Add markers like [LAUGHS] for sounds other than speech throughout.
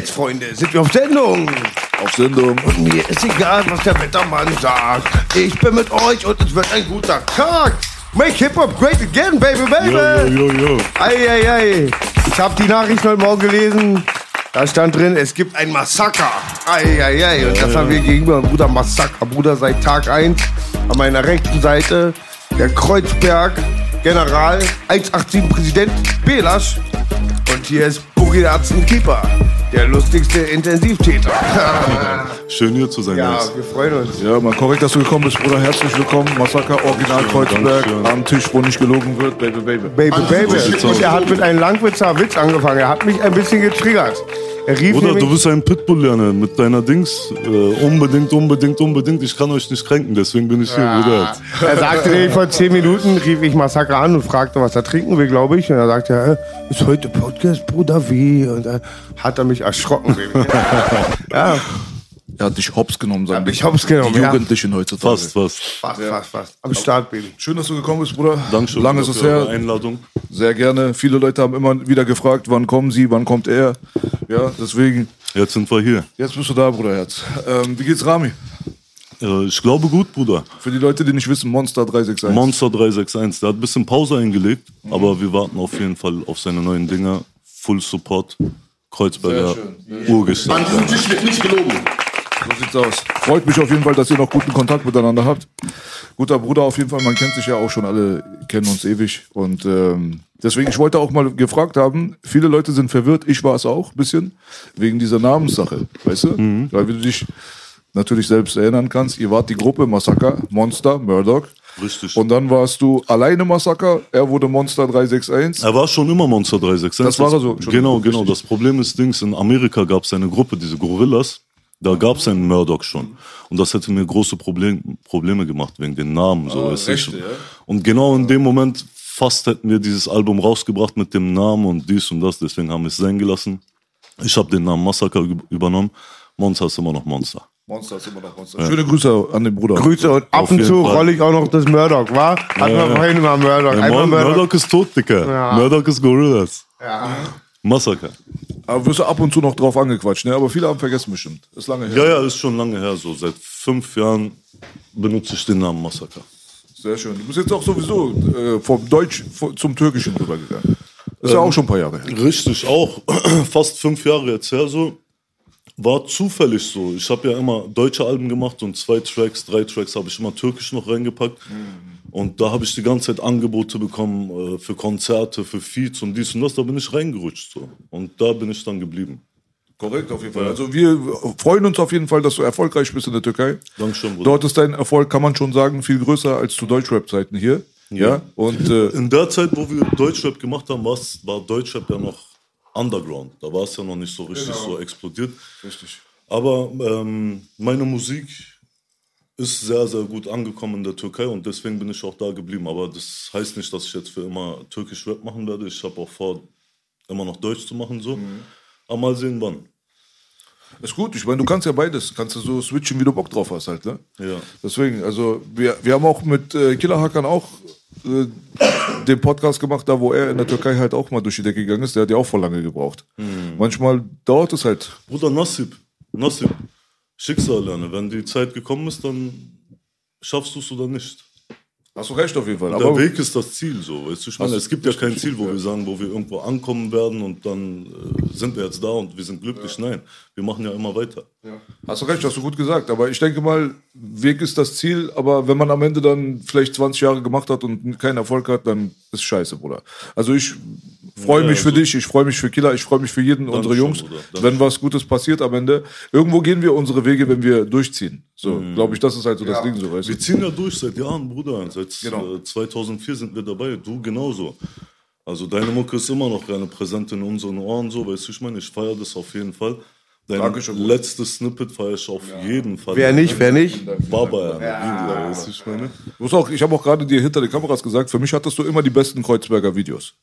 Jetzt, Freunde, sind wir auf Sendung. Auf Sendung. Und mir ist egal, was der Wettermann sagt. Ich bin mit euch und es wird ein guter Tag. Make Hip-Hop great again, baby, baby. Jo, jo, jo. Ei, ei, ei. Ich habe die Nachricht heute Morgen gelesen. Da stand drin, es gibt ein Massaker. Ei, ei, ei. Und das haben wir gegenüber Bruder Massaker. Bruder seit Tag 1 an meiner rechten Seite. Der Kreuzberg General 187 Präsident Belasch. Und hier ist Boogie der Arzt und Keeper. Der lustigste Intensivtäter. [LAUGHS] Schön hier zu sein. ja, Jungs. wir freuen uns. Ja, man, korrekt, dass du gekommen bist, Bruder. Herzlich willkommen. Massaker, Original Kreuzberg. Dankeschön. Am Tisch, wo nicht gelogen wird. Baby, baby. Baby, baby. Und er hat mit einem Langwitzer Witz angefangen. Er hat mich ein bisschen getriggert. Er nämlich, du bist ein Pitbull-Lerner mit deiner Dings. Äh, unbedingt, unbedingt, unbedingt. Ich kann euch nicht kränken, deswegen bin ich hier, Bruder. er sagte nämlich vor zehn Minuten, rief ich Massaker an und fragte, was er trinken will, glaube ich. Und er sagte, "Äh, ist heute Podcast, Bruder, wie? Und dann hat er mich erschrocken. [LAUGHS] Ja, Er hat dich hops genommen, sagen die- ich hops genommen, die ja. Jugendlichen heutzutage. Fast, fast. fast, fast, fast. Am Start, Baby. Schön, dass du gekommen bist, Bruder. Dankeschön Lange ist Bruder, es her. Einladung. Sehr gerne. Viele Leute haben immer wieder gefragt, wann kommen sie, wann kommt er. Ja, deswegen, Jetzt sind wir hier. jetzt bist du da, Bruderherz. Ähm, wie geht's Rami? Äh, ich glaube gut, Bruder. Für die Leute, die nicht wissen, Monster 361. Monster 361, der hat ein bisschen Pause eingelegt, aber wir warten auf jeden Fall auf seine neuen Dinger. Full Support. Kreuzberger Urgestein. An diesem Tisch wird nicht gelogen. So aus. Freut mich auf jeden Fall, dass ihr noch guten Kontakt miteinander habt. Guter Bruder auf jeden Fall, man kennt sich ja auch schon alle, kennen uns ewig. Und ähm, deswegen, ich wollte auch mal gefragt haben, viele Leute sind verwirrt, ich war es auch ein bisschen, wegen dieser Namenssache, weißt du? Weil wie du dich natürlich selbst erinnern kannst, ihr wart die Gruppe Massaker, Monster, Murdoch. Richtig. Und dann warst du alleine Massaker, er wurde Monster 361. Er war schon immer Monster 361. Das war er so, Genau, genau. Das Problem ist, Dings, in Amerika gab es eine Gruppe, diese Gorillas. Da gab es einen Murdoch schon. Und das hätte mir große Problem, Probleme gemacht wegen den Namen. So, du. Rechte, ja? Und genau in dem Moment, fast hätten wir dieses Album rausgebracht mit dem Namen und dies und das. Deswegen haben wir es sein gelassen. Ich habe den Namen Massaker üb- übernommen. Monster ist immer noch Monster. Monster ist immer noch Monster. Schöne Grüße an den Bruder. Grüße und ab Auf und zu Fall. rolle ich auch noch das Murdoch, wa? Hatten wir vorhin immer Murdoch. Ja, Murdoch. Murdoch ist tot, Dicker. Ja. Murdoch ist Gorillas. Massaker. Aber wirst du ab und zu noch drauf angequatscht, ne? Aber viele haben vergessen bestimmt. Ist lange her. Ja, ja, ist schon lange her. So seit fünf Jahren benutze ich den Namen Massaker. Sehr schön. Du bist jetzt auch sowieso äh, vom Deutsch zum Türkischen rübergegangen. Das ist ja auch schon ein paar Jahre her. Richtig, auch [CLEARS THROAT] fast fünf Jahre jetzt her so. War zufällig so. Ich habe ja immer deutsche Alben gemacht und zwei Tracks, drei Tracks habe ich immer türkisch noch reingepackt. Und da habe ich die ganze Zeit Angebote bekommen äh, für Konzerte, für Feeds und dies und das. Da bin ich reingerutscht so. Und da bin ich dann geblieben. Korrekt, auf jeden Fall. Also wir freuen uns auf jeden Fall, dass du erfolgreich bist in der Türkei. Dankeschön, Bruder. Dort ist dein Erfolg, kann man schon sagen, viel größer als zu Deutschrap-Zeiten hier. Ja. Und äh, In der Zeit, wo wir Deutschrap gemacht haben, war Deutschrap ja noch Underground. Da war es ja noch nicht so richtig so explodiert. richtig. Aber ähm, meine Musik ist sehr, sehr gut angekommen in der Türkei und deswegen bin ich auch da geblieben. Aber das heißt nicht, dass ich jetzt für immer türkisch Rap machen werde. Ich habe auch vor, immer noch Deutsch zu machen. So. Aber mal sehen, wann. Ist gut, ich meine, du kannst ja beides. Kannst du so switchen, wie du Bock drauf hast halt, ne? Ja. Deswegen, also wir, wir haben auch mit äh, Killer Hakan auch äh, den Podcast gemacht, da wo er in der Türkei halt auch mal durch die Decke gegangen ist. Der hat ja auch voll lange gebraucht. Manchmal dauert es halt. Bruder Nassib, Nassib, Schicksal lernen. Wenn die Zeit gekommen ist, dann schaffst du es oder nicht. Hast du recht auf jeden Fall. Der Aber Weg ist das Ziel, so. Weißt du, ich meine, es gibt ja kein Ziel, wo wir sagen, wo wir irgendwo ankommen werden und dann äh, sind wir jetzt da und wir sind glücklich. Nein, wir machen ja immer weiter. Hast du recht, hast du gut gesagt. Aber ich denke mal, Weg ist das Ziel. Aber wenn man am Ende dann vielleicht 20 Jahre gemacht hat und keinen Erfolg hat, dann ist scheiße, Bruder. Also ich freue Ja, mich für also- dich, ich freue mich für Killer, ich freue mich für jeden unserer Jungs, wenn was Gutes passiert am Ende. Irgendwo gehen wir unsere Wege, wenn wir durchziehen. So, glaube ich, das ist halt so das Ding, so weißt du. Wir ziehen ja durch seit Jahren, Bruder. Seit Genau. äh, 2004 sind wir dabei. Du genauso. Also deine Mucke ist immer noch gerne präsent in unseren Ohren, so, weißt du, ich meine, ich feiere das auf jeden Fall. Dein Dankeschön, letztes Snippet feiere ich auf jeden Fall. Wer nicht, wer nicht? Baba, ja. ich meine. Auch, ich habe auch gerade dir hinter den Kameras gesagt, für mich hattest du immer die besten Kreuzberger Videos.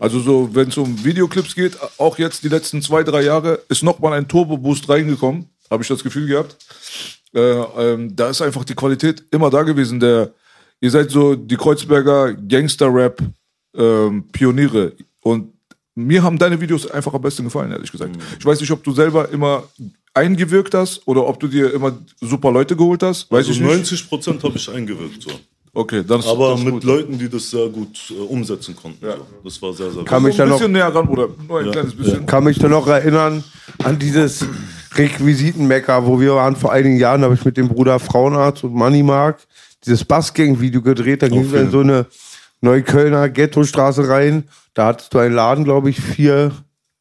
Also so, wenn es um Videoclips geht, auch jetzt die letzten zwei, drei Jahre, ist nochmal ein Turbo-Boost reingekommen, habe ich das Gefühl gehabt. Äh, ähm, da ist einfach die Qualität immer da gewesen. Der, ihr seid so die Kreuzberger Gangster-Rap ähm, Pioniere und mir haben deine Videos einfach am besten gefallen, ehrlich gesagt. Ich weiß nicht, ob du selber immer eingewirkt hast oder ob du dir immer super Leute geholt hast. Weiß Also ich nicht. 90 Prozent habe ich eingewirkt, so. Okay, dann ist Aber das mit gut. Leuten, die das sehr gut äh, umsetzen konnten. So. Das war sehr, sehr Kann gut. mich ein noch bisschen näher ran, oder nur ein kleines bisschen. kann mich da noch erinnern an dieses Requisitenmecker, wo wir waren vor einigen Jahren, da habe ich mit dem Bruder Frauenarzt und Money Mark dieses Bassgang-Video gedreht. Da gingen wir in so eine Neuköllner Ghettostraße rein. Da hattest du einen Laden, glaube ich, vier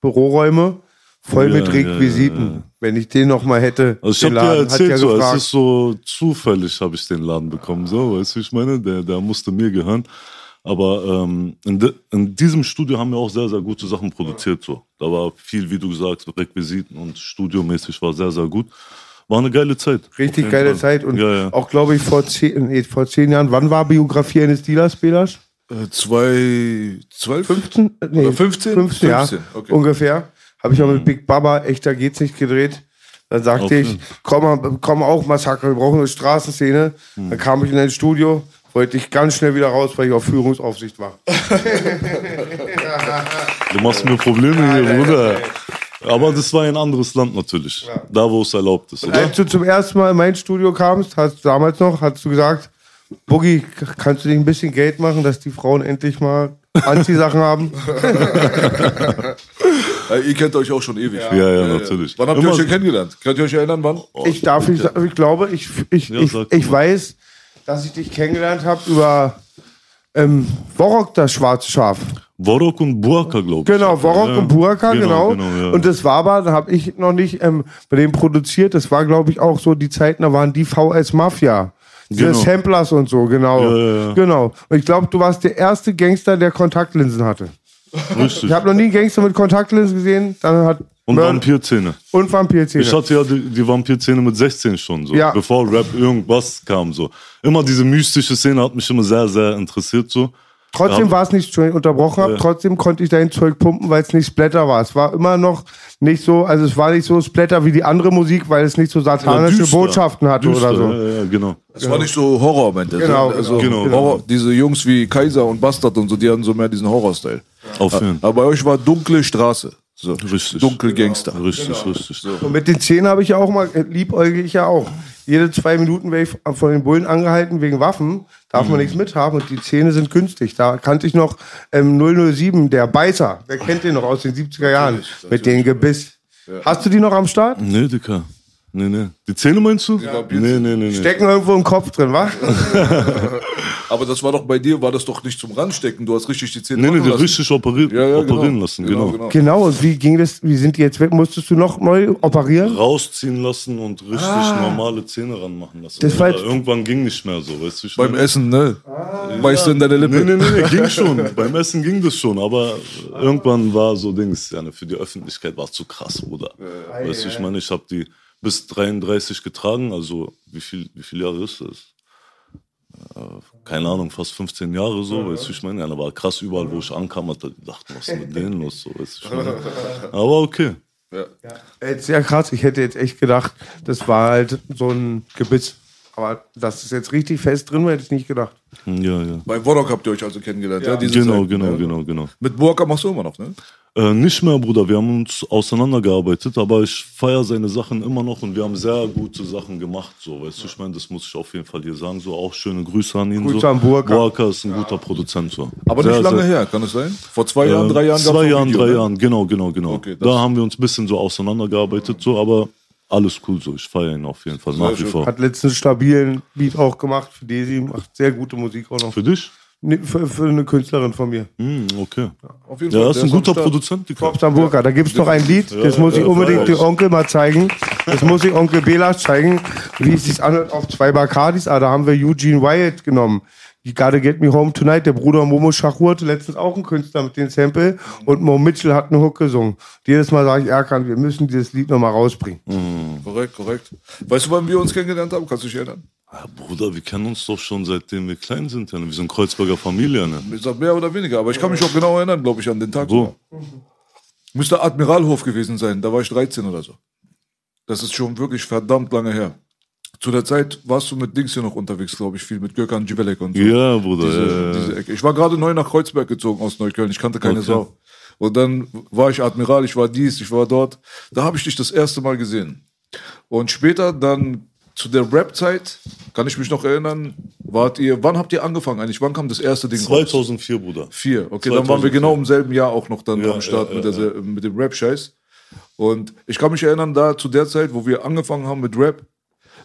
Büroräume voll Ja, mit Requisiten. ja, ja. Wenn ich den noch mal hätte, Also ich habe dir erzählt, so, es gefragt. ist so zufällig habe ich den Laden bekommen, so, weißt du, ich meine, der, der musste mir gehören. Aber ähm, in, de, in diesem Studio haben wir auch sehr, sehr gute Sachen produziert. So. Da war viel, wie du sagst, Requisiten und studiomäßig war sehr, sehr gut. War eine geile Zeit. Richtig geile Fall. Zeit und ja, ja. auch, glaube ich, vor zehn, nee, vor zehn Jahren. Wann war Biografie eines Dealers, Belas? Äh, zwei, zwölf? 15? Nee, Oder 15? 15, ja, 15, okay. ungefähr. Habe ich auch mit Big Baba, echter geht's nicht gedreht. Dann sagte Okay. ich, komm, komm auch Massaker, wir brauchen eine Straßenszene. Dann kam ich in ein Studio, wollte ich ganz schnell wieder raus, weil ich auf Führungsaufsicht war. [LAUGHS] Du machst mir Probleme hier, Bruder. Aber das war ein anderes Land natürlich. Da, wo es erlaubt ist, oder? Als du zum ersten Mal in mein Studio kamst, hast damals noch, hast du gesagt, Boogie, kannst du nicht ein bisschen Geld machen, dass die Frauen endlich mal Anziehsachen haben? [LAUGHS] Ihr kennt euch auch schon ewig. Ja, ja, natürlich. Wann habt ihr Immer euch denn kennengelernt? Könnt ihr euch erinnern, wann? Ich darf, ich, ich glaube, ich, ich, Ja, ich, ich weiß, dass ich dich kennengelernt habe über ähm, Worok, das schwarze Schaf. Worok und Burka, glaube ich. Genau, Worok Ja, und Burka, genau. genau ja. Und das war aber, da habe ich noch nicht ähm, bei dem produziert, das war, glaube ich, auch so die Zeiten, da waren die VS Mafia. Genau. Samplers und so, genau. Ja, ja, ja. Genau. Und ich glaube, du warst der erste Gangster, der Kontaktlinsen hatte. Richtig. Ich habe noch nie einen Gangster mit Kontaktlinsen gesehen. Dann hat Und Mörder- Vampirzähne. und Vampirzähne. Ich hatte ja die, die Vampirzähne mit 16 schon, so, Ja. bevor Rap irgendwas kam. So. Immer diese mystische Szene hat mich immer sehr, sehr interessiert. So. Trotzdem Ja. war es nicht, Entschuldigung, unterbrochen habe, Ja. trotzdem konnte ich dein Zeug pumpen, weil es nicht Splatter war. Es war immer noch nicht so, also es war nicht so Splatter wie die andere Musik, weil es nicht so satanische Düster. Botschaften hatte Düster, oder so. Ja, ja, genau. Es war nicht so Horror am Ende. Genau, also, genau. Horror, diese Jungs wie Kaiser und Bastard und so, die hatten so mehr diesen Horror-Style. Auf jeden Fall. Aber bei euch war dunkle Straße. So. Richtig. Dunkel Gangster. Richtig, richtig. Und mit den Zähnen habe ich ja auch mal, äh, liebäugel ich ja auch. Jede zwei Minuten werde ich von den Bullen angehalten wegen Waffen, darf Mhm. man nichts mithaben und die Zähne sind günstig. Da kannte ich noch ähm, 007, der Beißer, wer kennt den noch aus den 70er Jahren, mit dem Gebiss. Hast du die noch am Start? Nee, Dicker. Nee, nee. Die Zähne meinst du? nee, nee, nee, nee. Stecken irgendwo im Kopf drin, wa? [LAUGHS] Aber das war doch bei dir, war das doch nicht zum Ranstecken. Du hast richtig die Zähne Nee, nee, die lassen. richtig operiert, Ja, ja, operieren genau. lassen, genau. Genau, und wie ging das, wie sind die jetzt weg? Musstest du noch neu operieren? Rausziehen lassen und richtig normale Zähne ranmachen lassen. Ah. Das war irgendwann ging nicht mehr so, weißt du? ich Beim? Essen, ne? Beißt du in deine Lippe. Nee, nee, nee, nee, ging schon. [LAUGHS] Beim Essen ging das schon, aber irgendwann war so Dings, ja, ne, für die Öffentlichkeit war es zu krass, Bruder. weißt du, ich meine, ich habe die bis 33 getragen, also wie viel, wie viele Jahre ist das? Äh, keine Ahnung, fast 15 Jahre so, weißt du, ich meine, ja, da war krass überall, wo ich ankam, hat er gedacht, was ist mit denen los, so, weißt du, ich meine. [LAUGHS] Aber okay. Jetzt sehr krass, ich hätte jetzt echt gedacht, das war halt so ein Gebiss. Aber dass es jetzt richtig fest drin war, hätte ich nicht gedacht. Ja, ja. Bei Wodok habt ihr euch also kennengelernt, ja? diese Genau, Zeit, genau, ja? genau, genau. Mit Burka machst du immer noch, ne? Äh, nicht mehr, Bruder. Wir haben uns auseinandergearbeitet, aber ich feiere seine Sachen immer noch und wir haben sehr gute Sachen gemacht. So, weißt du, ich meine, das muss ich auf jeden Fall hier sagen. So, auch schöne Grüße an ihn. Grüße so. an Burka. Burka ist ein guter Produzent. So. Aber Sehr, nicht lange sehr- her, kann es sein? Vor zwei Jahren, Äh, drei Jahren gab's Zwei Jahren, drei ne? Jahren, genau, genau, genau. Okay, das- da haben wir uns ein bisschen so auseinandergearbeitet, so, aber alles cool so. Ich feiere ihn auf jeden Fall nach wie vor. Hat letztens stabilen Beat auch gemacht für Desi, macht sehr gute Musik auch noch. Für dich? Nee, für, für eine Künstlerin von mir. Hm, okay. Auf jeden Ja, Fall, das ist ein guter. Produzent. Props an Burka. Da gibt's noch ein Lied, das muss ich ja, unbedingt dem Onkel mal zeigen. Das muss ich Onkel Bela zeigen, wie es sich anhört auf zwei Bacardis. Ah, da haben wir Eugene Wyatt genommen. You Gotta Get Me Home Tonight. Der Bruder Momo Shachur hatte letztens auch einen Künstler mit dem Sample. Und Mo Mitchell hat einen Hook gesungen. Jedes Mal sage ich, Erkan, wir müssen dieses Lied nochmal rausbringen. Korrekt, korrekt. Weißt du, wann wir uns kennengelernt haben? Kannst du dich erinnern? Ja, Bruder, wir kennen uns doch schon seitdem wir klein sind. Ja. Wir sind Kreuzberger Familie. Ne? Ich sag mehr oder weniger, aber ich kann mich auch genau erinnern, glaube ich, an den Tag. Wo? sogar. Müsste Admiralhof gewesen sein, da war ich 13 oder so. Das ist schon wirklich verdammt lange her. Zu der Zeit warst du mit Dings hier noch unterwegs, glaube ich, viel mit Gökhan Civelek und so. Ja, Bruder. diese, ja, diese Ecke. Ich war gerade neu nach Kreuzberg gezogen aus Neukölln. Ich kannte keine Okay. Sau. Und dann war ich Admiral, ich war dies, ich war dort. Da habe ich dich das erste Mal gesehen. Und später dann zu der Rap-Zeit, kann ich mich noch erinnern, wart ihr, wann habt ihr angefangen eigentlich? Wann kam das erste Ding raus? 2004, Bruder. Vier. Okay, dann waren wir 2004. genau im selben Jahr auch noch dann Ja, am Start ja, mit, der, mit dem Rap-Scheiß. Und ich kann mich erinnern, da zu der Zeit, wo wir angefangen haben mit Rap,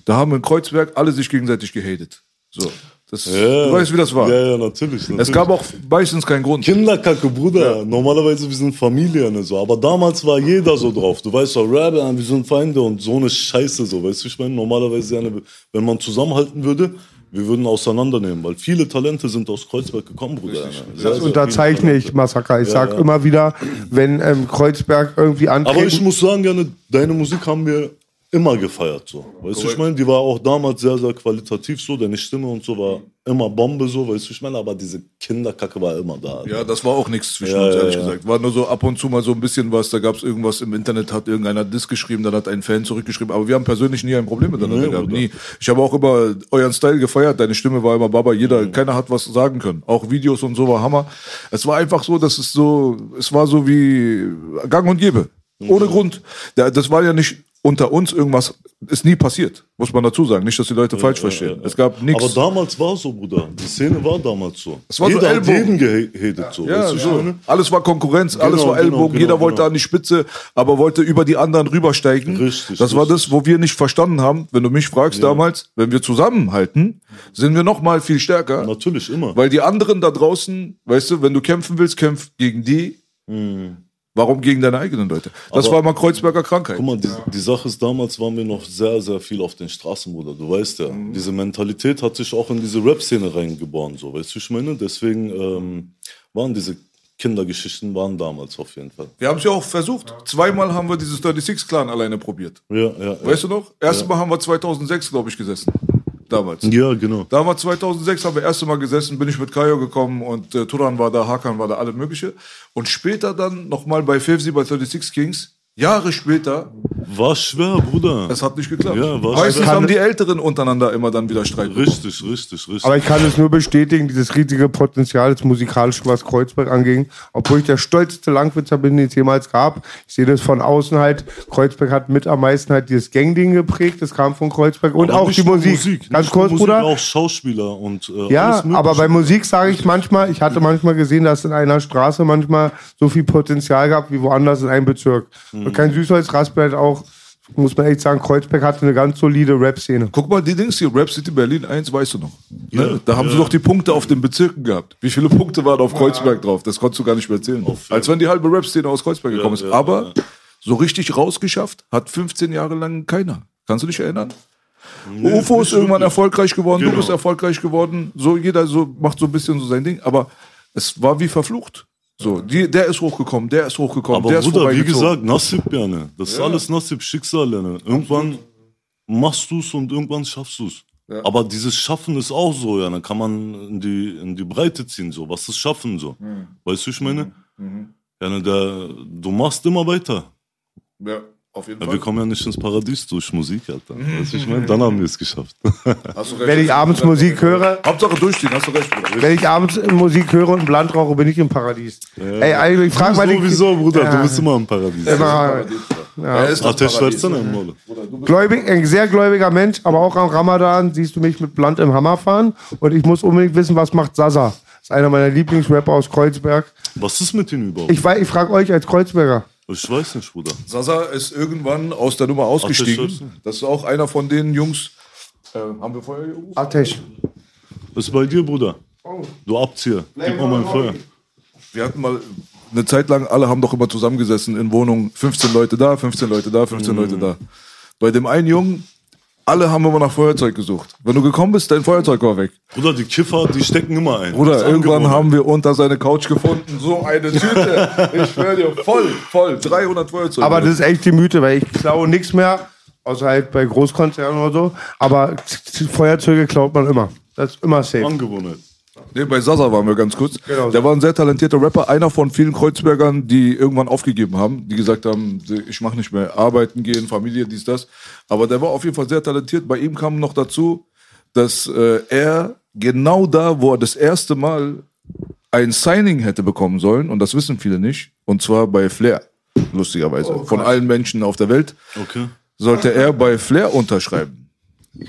da haben in Kreuzberg alle sich gegenseitig gehatet. So. Das, du weißt, wie das war. Ja, ja, natürlich. natürlich. Es gab auch meistens keinen Grund. Kinderkacke, Bruder. Normalerweise wir sind Familie, ne, so. Aber damals war jeder so drauf. Du weißt doch, Rap, wir sind Feinde und so eine Scheiße, so. Weißt du, ich meine, normalerweise, ja, wenn man zusammenhalten würde, wir würden auseinandernehmen, weil viele Talente sind aus Kreuzberg gekommen, Bruder. Das sehr unterzeichne ich. Massaker. Ich Ja, sag ja. immer wieder, wenn ähm, Kreuzberg irgendwie Aber antreten... ich muss sagen, gerne, deine Musik haben wir immer gefeiert. So. Weißt du, ich meine, die war auch damals sehr, sehr qualitativ so, deine Stimme und so war immer Bombe so, weißt du, ich meine, aber diese Kinderkacke war immer da. Ja, das war auch nichts zwischen Ja, uns, ehrlich ja. gesagt. War nur so ab und zu mal so ein bisschen was, da gab es irgendwas im Internet, hat irgendeiner Diss geschrieben, dann hat ein Fan zurückgeschrieben, aber wir haben persönlich nie ein Problem miteinander Nee, gehabt. Nie. Ich habe auch immer euren Style gefeiert, deine Stimme war immer Baba, jeder, Mhm. keiner hat was sagen können. Auch Videos und so war Hammer. Es war einfach so, dass es so, es war so wie Gang und Gäbe. Mhm. Ohne Grund. Da- Das war ja nicht unter uns irgendwas, ist nie passiert, muss man dazu sagen. Nicht, dass die Leute falsch verstehen. Es gab nichts. Aber damals war es so, Bruder. Die Szene war damals so. Es war so Jeder hat Ellbogen. jeden gehatet so. Ja, weißt du, so. Alles war Konkurrenz, alles Genau, war Ellbogen, genau, genau, jeder wollte genau. an die Spitze, aber wollte über die anderen rübersteigen. Richtig, das war richtig. das, wo wir nicht verstanden haben, wenn du mich fragst damals, wenn wir zusammenhalten, sind wir noch mal viel stärker, Natürlich, immer. weil die anderen da draußen, weißt du, wenn du kämpfen willst, kämpf gegen die. Warum gegen deine eigenen Leute? Das. Aber- war mal Kreuzberger Krankheit. Guck mal, die, die Sache ist, damals waren wir noch sehr, sehr viel auf den Straßen, Bruder. Du weißt ja, Mhm. diese Mentalität hat sich auch in diese Rap-Szene reingeboren, so, weißt du, ich meine? Deswegen ähm, waren diese Kindergeschichten waren damals auf jeden Fall. Wir haben es ja auch versucht. Zweimal haben wir dieses 36 Clan alleine probiert. Ja, ja. Weißt du noch? Erstes Mal haben wir 2006, glaube ich, gesessen. Damals. Ja, genau. Da haben wir 2006, haben wir das erste Mal gesessen, bin ich mit Kayo gekommen und äh, Turan war da, Hakan war da, alle mögliche. Und später dann nochmal bei 50 bei 36 Kings, Jahre später, War schwer, Bruder. es hat nicht geklappt. Ja, war Meistens haben die Älteren untereinander immer dann wieder Streit. Richtig, richtig, richtig. Aber ich kann es nur bestätigen, dieses riesige Potenzial des musikalischen, was Kreuzberg anging. Obwohl ich der stolzeste Langwitzer bin, den es jemals gab. Ich sehe das von außen halt. Kreuzberg hat mit am meisten halt dieses Gangding geprägt. Das kam von Kreuzberg. Und Aber auch nicht die nur Musik. Ganz nicht kurz, Musik, Bruder. Auch Schauspieler und äh, Ja, aber bei Musik sage ich manchmal, ich hatte manchmal gesehen, dass in einer Straße manchmal so viel Potenzial gab wie woanders in einem Bezirk. Mhm. Kein Süßholz, Raspberry hat auch, muss man echt sagen, Kreuzberg hatte eine ganz solide Rap-Szene. Guck mal, die Dings hier, Rap City Berlin 1, weißt du noch. Ja, ne? Da haben sie ja. doch die Punkte auf den Bezirken gehabt. Wie viele Punkte waren auf Kreuzberg drauf? Das konntest du gar nicht mehr erzählen. Auf- Als wenn die halbe Rap-Szene aus Kreuzberg gekommen ist. ja, Aber ja. so richtig rausgeschafft hat 15 Jahre lang keiner. Kannst du dich erinnern? UFO ist irgendwann wirklich. erfolgreich geworden, du Genau. bist erfolgreich geworden. So jeder so macht so ein bisschen so sein Ding. Aber es war wie verflucht. So, die, der ist hochgekommen, der ist hochgekommen, Aber der ist Bruder, wie gesagt, Nassib, Jane. Das ist alles Nassib, Schicksal, Jane. Irgendwann machst du es und irgendwann schaffst du es. Aber dieses Schaffen ist auch so, ja, dann kann man in die, in die Breite ziehen, so. Was ist Schaffen, so? Weißt du, ich meine? Ja, ne, der, du machst immer weiter. Ja. Auf jeden Ja, Fall. wir kommen ja nicht ins Paradies durch Musik, Alter. Weißt du, ich meine, dann haben wir es geschafft. Hast du recht. Wenn ich abends Musik höre, Hauptsache durchziehen, hast du recht, Bruder. wenn ich abends Musik höre und Blunt rauche, bin ich im Paradies. Ey, eigentlich, ich frag mal Sowieso, Bruder, Ja. du bist immer im Paradies. Immer, Ja. Er ist Ach, der gläubig, ein sehr gläubiger Mensch, aber auch am Ramadan siehst du mich mit Blunt im Hammer fahren. Und ich muss unbedingt wissen, was macht Sasa. Das ist einer meiner Lieblingsrapper aus Kreuzberg. Was ist mit ihm überhaupt? Ich, ich frage euch als Kreuzberger. Ich weiß nicht, Bruder. Sasa ist irgendwann aus der Nummer ausgestiegen. Das ist auch einer von den Jungs. Äh, haben wir Feuer gerufen? Atesh. Was ist bei dir, Bruder? Du Abzieher. Gib mal mein Feuer. Wir hatten mal eine Zeit lang, alle haben doch immer zusammengesessen in Wohnungen. 15 Leute da, 15 Leute da, 15 Mhm. Leute da. Bei dem einen Jungen, alle haben immer nach Feuerzeug gesucht. Wenn du gekommen bist, dein Feuerzeug war weg. Bruder, die Kiffer, die stecken immer ein. Bruder, irgendwann haben wir unter seine Couch gefunden, so eine Tüte. [LAUGHS] ich schwör dir, voll, voll, 300 Feuerzeuge. Aber das ist echt die Mythe, weil ich klaue nichts mehr, außer halt bei Großkonzernen oder so. Aber Feuerzeuge klaut man immer. Das ist immer safe. Angewohnheit. Nee, bei Sasa waren wir ganz kurz. Genau. Der war ein sehr talentierter Rapper, einer von vielen Kreuzbergern, die irgendwann aufgegeben haben, die gesagt haben, ich mache nicht mehr arbeiten gehen, Familie, dies, das. Aber der war auf jeden Fall sehr talentiert. Bei ihm kam noch dazu, dass äh, er genau da, wo er das erste Mal ein Signing hätte bekommen sollen, und das wissen viele nicht, und zwar bei Flair, lustigerweise. von allen Menschen auf der Welt, Okay. sollte er bei Flair unterschreiben.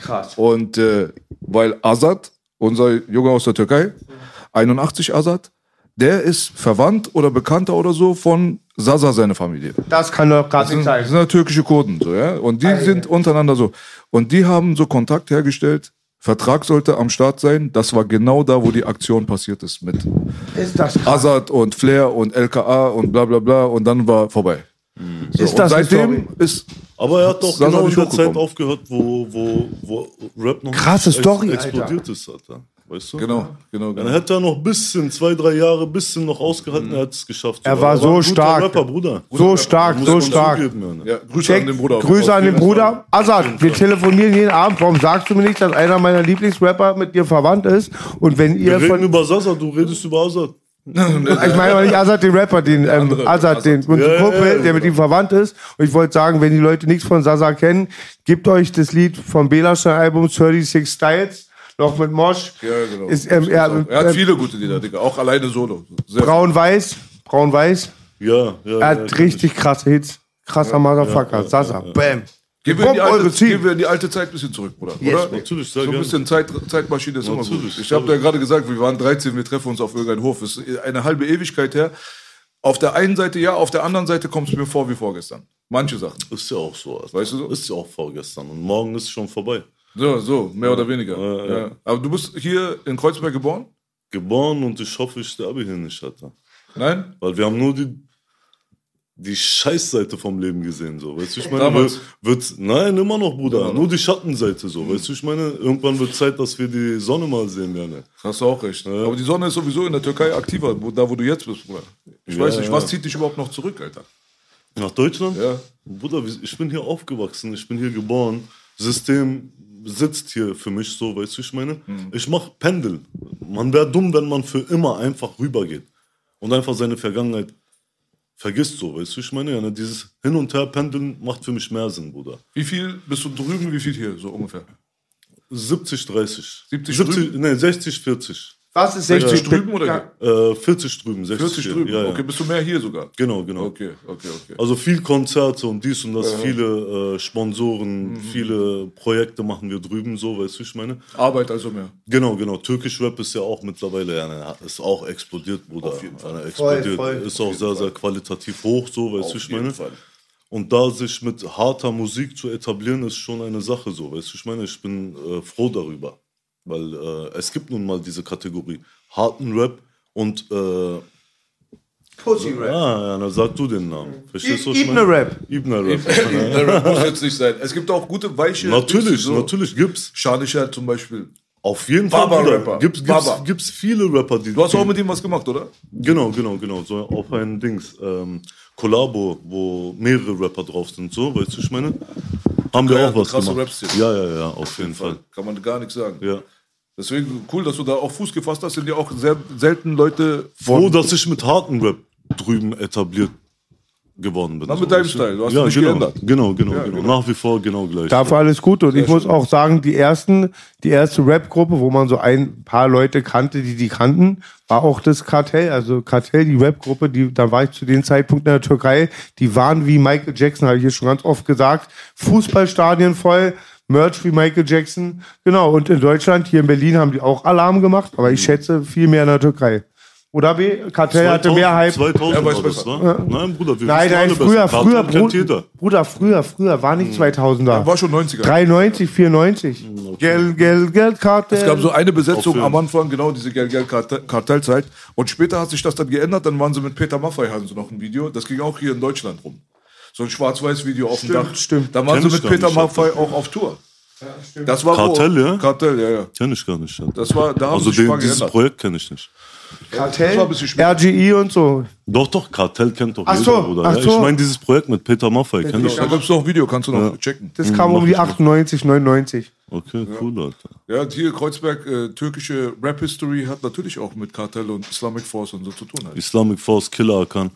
Krass. Und äh, weil Azad, unser Junge aus der Türkei, 81 Azad, der ist verwandt oder Bekannter oder so von Sasa, seine Familie. Das kann doch gerade nicht sind, das sein. sind ja türkische Kurden, so, ja. Und die sind untereinander so. Und die haben so Kontakt hergestellt. Vertrag sollte am Start sein. Das war genau da, wo die Aktion passiert ist mit Ist? Azad und Flair und LKA und bla bla bla. Und dann war vorbei. So, Ist das seitdem ist Aber er hat doch genau in der Zeit aufgehört, wo, wo, wo Rap noch Krasse Story, explodiert ist, Alter. Weißt du? genau, genau, Dann genau. hätte er noch ein bisschen, zwei, drei Jahre, ein bisschen noch ausgehalten, er hat es geschafft. Er war so ein guter stark. Rapper, Bruder. So stark, Muss so stark. zugeben, ja, Grüße Check, an den Bruder. Grüße an den Bruder. Azad, wir telefonieren jeden Abend. Warum sagst du mir nicht, dass einer meiner Lieblingsrapper mit dir verwandt ist? Und wenn ihr Wir reden von. über Sasa, du redest über Azad. [LAUGHS] Ich meine aber nicht Azad, den Rapper, den ähm, andere, Azad, den unseren Ja, ja, Kumpel, ja, der mit ihm verwandt ist. Und ich wollte sagen, wenn die Leute nichts von Sasa kennen, gebt euch das Lied vom Belastein Album 36 Styles, noch mit Mosch. Ja, genau. Ist, ähm, er, er hat ähm, viele gute Lieder, Digga. Auch alleine solo. Braun-Weiß, Braun-Weiß. Ja, ja. Er ja, hat richtig krasse Hits. Krasser Motherfucker. Sasa, bam. Gehen wir, in die alte, gehen wir in die alte Zeit ein bisschen zurück, Bruder. Oder? Natürlich, sehr So ein bisschen Zeit, Zeitmaschine ist immer gut. Ich habe ja gerade gesagt, wir waren 13, wir treffen uns auf irgendeinem Hof. Es ist eine halbe Ewigkeit her. Auf der einen Seite ja, auf der anderen Seite kommt es mir vor wie vorgestern. Manche Sachen. Ist ja auch so. Alter. Weißt du so? Ist ja auch vorgestern. Und morgen ist es schon vorbei. So, so, mehr oder weniger. Ja, ja. Ja. Aber du bist hier in Kreuzberg geboren? Geboren und ich hoffe, ich sterbe hier nicht, Alter. Nein? Weil wir haben nur die, die Scheißseite vom Leben gesehen, so. Weißt du, ich meine, Damals. wird, nein, immer noch, Bruder. Nur die Schattenseite, so. Weißt du, ich meine, irgendwann wird Zeit, dass wir die Sonne mal sehen werden. Hast du auch recht. Aber die Sonne ist sowieso in der Türkei aktiver, wo, da wo du jetzt bist, Bruder. Ich Ja, weiß nicht, ja. was zieht dich überhaupt noch zurück, Alter? Nach Deutschland? Ja. Bruder, ich bin hier aufgewachsen, ich bin hier geboren. System sitzt hier für mich so, weißt du, ich meine? Hm. Ich mach Pendel. Man wäre dumm, wenn man für immer einfach rübergeht und einfach seine Vergangenheit vergisst, so, weißt du, ich meine? Ja, ne, dieses Hin- und Her-Pendeln macht für mich mehr Sinn, Bruder. Wie viel bist du drüben, wie viel hier, so ungefähr? 70, 30. 70 drüben? nee, 60, 40. Was ist 60 60 drüben oder Ja. Äh, 40 drüben, 60 40 hier. drüben. Ja, ja. Okay, bist du mehr hier sogar? Genau, genau. Okay, okay, okay. Also viel Konzerte und dies und das, viele äh, Sponsoren, Mhm. viele Projekte machen wir drüben, so, weißt du, ich meine? Arbeit also mehr. Genau, genau. Türkisch Rap ist ja auch mittlerweile, ja, ne, ist auch explodiert, Bruder. Auf jeden Fall. explodiert. voll. Ist auch sehr, sehr qualitativ hoch, so, weißt du, ich jeden meine? Fall. Und da sich mit harter Musik zu etablieren, ist schon eine Sache, so, weißt du, ich meine? Ich bin äh, froh darüber. Weil äh, es gibt nun mal diese Kategorie harten Rap und äh, Pussy Rap. Ah, ja, dann sag du den Namen. Verstehst du, was ich Ibne meine? Rap. Ibner Rap. Der Rap muss jetzt nicht sein. Es gibt auch gute, weiche. natürlich, so. natürlich gibt's. Shanisha zum Beispiel. Auf jeden Fall. Baba-Rapper. Bruder. Gibt's, gibt's, Baba. gibt's viele Rapper, die. Du hast auch mit ihm was gemacht, oder? Genau, genau, genau. So auf ein Dings. Ähm, Kollabo, wo mehrere Rapper drauf sind, so, weißt du, ich meine? Haben wir Geil, auch was krasse gemacht. Rap-Stil. Ja, ja, ja, auf jeden Fall. Kann man gar nichts sagen. Ja. Deswegen cool, dass du da auch Fuß gefasst hast. Sind ja auch sehr selten Leute Froh, dass sich mit harten Rap drüben etabliert geworden bin. Na, mit deinem? Style, du hast ja, dich genau, geändert. Genau, genau, genau. Nach wie vor genau gleich. Dafür alles gut. Und ich muss auch sagen, die ersten, die erste Rap-Gruppe, wo man so ein paar Leute kannte, die die kannten, war auch das Kartell. Also Kartell, die Rap-Gruppe, die, da war ich zu dem Zeitpunkt in der Türkei, die waren wie Michael Jackson, habe ich hier schon ganz oft gesagt. Fußballstadien voll, Merch wie Michael Jackson. Genau. Und in Deutschland, hier in Berlin, haben die auch Alarm gemacht, aber ich schätze viel mehr in der Türkei. Oder B? Kartell hatte mehr Hype. 2000 Ja, weiß war das, ne? Nein, Bruder, wir Nein, nein, früher, besser. früher, Bruder. Bruder, früher, früher, war nicht 2000er. War schon 90er. 93, 94. Geld, Geld, Geld, Karte. Es gab so eine Besetzung am Anfang, genau diese Gel-Gel-Kartellzeit. Und später hat sich das dann geändert. Dann waren sie mit Peter Maffay, hatten sie noch ein Video. Das ging auch hier in Deutschland rum. So ein Schwarz-Weiß-Video auf dem Stimmt, Dach. stimmt. Da waren Kenn sie mit Peter Maffay auch auf Tour. Das war Kartell, wo, ja? Kartell, ja, ja. Kenn ich gar nicht. Ja. Das war, da Also den, dieses geändert. Projekt kenne ich nicht. Kartell. RGI und so. Doch, doch, Kartell kennt doch Ach jeder, so, Bruder. ach ja, so. Ich meine dieses Projekt mit Peter Maffay, kenn ich Da gibt es noch ein Video, kannst du noch checken. Das kam um die 98, 99. Okay, cool, Alter. Ja, hier Kreuzberg, äh, türkische Rap-History hat natürlich auch mit Kartell und Islamic Force und so zu tun. Halt. Islamic Force, Killer Akan.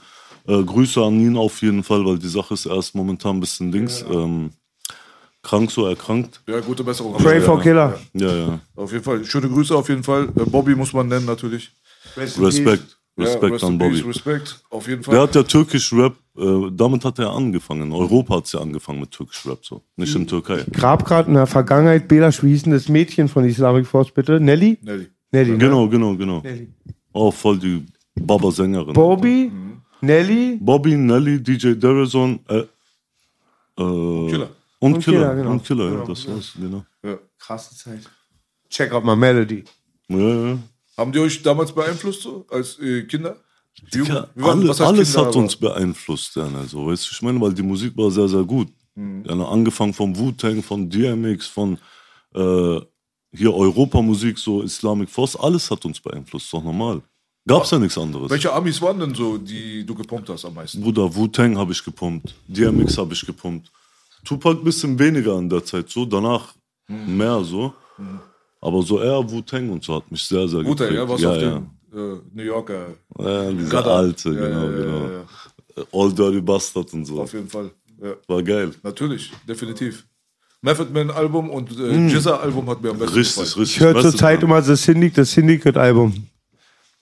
Äh, Grüße an ihn auf jeden Fall, weil die Sache ist erst momentan ein bisschen links. Ähm, krank so erkrankt. Ja, gute Besserung. Pray ja, for Killer. Ja, ja. Auf jeden Fall. Schöne Grüße auf jeden Fall. Äh, Bobby muss man nennen natürlich. Respekt. Respekt ja, an in Bobby. Respekt, auf jeden Fall. Der hat ja türkisch Rap, äh, damit hat er angefangen. In Europa hat es ja angefangen mit türkisch Rap, so. Nicht in Türkei. Grab gerade in der Vergangenheit, Bela Schwießen, das Mädchen von Islamic Force, bitte. Nelly? Nelly. Nelly, ne? Genau, genau, genau. Nelly. Oh, voll die Baba-Sängerin. Bobby, Nelly Bobby, Nelly, DJ Derazon, äh, äh, Killer. Und, Und Killer, Killer, genau. und Killer, ja, Genau, das war's, genau. Ja. Krasse Zeit. Check out my melody. Ja, ja. Haben die euch damals beeinflusst, so, als äh, Kinder? Wie, Ja, wie war- alle, was heißt alles Kinder, hat aber- uns beeinflusst, ja, ne, so, weißt du, ich meine, weil die Musik war sehr, sehr gut. Mhm. Ja, ne, angefangen vom Wu-Tang, von DMX, von äh, hier Europamusik, so Islamic Force, alles hat uns beeinflusst, doch normal. Gab's ja nichts anderes. Welche Amis waren denn so, die du gepumpt hast am meisten? Bruder, Wu-Tang habe ich gepumpt, DMX habe ich gepumpt. Tupac bisschen weniger in der Zeit, so, danach Mhm. mehr so. Aber so eher Wu-Tang und so hat mich sehr, sehr Guter, geprägt. ja, was ja, auf ja. dem äh, New Yorker. Ja, dieser Radar. alte, Ja, genau, ja, ja, genau. ja, All Dirty Bastard und so. Auf jeden Fall. Ja, War geil. natürlich, definitiv. Method Man Album und äh, Jizza Album hat mir am besten Richtig, gefallen. richtig. Ich höre zurzeit Man. immer das Syndicate, das Syndicate-Album.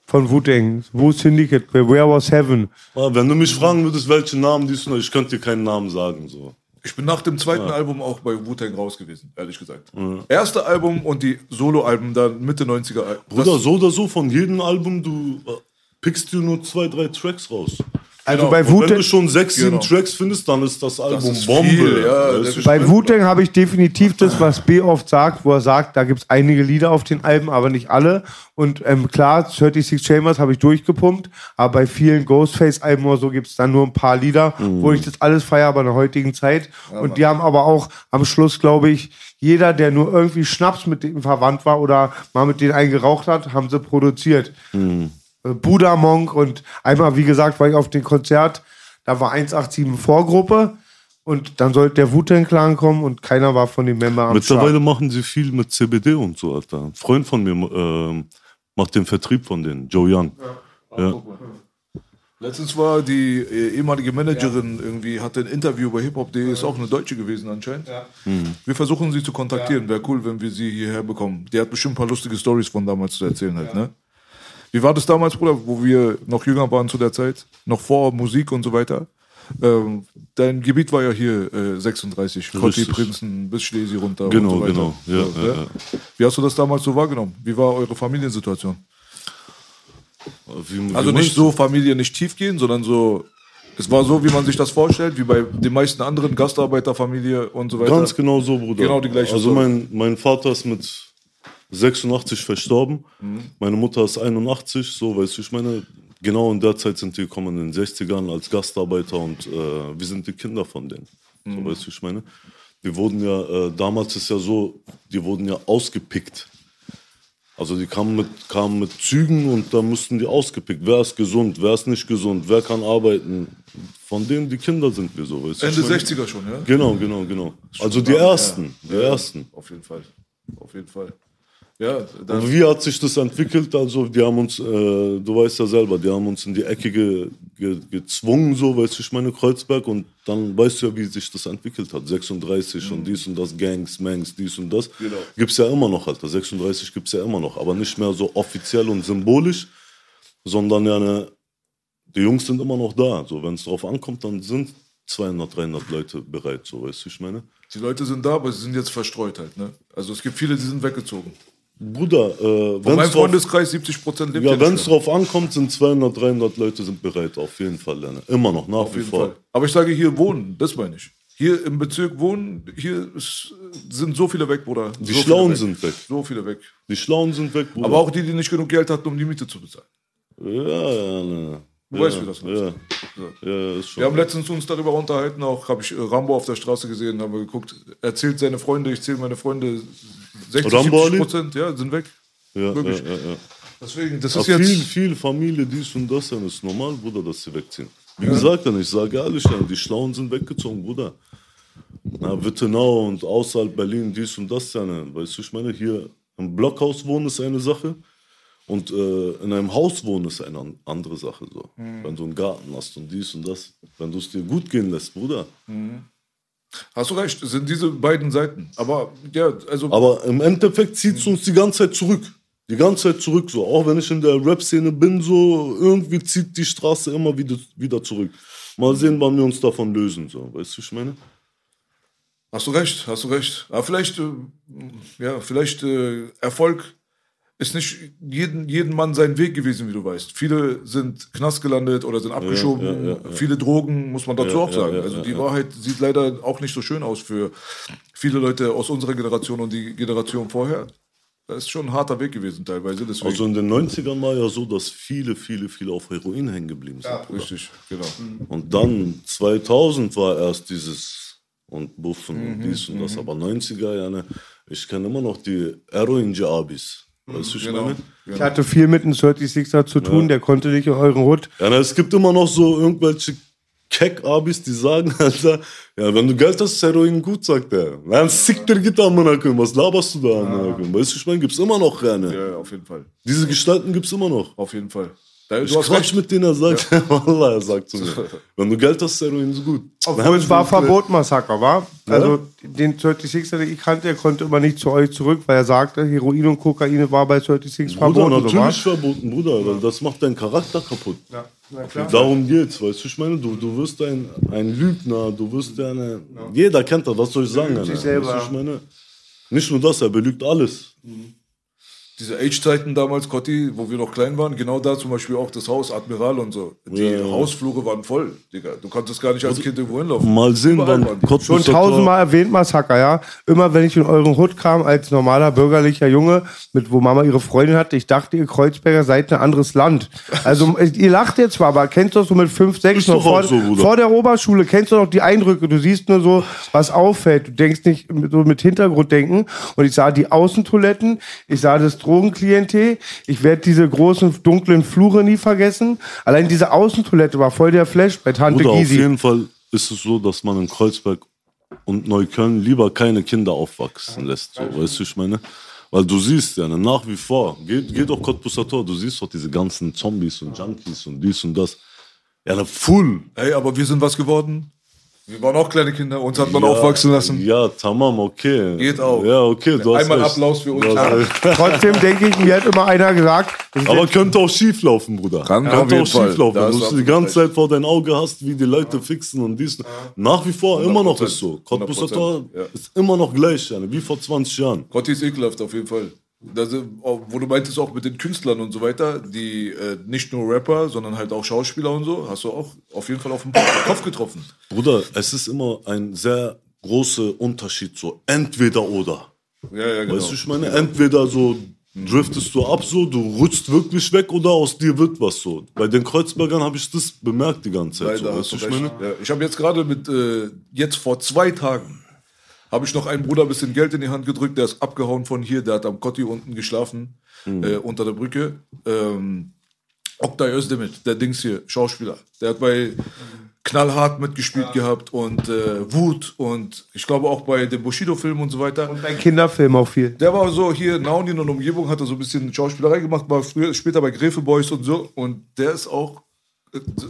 Von Wu-Tang. Wu Syndicate, Where Was Heaven? Ah, Wenn du mich fragen würdest, welchen Namen dies und das, ich könnte dir keinen Namen sagen. So. Ich bin nach dem zweiten Album auch bei Wu-Tang raus gewesen, ehrlich gesagt. Erste Album und die Solo-Alben dann Mitte 90er. Das- Bruder, so oder so, von jedem Album, du äh, pickst dir nur zwei, drei Tracks raus. Also Genau. bei Und wenn Wu-Tang du schon sechs, sieben Genau. Tracks findest, dann ist das Album ist Bombe. viel, ja, das ist- Bei Wu-Tang habe ich definitiv das, was B oft sagt, wo er sagt, da gibt es einige Lieder auf den Alben, aber nicht alle. Und ähm, klar, 36 Chambers habe ich durchgepumpt, aber bei vielen Ghostface-Alben oder so gibt es dann nur ein paar Lieder, wo ich das alles feiere, aber in der heutigen Zeit. Und die haben aber auch am Schluss, glaube ich, jeder, der nur irgendwie Schnaps mit denen verwandt war oder mal mit denen einen geraucht hat, haben sie produziert. Äh, Buddha Monk und einmal, wie gesagt, war ich auf dem Konzert, da war 187 Vorgruppe und dann sollte der Wu-Tang Clan kommen und keiner war von den Member am Mittlerweile Start. machen sie viel mit CBD und so, Alter. Ein Freund von mir ähm, macht den Vertrieb von denen, Joe Young. Ja. Letztens war die äh, ehemalige Managerin irgendwie, hatte ein Interview bei hiphop.de, ist auch eine Deutsche gewesen anscheinend. Wir versuchen sie zu kontaktieren. Wäre cool, wenn wir sie hierher bekommen. Die hat bestimmt ein paar lustige Stories von damals zu erzählen halt, ne? Wie war das damals, Bruder, wo wir noch jünger waren zu der Zeit? Noch vor Musik und so weiter? Ähm, dein Gebiet war ja hier äh, 36, Kotti. Prinzen bis Schlesi runter Genau, und so genau. Ja, So, ja, ne? ja. Wie hast du das damals so wahrgenommen? Wie war eure Familiensituation? Wie, Also wie nicht meinst so Familie nicht tief gehen, sondern so, es war so, wie man sich das vorstellt, wie bei den meisten anderen Gastarbeiterfamilie und so weiter. Ganz genau so, Bruder. Genau die gleiche Also mein, mein Vater ist mit 86 verstorben. Mhm. Meine Mutter ist 81, so weißt du, ich meine, genau in der Zeit sind die gekommen in den 60ern als Gastarbeiter und äh, wir sind die Kinder von denen. Mhm. So weißt du, ich meine. Wir wurden ja, äh, damals ist ja so, die wurden ja ausgepickt. Also die kamen mit, kamen mit Zügen und da mussten die ausgepickt. Wer ist gesund, wer ist nicht gesund, wer kann arbeiten. Von denen die Kinder sind wir so. Weißt du, Ende ich meine. 60er schon, ja? Genau, genau, genau. Also die ersten, die Ja, ersten. Auf jeden Fall. Auf jeden Fall. Ja, Und wie hat sich das entwickelt? Also, die haben uns, äh, du weißt ja selber, die haben uns in die Ecke ge, ge, gezwungen, so, weißt du, ich meine, Kreuzberg. Und dann weißt du ja, wie sich das entwickelt hat. 36 und dies und das, Gangs, Mangs, dies und das. Genau. Gibt's ja immer noch, Alter. 36 gibt's ja immer noch. Aber nicht mehr so offiziell und symbolisch, sondern ja, ne, die Jungs sind immer noch da. So, wenn es drauf ankommt, dann sind 200, 300 Leute bereit, so, weißt du, ich meine. die Leute sind da, aber sie sind jetzt verstreut halt. Ne? Also es gibt viele, die sind weggezogen. Bruder, äh, meinem drauf- Freundeskreis 70 Prozent lebt Ja, wenn es drauf ankommt, sind 200, 300 Leute sind bereit, auf jeden Fall. Lenne. Immer noch, nach Auf wie jeden vor. Fall. Aber ich sage hier wohnen, das meine ich. Hier im Bezirk wohnen, hier ist, sind so viele weg, Bruder. Die so Schlauen weg. sind weg. So viele weg. Die Schlauen sind weg, Bruder. Aber auch die, die nicht genug Geld hatten, um die Miete zu bezahlen. Ja, ja, ne. Du ja, weißt, wie das läuft. Ja, ja, ist schon. Wir haben letztens uns darüber unterhalten, auch habe ich äh, Rambo auf der Straße gesehen, haben wir geguckt, er zählt seine Freunde, ich zähle meine Freunde, 60, Rambo 70 Ali? Prozent, ja, sind weg. ja, wirklich. Deswegen, das Aber ist jetzt... viel, viel Familie, dies und das, dann ist normal, Bruder, dass sie wegziehen. Wie gesagt, dann, ich sage ehrlich, dann, die Schlauen sind weggezogen, Bruder. Na, Wittenau und außerhalb Berlin, dies und das, ja, ne. weißt du, ich meine, hier im Blockhaus wohnen ist eine Sache und äh, in einem Haus wohnen ist eine an- andere Sache. So. Wenn du einen Garten hast und dies und das, wenn du es dir gut gehen lässt, Bruder. Hast du recht, es sind diese beiden Seiten. Aber ja, also Aber im Endeffekt zieht es uns die ganze Zeit zurück. Die ganze Zeit zurück, so. Auch wenn ich in der Rap-Szene bin, so, irgendwie zieht die Straße immer wieder, wieder zurück. Mal sehen, wann wir uns davon lösen, so. Weißt du, ich meine? Hast du recht, hast du recht. Aber vielleicht, äh, ja, vielleicht äh, Erfolg ist nicht jeden, jeden Mann sein Weg gewesen, wie du weißt. Viele sind Knast gelandet oder sind abgeschoben. ja, ja, ja. Viele Drogen, muss man dazu Ja, auch ja, sagen. ja, also ja, die ja. Wahrheit sieht leider auch nicht so schön aus für viele Leute aus unserer Generation und die Generation vorher. Das ist schon ein harter Weg gewesen teilweise. Deswegen. Also in den 90ern war ja so, dass viele, viele, viele auf Heroin hängen geblieben sind. Richtig, genau. Und dann 2000 war erst dieses und Buffen und dies und das. Aber 90er, ja, ne, ich kenne immer noch die Heroin-Jabis. Weißt du, ich Genau. meine? Ich hatte viel mit einem 36er zu tun, der konnte nicht in euren Hut. Ja, na, es gibt immer noch so irgendwelche Keck-Abis, die sagen, [LAUGHS] Alter, ja, wenn du Geld hast, ist Heroin gut, sagt er. Siktir git amına koyayım, was laberst du da koyayım? Weißt du, ich meine, gibt's immer noch Reine. Ja, ja, auf jeden Fall. Diese Gestalten gibt's immer noch. Auf jeden Fall. Da, Ich quatsch mit denen, er sagt, Wallah, er sagt zu mir, wenn du Geld hast, ist Heroin ist gut. Obwohl es war Verbot-Massaker, war? Also den 36er, den ich kannte, der konnte immer nicht zu euch zurück, weil er sagte, Heroin und Kokain war bei 36 Bruder, verboten. natürlich wa? verboten, Bruder, weil das macht deinen Charakter kaputt. Ja, na klar. Darum geht's, weißt du, ich meine, du, du wirst ein, ein Lügner, du wirst ja eine. Jeder kennt das, was soll ich sagen? sich selber. Weißt du, ich meine, nicht nur das, er belügt alles. Diese Age-Zeiten damals, Cotti, wo wir noch klein waren, genau da zum Beispiel auch das Haus Admiral und so. Die Ja, ja. Hausflure waren voll, Digga. Du konntest gar nicht als Kind irgendwo hinlaufen. Mal sehen, Überall wann. Cottbus Schon tausendmal erwähnt Massaker, ja. Immer wenn ich in euren Hut kam als normaler bürgerlicher Junge, mit wo Mama ihre Freundin hatte, ich dachte, ihr Kreuzberger seid ein anderes Land. Also [LAUGHS] ihr lacht jetzt zwar, aber kennst du das so mit fünf, sechs noch vor, so, vor der Oberschule, kennst du noch die Eindrücke, du siehst nur so, was auffällt. Du denkst nicht so mit Hintergrunddenken. Und ich sah die Außentoiletten, ich sah das Drogenklientel, ich werde diese großen dunklen Flure nie vergessen. Allein diese Außentoilette war voll der Flash bei Tante Bruder, auf Gysi. jeden Fall ist es so, dass man in Kreuzberg und Neukölln lieber keine Kinder aufwachsen lässt. So, weißt du, ich meine? Weil du siehst ja, ne, nach wie vor, geh, geh doch Cottbuser Tor, du siehst doch diese ganzen Zombies und Junkies und dies und das. Ja, ne, full. Hey, aber wir sind was geworden. Wir waren auch kleine Kinder, uns hat man aufwachsen lassen. Ja, tamam, okay. Geht auch. Ja, okay, du hast Einmal recht. Applaus für uns. Recht. Trotzdem denke ich, mir hat immer einer gesagt, Aber könnte auch schief laufen, Bruder. Kann auf könnte auch schief laufen. Wenn du die ganze Zeit vor dein Auge hast, wie die Leute fixen und dies. Nach wie vor immer noch ist so. 100%, ja. ist immer noch gleich, ja, wie vor 20 Jahren. Cotti ist ekelhaft auf jeden Fall. Auch, wo du meintest auch mit den Künstlern und so weiter, die äh, nicht nur Rapper, sondern halt auch Schauspieler und so, hast du auch auf jeden Fall auf den Kopf getroffen. Bruder, es ist immer ein sehr großer Unterschied, so entweder oder. Ja, ja, genau. Weißt du, ich meine, entweder so driftest du ab, so, du rutschst wirklich weg oder aus dir wird was so. Bei den Kreuzbergern habe ich das bemerkt die ganze Zeit. Leider so, weißt du ich meine? Ja, ich habe jetzt gerade mit, äh, jetzt vor zwei Tagen, habe ich noch einen Bruder ein bisschen Geld in die Hand gedrückt, der ist abgehauen von hier, der hat am Kotti unten geschlafen, Mhm. äh, unter der Brücke. Ähm, Oktay Özdemir, der Dings hier, Schauspieler, der hat bei knallhart mitgespielt gehabt und äh, Wut und ich glaube auch bei dem Bushido-Film und so weiter. Bei Kinderfilmen auch viel. Der war so hier in Naundin und Umgebung, hat er so ein bisschen Schauspielerei gemacht, war früher, später bei Gräfe Boys und so. Und der ist auch,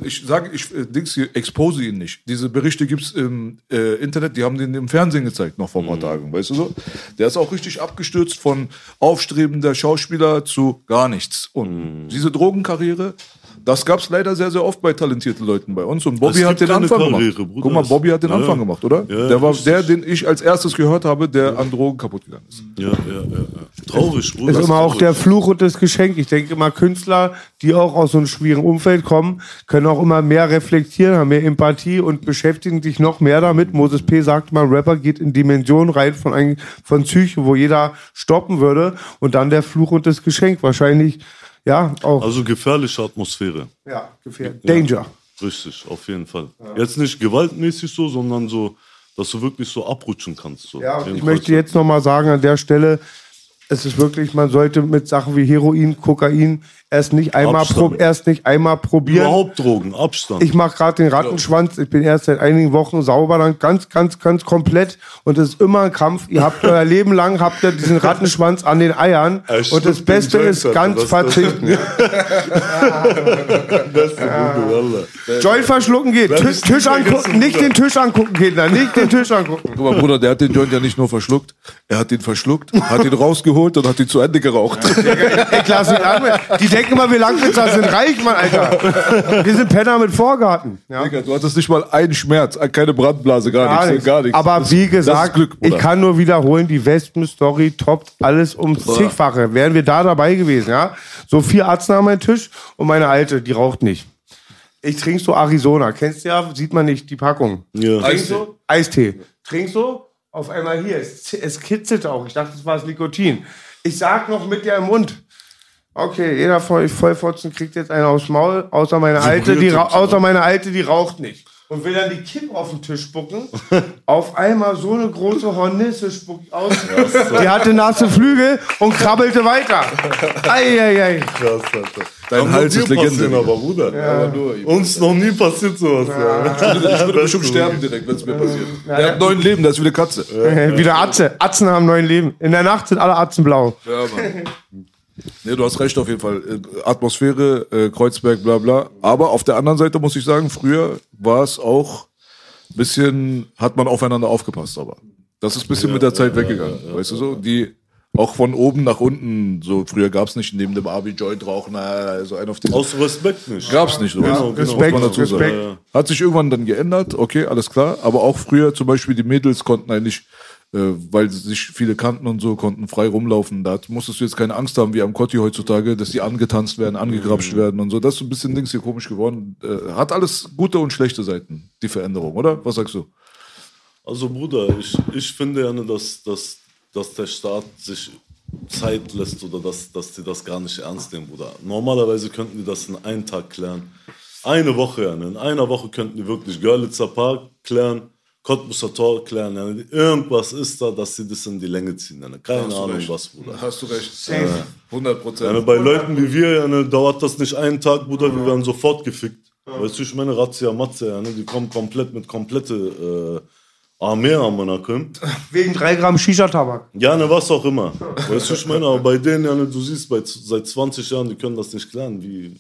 ich sage, ich äh, Dings hier, expose ihn nicht. Diese Berichte gibt's im äh, Internet, die haben den im Fernsehen gezeigt, noch vor ein paar Tagen, weißt du so? Der ist auch richtig abgestürzt von aufstrebender Schauspieler zu gar nichts. Und diese Drogenkarriere, das gab's leider sehr, sehr oft bei talentierten Leuten bei uns. Und Bobby Es hat den Anfang Karriere, gemacht. Bruder. Guck mal, Bobby hat den Ja, Anfang gemacht, oder? Ja, der war der, den ich als erstes gehört habe, der an Drogen kaputt gegangen ist. Ja, ja, ja. Traurig, Bruder. ist immer auch der Fluch und das Geschenk. Ich denke immer, Künstler, die auch aus so einem schwierigen Umfeld kommen, können auch immer mehr reflektieren, haben mehr Empathie und beschäftigen sich noch mehr damit. Moses P. sagt mal, Rapper geht in Dimensionen rein von, ein, von Psyche, wo jeder stoppen würde. Und dann der Fluch und das Geschenk. Wahrscheinlich, ja, auch. Also gefährliche Atmosphäre. ja, gefährlich. Danger. Richtig, auf jeden Fall. Jetzt nicht gewaltmäßig so, sondern so, dass du wirklich so abrutschen kannst. So. Ja, ich möchte jetzt nochmal sagen an der Stelle, es ist wirklich, man sollte mit Sachen wie Heroin, Kokain erst nicht einmal, pro, erst nicht einmal probieren. Überhaupt Drogen, Abstand. Ich mache gerade den Rattenschwanz. Ich bin erst seit einigen Wochen sauber, dann ganz, ganz, ganz komplett. Und es ist immer ein Kampf. Ihr habt euer [LAUGHS] Leben lang habt ihr diesen Rattenschwanz an den Eiern. Er und das Beste ist ganz das- verzichten. Beste Bruder, Wallah. Joint verschlucken geht. Tisch, ich Tisch angucken. Nicht den Tisch angucken, Kinder. Nicht den Tisch angucken. Guck mal, Bruder, der hat den Joint ja nicht nur verschluckt, er hat ihn verschluckt, hat ihn rausgeholt und hat ihn zu Ende geraucht. Ich lass nicht an. Die [LAUGHS] denken immer, wir Langwitzer sind reich, Mann, Alter. Wir sind Penner mit Vorgarten. Ja. Digga, du hattest nicht mal einen Schmerz, keine Brandblase, gar, Gar nichts, gar nichts. Aber Das- wie gesagt, Glück, ich kann nur wiederholen, die Wespen-Story toppt alles um zigfache. Wären wir da dabei gewesen, ja? So vier Arzt am meinem Tisch und meine Alte, die raucht nicht. Ich trinke so Arizona. Kennst du ja, sieht man nicht, die Packung. Ja. Trinkst du? Eistee. Trinkst du? Auf einmal hier. Es, es kitzelt auch. Ich dachte, das war das Nikotin. Ich sag noch mit dir im Mund. Okay, jeder von euch Vollfotzen kriegt jetzt einen aufs Maul, außer meine Alte, die, außer meine Alte, die raucht nicht. Und will dann die Kippe auf den Tisch spucken. [LAUGHS] auf einmal so eine große Hornisse spuckt aus. Die hatte nasse Flügel und krabbelte weiter. Eieiei. Krass, Alter. Dein Hals ist Legende, aber Bruder. Aber nur ihm. Uns noch nie passiert sowas. Ja. Ich würde bestimmt sterben direkt, wenn es mir passiert. Der hat neun Leben, das ist wie eine Katze. [LAUGHS] Wieder Atze. Atzen haben neuen Leben. In der Nacht sind alle Atzen blau. Ja, Mann. [LAUGHS] Nee, du hast recht auf jeden Fall. Äh, Atmosphäre, äh, Kreuzberg, bla bla. Aber auf der anderen Seite muss ich sagen, früher war es auch ein bisschen, hat man aufeinander aufgepasst, aber. Das ist ein bisschen mit der Zeit weggegangen. weißt du so? Die auch von oben nach unten, so früher gab's nicht neben dem Abi Joint rauchen, na, so ein auf die. Aus Respekt nicht. Gab's nicht, sowas. Genau, genau. Respekt, man dazu. Respekt. Hat sich irgendwann dann geändert, okay, alles klar. Aber auch früher zum Beispiel die Mädels konnten eigentlich, weil sich viele kannten und so, konnten frei rumlaufen. Da musstest du jetzt keine Angst haben, wie am Kotti heutzutage, dass die angetanzt werden, angegrapscht werden und so. Das ist ein bisschen Dings hier komisch geworden. Äh, hat alles gute und schlechte Seiten, die Veränderung, oder? Was sagst du? Also Bruder, ich, ich finde ja, ne, dass, dass, dass der Staat sich Zeit lässt oder dass, dass die das gar nicht ernst nehmen, Bruder. Normalerweise könnten die das in einem Tag klären. Eine Woche, ja. ne? In einer Woche könnten die wirklich Görlitzer Park klären, Cottbusser Tor klären. Ja. ne? Irgendwas ist da, dass sie das in die Länge ziehen. Ja. ne? Keine Ahnung recht. was, Bruder. Hast du recht. 100 Ja, Prozent. ne, bei Leuten wie wir, ja, ne, dauert das nicht einen Tag, Bruder, wir werden sofort gefickt. Weißt du, ich meine Razzia Matze, ja, ne, die kommen komplett mit komplette äh, Armee am Nacken. Wegen drei Gramm Shisha-Tabak. Ja, ne, was auch immer. Weißt du, ich meine, aber bei denen, ja, ne, du siehst, bei, seit 20 Jahren, die können das nicht klären, wie,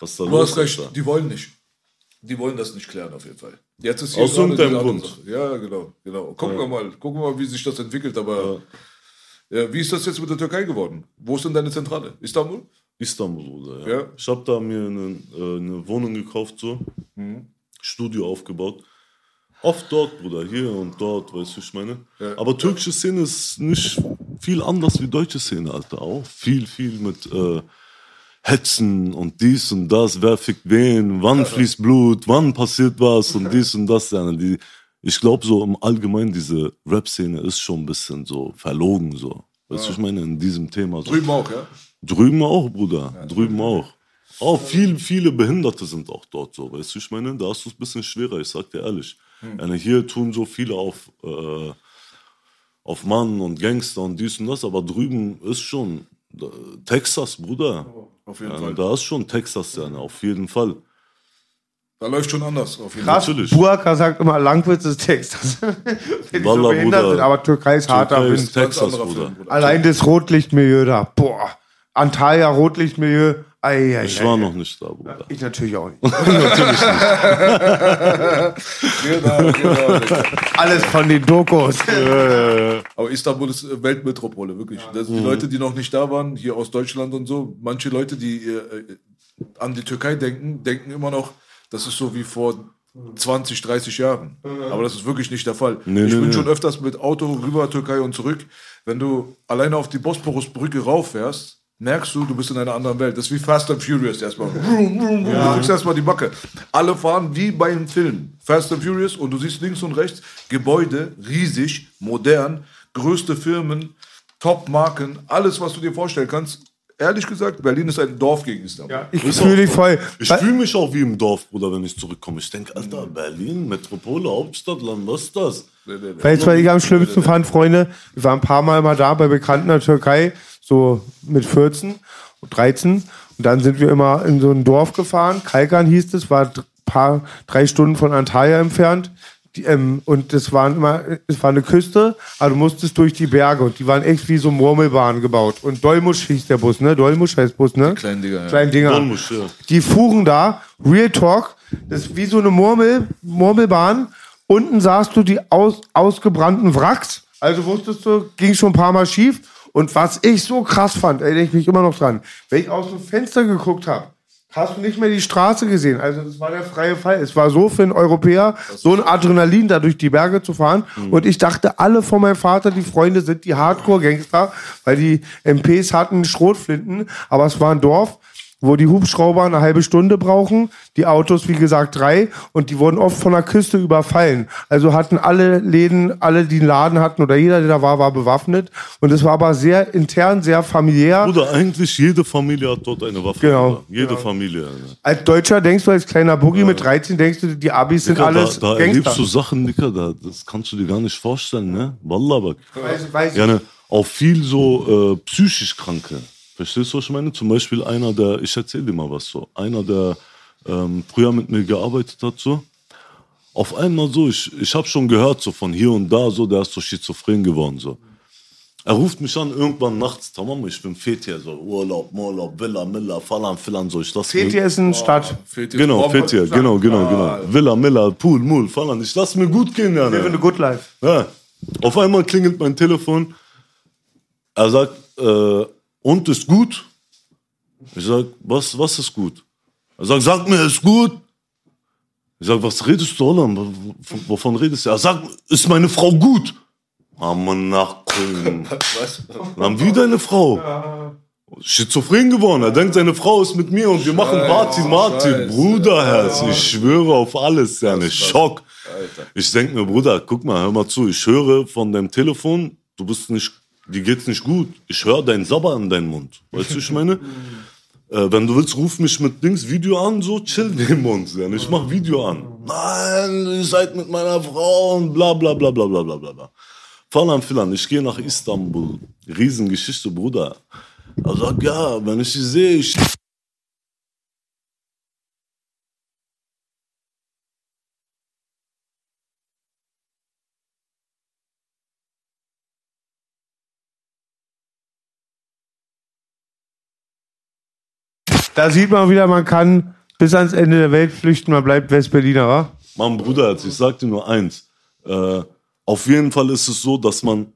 was da Du los hast recht, ist. da. die wollen nicht. Die wollen das nicht klären, auf jeden Fall. Jetzt ist hier Aus irgendeinem Grund. Ja, genau, genau. Gucken wir mal, gucken wir mal, wie sich das entwickelt. Aber ja, wie ist das jetzt mit der Türkei geworden? Wo ist denn deine Zentrale? Istanbul? Istanbul, Bruder, ja. Ja. Ich habe da mir eine, äh, eine Wohnung gekauft, so. Studio aufgebaut. Oft dort, Bruder, hier und dort, weißt du, ich meine. Ja. Aber türkische Szene ist nicht viel anders wie deutsche Szene, Alter. Auch viel, viel mit äh, Hetzen und dies und das, wer fickt wen, wann fließt Blut, wann passiert was und dies und das. Ja, die, ich glaube so im Allgemeinen, diese Rap-Szene ist schon ein bisschen so verlogen, so. Weißt du, ich meine, in diesem Thema. So. Drüben auch, ja? Drüben auch, Bruder. Drüben auch. Auch viel, viele Behinderte sind auch dort so, weißt du, ich meine, da hast du es ein bisschen schwerer, ich sag dir ehrlich. Eine, hier tun so viele auf, äh, auf Mann und Gangster und dies und das, aber drüben ist schon Texas, Bruder. Auf jeden Ja, Fall. da ist schon Texas, ja, auf jeden Fall. Da läuft schon anders auf jeden Fall. Krass, Natürlich. Burka sagt immer, Langwitz ist Texas. [LAUGHS] Wenn die so behindert Bruder. sind, aber Türkei ist harter Türkei Wind. ist Texas, Bruder. Film, Bruder. Allein das Rotlichtmilieu da. Boah. Antalya Rotlichtmilieu. Ei, ei, Ich ei, war noch nicht da, Bruder. Ich natürlich auch nicht. [LAUGHS] Genau, genau. Digga. Alles von den Dokus. Aber Istanbul ist äh, Weltmetropole, wirklich. Das sind die Leute, die noch nicht da waren, hier aus Deutschland und so, manche Leute, die äh, äh, an die Türkei denken, denken immer noch, das ist so wie vor 20, 30 Jahren. Aber das ist wirklich nicht der Fall. Nee, ich nee, bin nee. schon öfters mit Auto rüber Türkei und zurück. Wenn du alleine auf die Bosporusbrücke rauffährst, merkst du, du bist in einer anderen Welt. Das ist wie Fast and Furious erstmal. Vroom. Du kriegst erstmal die Backe. Alle fahren wie bei einem Film. Fast and Furious und du siehst links und rechts Gebäude, riesig, modern, größte Firmen, Top-Marken, alles, was du dir vorstellen kannst. Ehrlich gesagt, Berlin ist ein Dorf gegen Istanbul. Ich Ist fühle dich voll. Ich Weil- fühle mich auch wie im Dorf, Bruder, wenn ich zurückkomme. Ich denke, Alter, Berlin, Metropole, Hauptstadt, Land, was ist das? Weißt du, was ich am schlimmsten fand, Freunde? Ich war ein paar Mal mal da bei Bekannten in der Türkei, so mit 14 und 13. Und dann sind wir immer in so ein Dorf gefahren. Kalkan hieß es, war ein paar, drei Stunden von Antalya entfernt. Die, ähm, und das waren immer, es war eine Küste, aber du musstest durch die Berge und die waren echt wie so Murmelbahnen gebaut. Und Dolmusch hieß der Bus, ne? Dolmusch heißt Bus, ne? kleinen Dinger, ja. Kleinen Dinger. Dolmusch, ja. Die fuhren da, Real Talk, das ist wie so eine Murmel, Murmelbahn. Unten sahst du die aus, ausgebrannten Wracks. Also wusstest du, ging schon ein paar Mal schief. Und was ich so krass fand, erinnere ich mich immer noch dran, wenn ich aus dem Fenster geguckt habe, hast du nicht mehr die Straße gesehen. Also das war der freie Fall. Es war so für einen Europäer, so ein Adrenalin, da durch die Berge zu fahren. Und ich dachte, alle von meinem Vater, die Freunde, sind die Hardcore-Gangster, weil die MPs hatten Schrotflinten. Aber es war ein Dorf, wo die Hubschrauber eine halbe Stunde brauchen, die Autos, wie gesagt, drei. Und die wurden oft von der Küste überfallen. Also hatten alle Läden, alle, die einen Laden hatten oder jeder, der da war, war bewaffnet. Und es war aber sehr intern, sehr familiär. Bruder, eigentlich jede Familie hat dort eine Waffe. Genau. Jede Familie. ne? Als Deutscher denkst du, als kleiner Boogie mit 13, denkst du, die Abis sind Dicker, alles da, da Gangster. erlebst du Sachen, Dicker, da, das kannst du dir gar nicht vorstellen, ne? Wallabak. Weiß, weiß Ja, ne, auch viel so äh, psychisch Kranke. Verstehst du, was ich meine? Zum Beispiel einer, der, ich erzähl dir mal was so, einer, der ähm, früher mit mir gearbeitet hat, so. Auf einmal so, ich, ich habe schon gehört, so von hier und da, so, der ist so schizophren geworden, so. Er ruft mich an, irgendwann nachts, tamam, ich bin Fethiye, so, Urlaub, Urlaub, Villa, Milla, Falan, Filan, so, ich lass Fethiye ist eine Stadt. Dir Genau, Fethiye, genau, genau, genau. Villa, Milla, Pool, Mul, Falan, ich lass mir gut gehen, ja, ne? the good life. Ja. Auf einmal klingelt mein Telefon. Er sagt, äh, und ist gut? Ich sag, was, was ist gut? Er sagt, sag mir, ist gut. Ich sag, was redest du, Holland? Wovon, redest du? Er sagt, ist meine Frau gut? Amanakun. [LAUGHS] Was? Dann wie deine Frau? Schizophren geworden. Er denkt, seine Frau ist mit mir und wir machen Party. Scheiße. Bruderherz, ich schwöre auf alles, ja, ne Schock. Ich denk mir, Bruder, guck mal, hör mal zu, ich höre von deinem Telefon, du bist nicht, dir geht's nicht gut. Ich höre dein Sabber in deinem Mund. Weißt du, ich meine? Äh, wenn du willst, ruf mich mit Dings Video an, so chill neben uns. Ja. Ich mach Video an. Nein, ihr seid mit meiner Frau und bla bla bla bla bla bla bla. bla. Falan filan, ich gehe nach Istanbul. Riesengeschichte, Bruder. Er sagt, ja, wenn ich sie sehe, ich Da sieht man wieder, man kann bis ans Ende der Welt flüchten, man bleibt Westberliner, wa? Mann, Bruder, ich sag dir nur eins. Äh, auf jeden Fall ist es so, dass man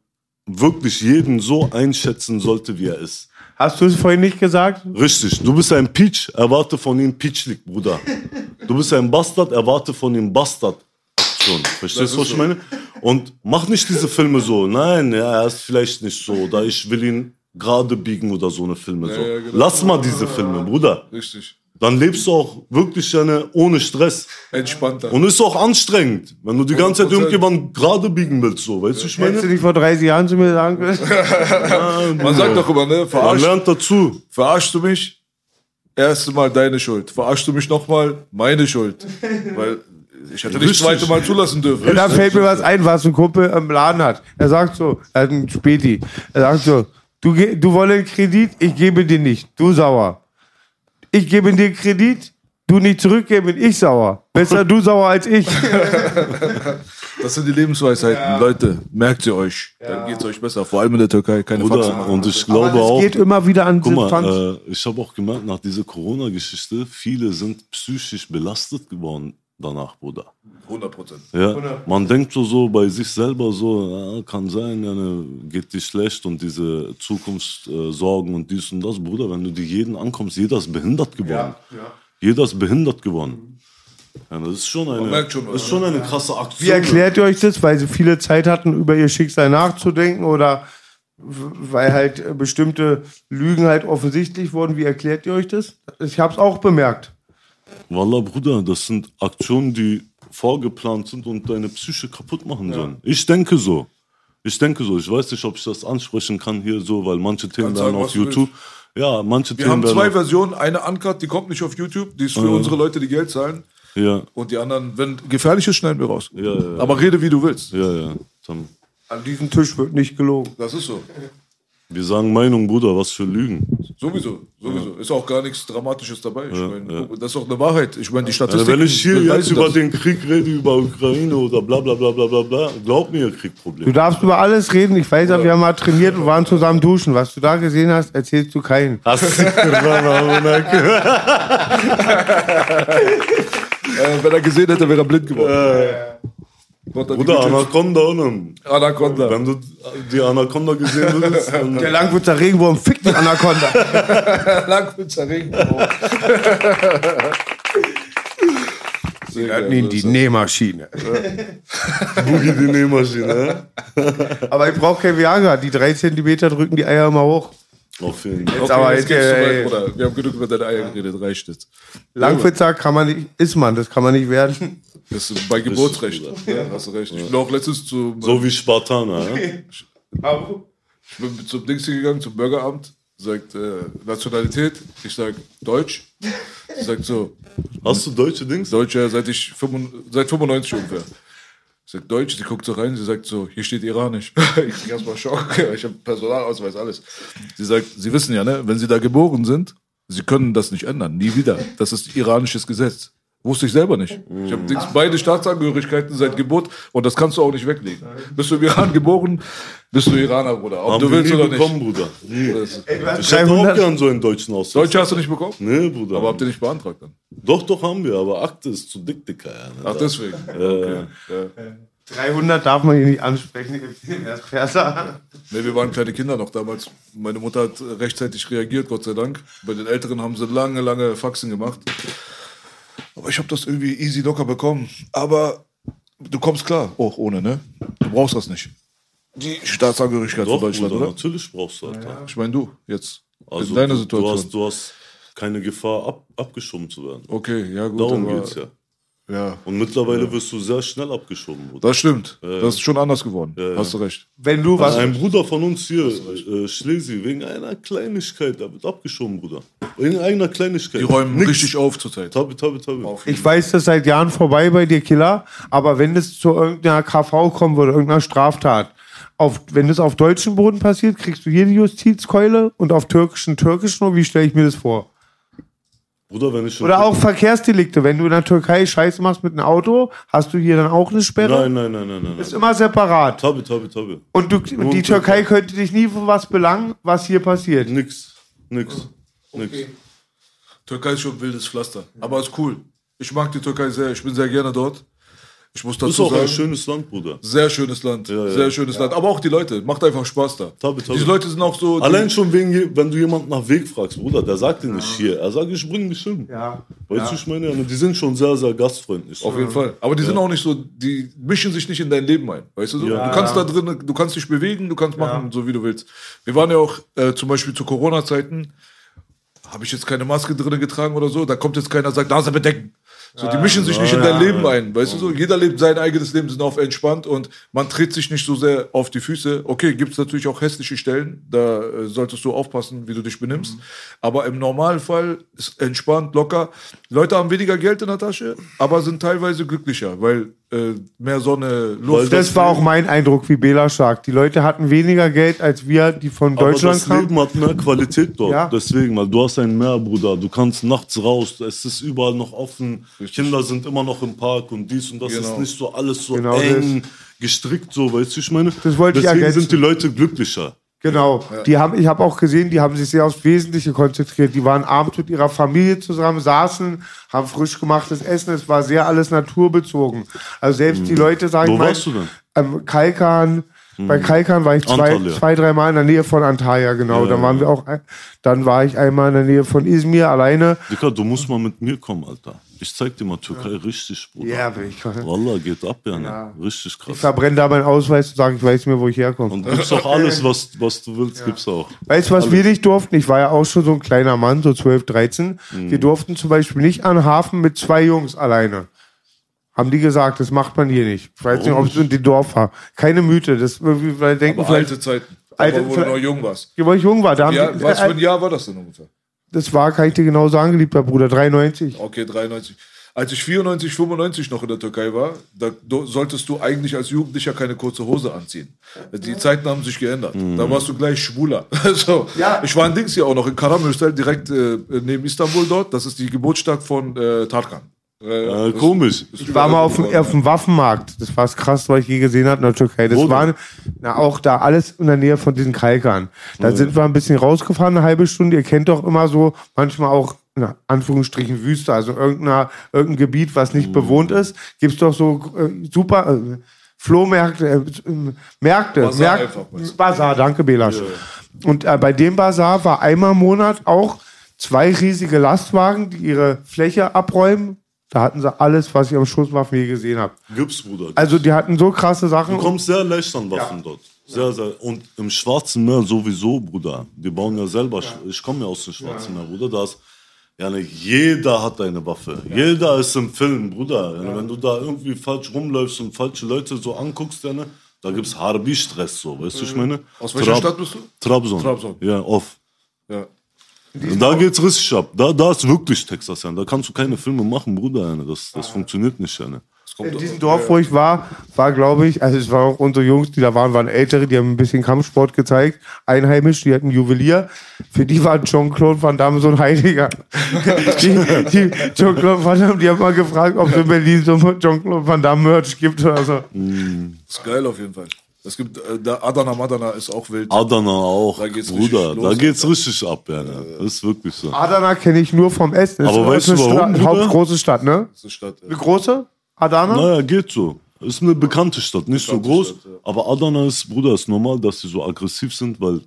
wirklich jeden so einschätzen sollte, wie er ist. Hast du es vorhin nicht gesagt? Richtig, du bist ein Peach, erwarte von ihm Peachlik, Bruder. Du bist ein Bastard, erwarte von ihm Bastard. Aktion. Verstehst du, was ich meine? Und mach nicht diese Filme so. Nein, ja, er ist vielleicht nicht so. Oder ich will ihn gerade biegen oder so eine Filme so. ja, genau. Lass mal diese Filme, Bruder. Richtig. Dann lebst du auch wirklich eine, ohne Stress. Entspannter. Und ist auch anstrengend, wenn du die ganze Zeit 100%. irgendjemand gerade biegen willst, so. Weißt du, ich Hättest du meine? nicht vor 30 Jahren zu mir sagen können? [LAUGHS] Man sagt doch immer, ne? Man Verarsch, lernt dazu. verarschst du mich? Erste Mal deine Schuld. Verarschst du mich nochmal? Meine Schuld. Weil ich hätte nicht das zweite Mal zulassen dürfen. Und da fällt mir was ein, was ein Kumpel im Laden hat. Er sagt so, er hat einen Späti. Er sagt so, du, du wolltest Kredit, ich gebe dir nicht. Du sauer. Ich gebe dir Kredit, du nicht zurückgehst, bin ich sauer. Besser du sauer als ich. [LAUGHS] Das sind die Lebensweisheiten. Leute, merkt sie euch. Dann geht's euch besser. Vor allem in der Türkei. Keine Faxen machen. und ich glaube Aber es auch. geht immer wieder an Guck mal, äh, ich habe auch gemerkt, nach dieser Corona-Geschichte, viele sind psychisch belastet geworden danach, Bruder. 100 Prozent. Ja, man denkt so, so bei sich selber so, ja, kann sein, ja, ne, geht dir schlecht und diese Zukunftssorgen äh, und dies und das, Bruder, wenn du dir jeden ankommst, jeder ist behindert geworden. Jeder ist behindert geworden. Ja, das ist schon eine, merkt schon, das ist schon eine krasse Aktion. Wie erklärt ihr euch das? Weil sie viele Zeit hatten, über ihr Schicksal nachzudenken oder weil halt äh, bestimmte Lügen halt offensichtlich wurden. Wie erklärt ihr euch das? Ich habe es auch bemerkt. Wallah, Bruder, das sind Aktionen, die vorgeplant sind und deine Psyche kaputt machen sollen. Ich denke so. Ich denke so. Ich weiß nicht, ob ich das ansprechen kann hier so, weil manche Themen werden auf YouTube. Ja, manche Wir Themen haben werden zwei Versionen. Eine Uncut, die kommt nicht auf YouTube. Die ist für unsere Leute, die Geld zahlen. Ja, Und die anderen, wenn gefährlich ist, schneiden wir raus. ja, ja. Aber rede, wie du willst. ja, ja. Dann, An diesem Tisch wird nicht gelogen. Das ist so. Wir sagen Meinung, Bruder, was für Lügen. Sowieso, sowieso. Ist auch gar nichts Dramatisches dabei. Ich meine, Das ist auch eine Wahrheit. Ich meine, die Also Statistiken wenn ich hier jetzt über den Krieg rede, über Ukraine oder bla bla bla bla bla bla, glaub mir, ihr kriegt Du darfst über alles reden. Ich weiß ja, wir haben mal trainiert und waren zusammen duschen. Was du da gesehen hast, erzählst du keinen. [LAUGHS] Äh, wenn er gesehen hätte, wäre er blind geworden. Gott Bruder, Anaconda unten. Anaconda. Wenn du die Anaconda gesehen würdest, dann Der Langwitzer Regenwurm fickt die Anaconda. [LAUGHS] Langwitzer Regenbogen. [LAUGHS] Wir hatten ihn die Nähmaschine. Boogie die Nähmaschine. [LAUGHS] Aber ich brauche kein Viagra. Die drei Zentimeter drücken die Eier immer hoch. Auf jeden Fall. Jetzt aber jetzt jetzt, geht's äh, Bruder. Wir haben genug über deine Eier geredet, reicht jetzt. Langwitzer kann man nicht, ist man, das kann man nicht werden. Das ist bei Geburtsrecht. Ja, hast du recht. Ich bin auch letztens zu, So wie Spartaner. Ja? ich bin zum Dings hier gegangen, zum Bürgeramt. Sagt äh, Nationalität. Ich sag Deutsch. Sie sagt so, Hast du deutsche Dings? Deutscher seit ich 95, seit 95 ungefähr. Ich sag Deutsch, sie guckt so rein, sie sagt so, hier steht Iranisch. [LAUGHS] ich krieg erstmal Schock, [LAUGHS] ich habe Personalausweis, alles. Sie sagt, Sie wissen ja, ne, wenn Sie da geboren sind, Sie können das nicht ändern, nie wieder. Das ist iranisches Gesetz. Wusste ich selber nicht. Ich habe beide Staatsangehörigkeiten seit Geburt und das kannst du auch nicht weglegen. Bist du im Iran geboren, bist du Iraner, Bruder. Ob Haben du willst oder bekommen, nicht. Bruder. Nie. Das- Ich hätte auch gern so einen deutschen Ausweis. Deutsche hast du nicht bekommen? Nee, Bruder. Aber habt ihr nicht beantragt dann? doch, doch haben wir, aber Akte ist zu dick, Dicker. Ja, ne? Ach, deswegen. Okay. Ja. 300 darf man hier nicht ansprechen. Erst. Nee, wir waren kleine Kinder noch damals. Meine Mutter hat rechtzeitig reagiert, Gott sei Dank. Bei den Älteren haben sie lange, lange Faxen gemacht. Aber ich habe das irgendwie easy locker bekommen. Aber du kommst klar, auch ohne, ne? Du brauchst das nicht. Die Staatsangehörigkeit Doch, von Deutschland, Bruder, oder? natürlich brauchst du das. Ja. Ich meine, du jetzt. Also, in deiner du, Situation. Du hast, du hast keine Gefahr, ab, abgeschoben zu werden. okay, ja, gut. Darum aber, geht's ja. Ja, Und mittlerweile wirst du sehr schnell abgeschoben, Bruder. das stimmt. Das ist schon anders geworden. ja. Hast du recht. Wenn du was. Ein Bruder von uns hier, äh, Schlesi, wegen einer Kleinigkeit, der wird abgeschoben, Bruder. Wegen einer Kleinigkeit. Die räumen Nix. richtig auf zurzeit. Tabi, tabi, tabi. Ich weiß das seit Jahren vorbei bei dir, Killer, aber wenn es zu irgendeiner KV kommen würde, irgendeiner Straftat, auf, wenn das auf deutschem Boden passiert, kriegst du hier die Justizkeule und auf türkischen türkischen, oder wie stelle ich mir das vor? Bruder, wenn ich schon. Oder auch Verkehrsdelikte, wenn du in der Türkei Scheiße machst mit einem Auto, hast du hier dann auch eine Sperre? Nein, nein, nein, nein, nein. Ist immer separat. Tabi, tabi, tabi. Und du, die Türkei könnte dich nie für was belangen, was hier passiert. Nix. Nix. Nix. Türkei ist schon ein wildes Pflaster. Aber ist cool. Ich mag die Türkei sehr. Ich bin sehr gerne dort. Ich muss Das ist dazu auch ein sagen, schönes Land, Bruder. sehr schönes Land. ja. Sehr schönes Land. Aber auch die Leute. Macht einfach Spaß da. Tabi, tabi. Diese Leute sind auch so. Allein schon wegen, wenn du jemanden nach Weg fragst, Bruder, der sagt dir nicht hier. Er sagt, ich bring dich hin. Ja. Weißt du, ich meine, die sind schon sehr, sehr gastfreundlich. Auf jeden Fall. Aber die sind auch nicht so, die mischen sich nicht in dein Leben ein. Weißt du so? Ja. Du kannst da drin, du kannst dich bewegen, du kannst machen, so wie du willst. Wir waren ja auch äh, zum Beispiel zu Corona-Zeiten, habe ich jetzt keine Maske drin getragen oder so, da kommt jetzt keiner und sagt, Nase bedecken. So, die mischen sich nicht in dein Leben ein, weißt du so? Jeder lebt sein eigenes Leben, sind auf entspannt und man tritt sich nicht so sehr auf die Füße. Okay, gibt es natürlich auch hässliche Stellen, da äh, solltest du aufpassen, wie du dich benimmst. Aber im Normalfall ist entspannt, locker. Leute haben weniger Geld in der Tasche, aber sind teilweise glücklicher, weil mehr Sonne, Luft. Das war auch mein Eindruck, wie Bela sagt. Die Leute hatten weniger Geld als wir, die von Aber Deutschland das kamen. Leben hat mehr Qualität dort. Ja. Deswegen, weil du hast ein Meer, Bruder. Du kannst nachts raus. Es ist überall noch offen. Kinder sind immer noch im Park und dies und das Genau. ist nicht so alles so Genau eng gestrickt, so, weißt du, ich meine? Das wollte ich Deswegen ergänzen. sind die Leute glücklicher. Genau. Die haben, ich habe auch gesehen, die haben sich sehr aufs Wesentliche konzentriert. Die waren abends mit ihrer Familie zusammen, saßen, haben frisch gemachtes Essen. Es war sehr alles naturbezogen. Also selbst die Leute sagen Wo mal, warst du denn? Ähm, Kalkan. Bei Kalkan war ich zwei, Antalya. zwei, drei Mal in der Nähe von Antalya, genau. dann waren wir auch, dann war ich einmal in der Nähe von Izmir alleine. Dicker, du musst mal mit mir kommen, Alter. Ich zeig dir mal Türkei richtig, Bruder. Ja, ich. Wallah, geht ab, ja, ne? Richtig Ich krass. verbrenne da meinen Ausweis und sage, ich weiß mir, wo ich herkomme. Und gibt's auch alles, was, was du willst, gibt's auch. Weißt du, was wir nicht durften? Ich war ja auch schon so ein kleiner Mann, so 12, 13. Mhm. Wir durften zum Beispiel nicht an Hafen mit zwei Jungs alleine. Haben die gesagt, das macht man hier nicht. Ich weiß nicht, ob es in die Dorf war. Keine Mythe. Das weil denken Aber alte Zeiten. Alte- wo du noch jung warst. wo ich jung war. Da haben Ja, die, was für äh, ein Jahr war das denn ungefähr? Das war, kann ich dir genau sagen, geliebter Bruder, 93. Okay, 93. Als ich 94, 95 noch in der Türkei war, da solltest du eigentlich als Jugendlicher keine kurze Hose anziehen. Die Zeiten haben sich geändert. Da warst du gleich schwuler. [LAUGHS] Also, Ja. Ich war in Dings hier auch noch in Karamürsel, direkt äh, neben Istanbul dort. Das ist die Geburtsstadt von äh, Tarkan. Äh, Äh, komisch. Ich war mal auf dem, auf dem Waffenmarkt. Das war das krass, was ich je gesehen habe in der Türkei. Das Wo waren na, auch da alles in der Nähe von diesen Kalkern. Da sind wir ein bisschen rausgefahren, eine halbe Stunde. Ihr kennt doch immer so, manchmal auch, in Anführungsstrichen, Wüste, also irgendeiner, irgendein Gebiet, was nicht bewohnt ist. Gibt's doch so äh, super äh, Flohmärkte, äh, äh, Märkte. Bazar Märk-? Bazar, danke, Belasch. Und äh, bei dem Bazar war einmal im Monat auch zwei riesige Lastwagen, die ihre Fläche abräumen. Da hatten sie alles, was ich am Schusswaffen je gesehen habe. Gibt's, Bruder. Also die hatten so krasse Sachen. Du kommst sehr leicht an Waffen dort. Sehr, sehr. Und im Schwarzen Meer sowieso, Bruder. Die bauen ja selber. Ich komme ja aus dem Schwarzen Meer, Bruder. Da ist, ja, ne, jeder hat eine Waffe. Jeder ist im Film, Bruder. Ja, ne, wenn du da irgendwie falsch rumläufst und falsche Leute so anguckst, ja, ne, da gibt's Harbi-Stress, so, weißt du, ich meine? Aus welcher Stadt bist du? Trabzon. Trabzon. Ja, off. Ja. Da geht's richtig ab. Da, da ist wirklich Texas, ja. Da kannst du keine Filme machen, Bruder. Ja. Das, das funktioniert nicht, ja. Ne. In diesem Dorf, wo ich war, war, glaube ich, also es waren auch unsere Jungs, die da waren, waren ältere, die haben ein bisschen Kampfsport gezeigt. Einheimisch, die hatten Juwelier. Für die war Jean-Claude Van Damme so ein Heiliger. [LAUGHS] die, die Jean-Claude Van Damme, die haben mal gefragt, ob es in Berlin so Jean-Claude Van Damme Merch gibt oder so. Ist geil auf jeden Fall. Es gibt, äh, der Adana Madana ist auch wild. Adana auch, Da geht's Bruder. richtig da los, geht's richtig ab, ja. Ne. Das ist wirklich so. Adana kenne ich nur vom Essen. Das Aber ist weißt du eine warum, Stadt-? Hauptgroße Stadt, ne? Das ist Stadt, äh, Eine große? Adana? Naja, geht so. Ist eine bekannte Stadt, nicht so Bekannte groß. Stadt, ja. Aber Adana ist, Bruder, ist normal, dass sie so aggressiv sind, weil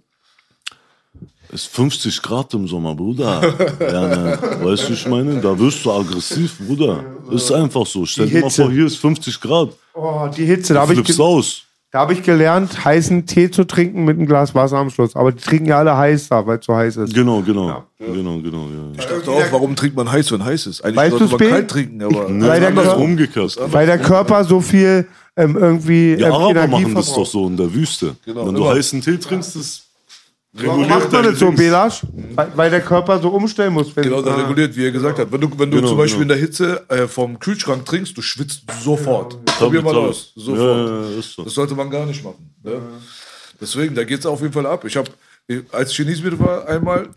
es 50 Grad im Sommer, Bruder. [LAUGHS] ja, ne. Weißt du, ich meine, da wirst du aggressiv, Bruder. Ist einfach so. Stell Die dir mal vor, hier ist 50 Grad. Oh, die Hitze. Da habe ich, Flippst aus. Da hab ich gelernt, heißen Tee zu trinken mit einem Glas Wasser am Schluss. Aber die trinken ja alle heiß da, weil es so heiß ist. Genau, genau. Genau, genau, ja. Ich dachte auch, warum trinkt man heiß, wenn heiß ist? Eigentlich Weißt sollte man kalt trinken, aber Weil der Körper- umgekehrt. Weil der Körper so viel ähm, irgendwie Die ähm, Araber Energie machen das doch so in der Wüste. Genau, Wenn du immer. heißen Tee trinkst, das Warum macht man das so. Belasch? Weil, weil der Körper so umstellen muss. Wenn, Genau, der Ah. reguliert, wie er gesagt hat. Wenn du, wenn du Genau, zum Beispiel genau. in der Hitze äh, vom Kühlschrank trinkst, du schwitzt sofort. Probier mal Tabii, tabii. aus. Sofort. Ja, ja, ja, ist so. Das sollte man gar nicht machen. Ne? Deswegen, da geht es auf jeden Fall ab. Ich habe, als ich in Izmir war, einmal,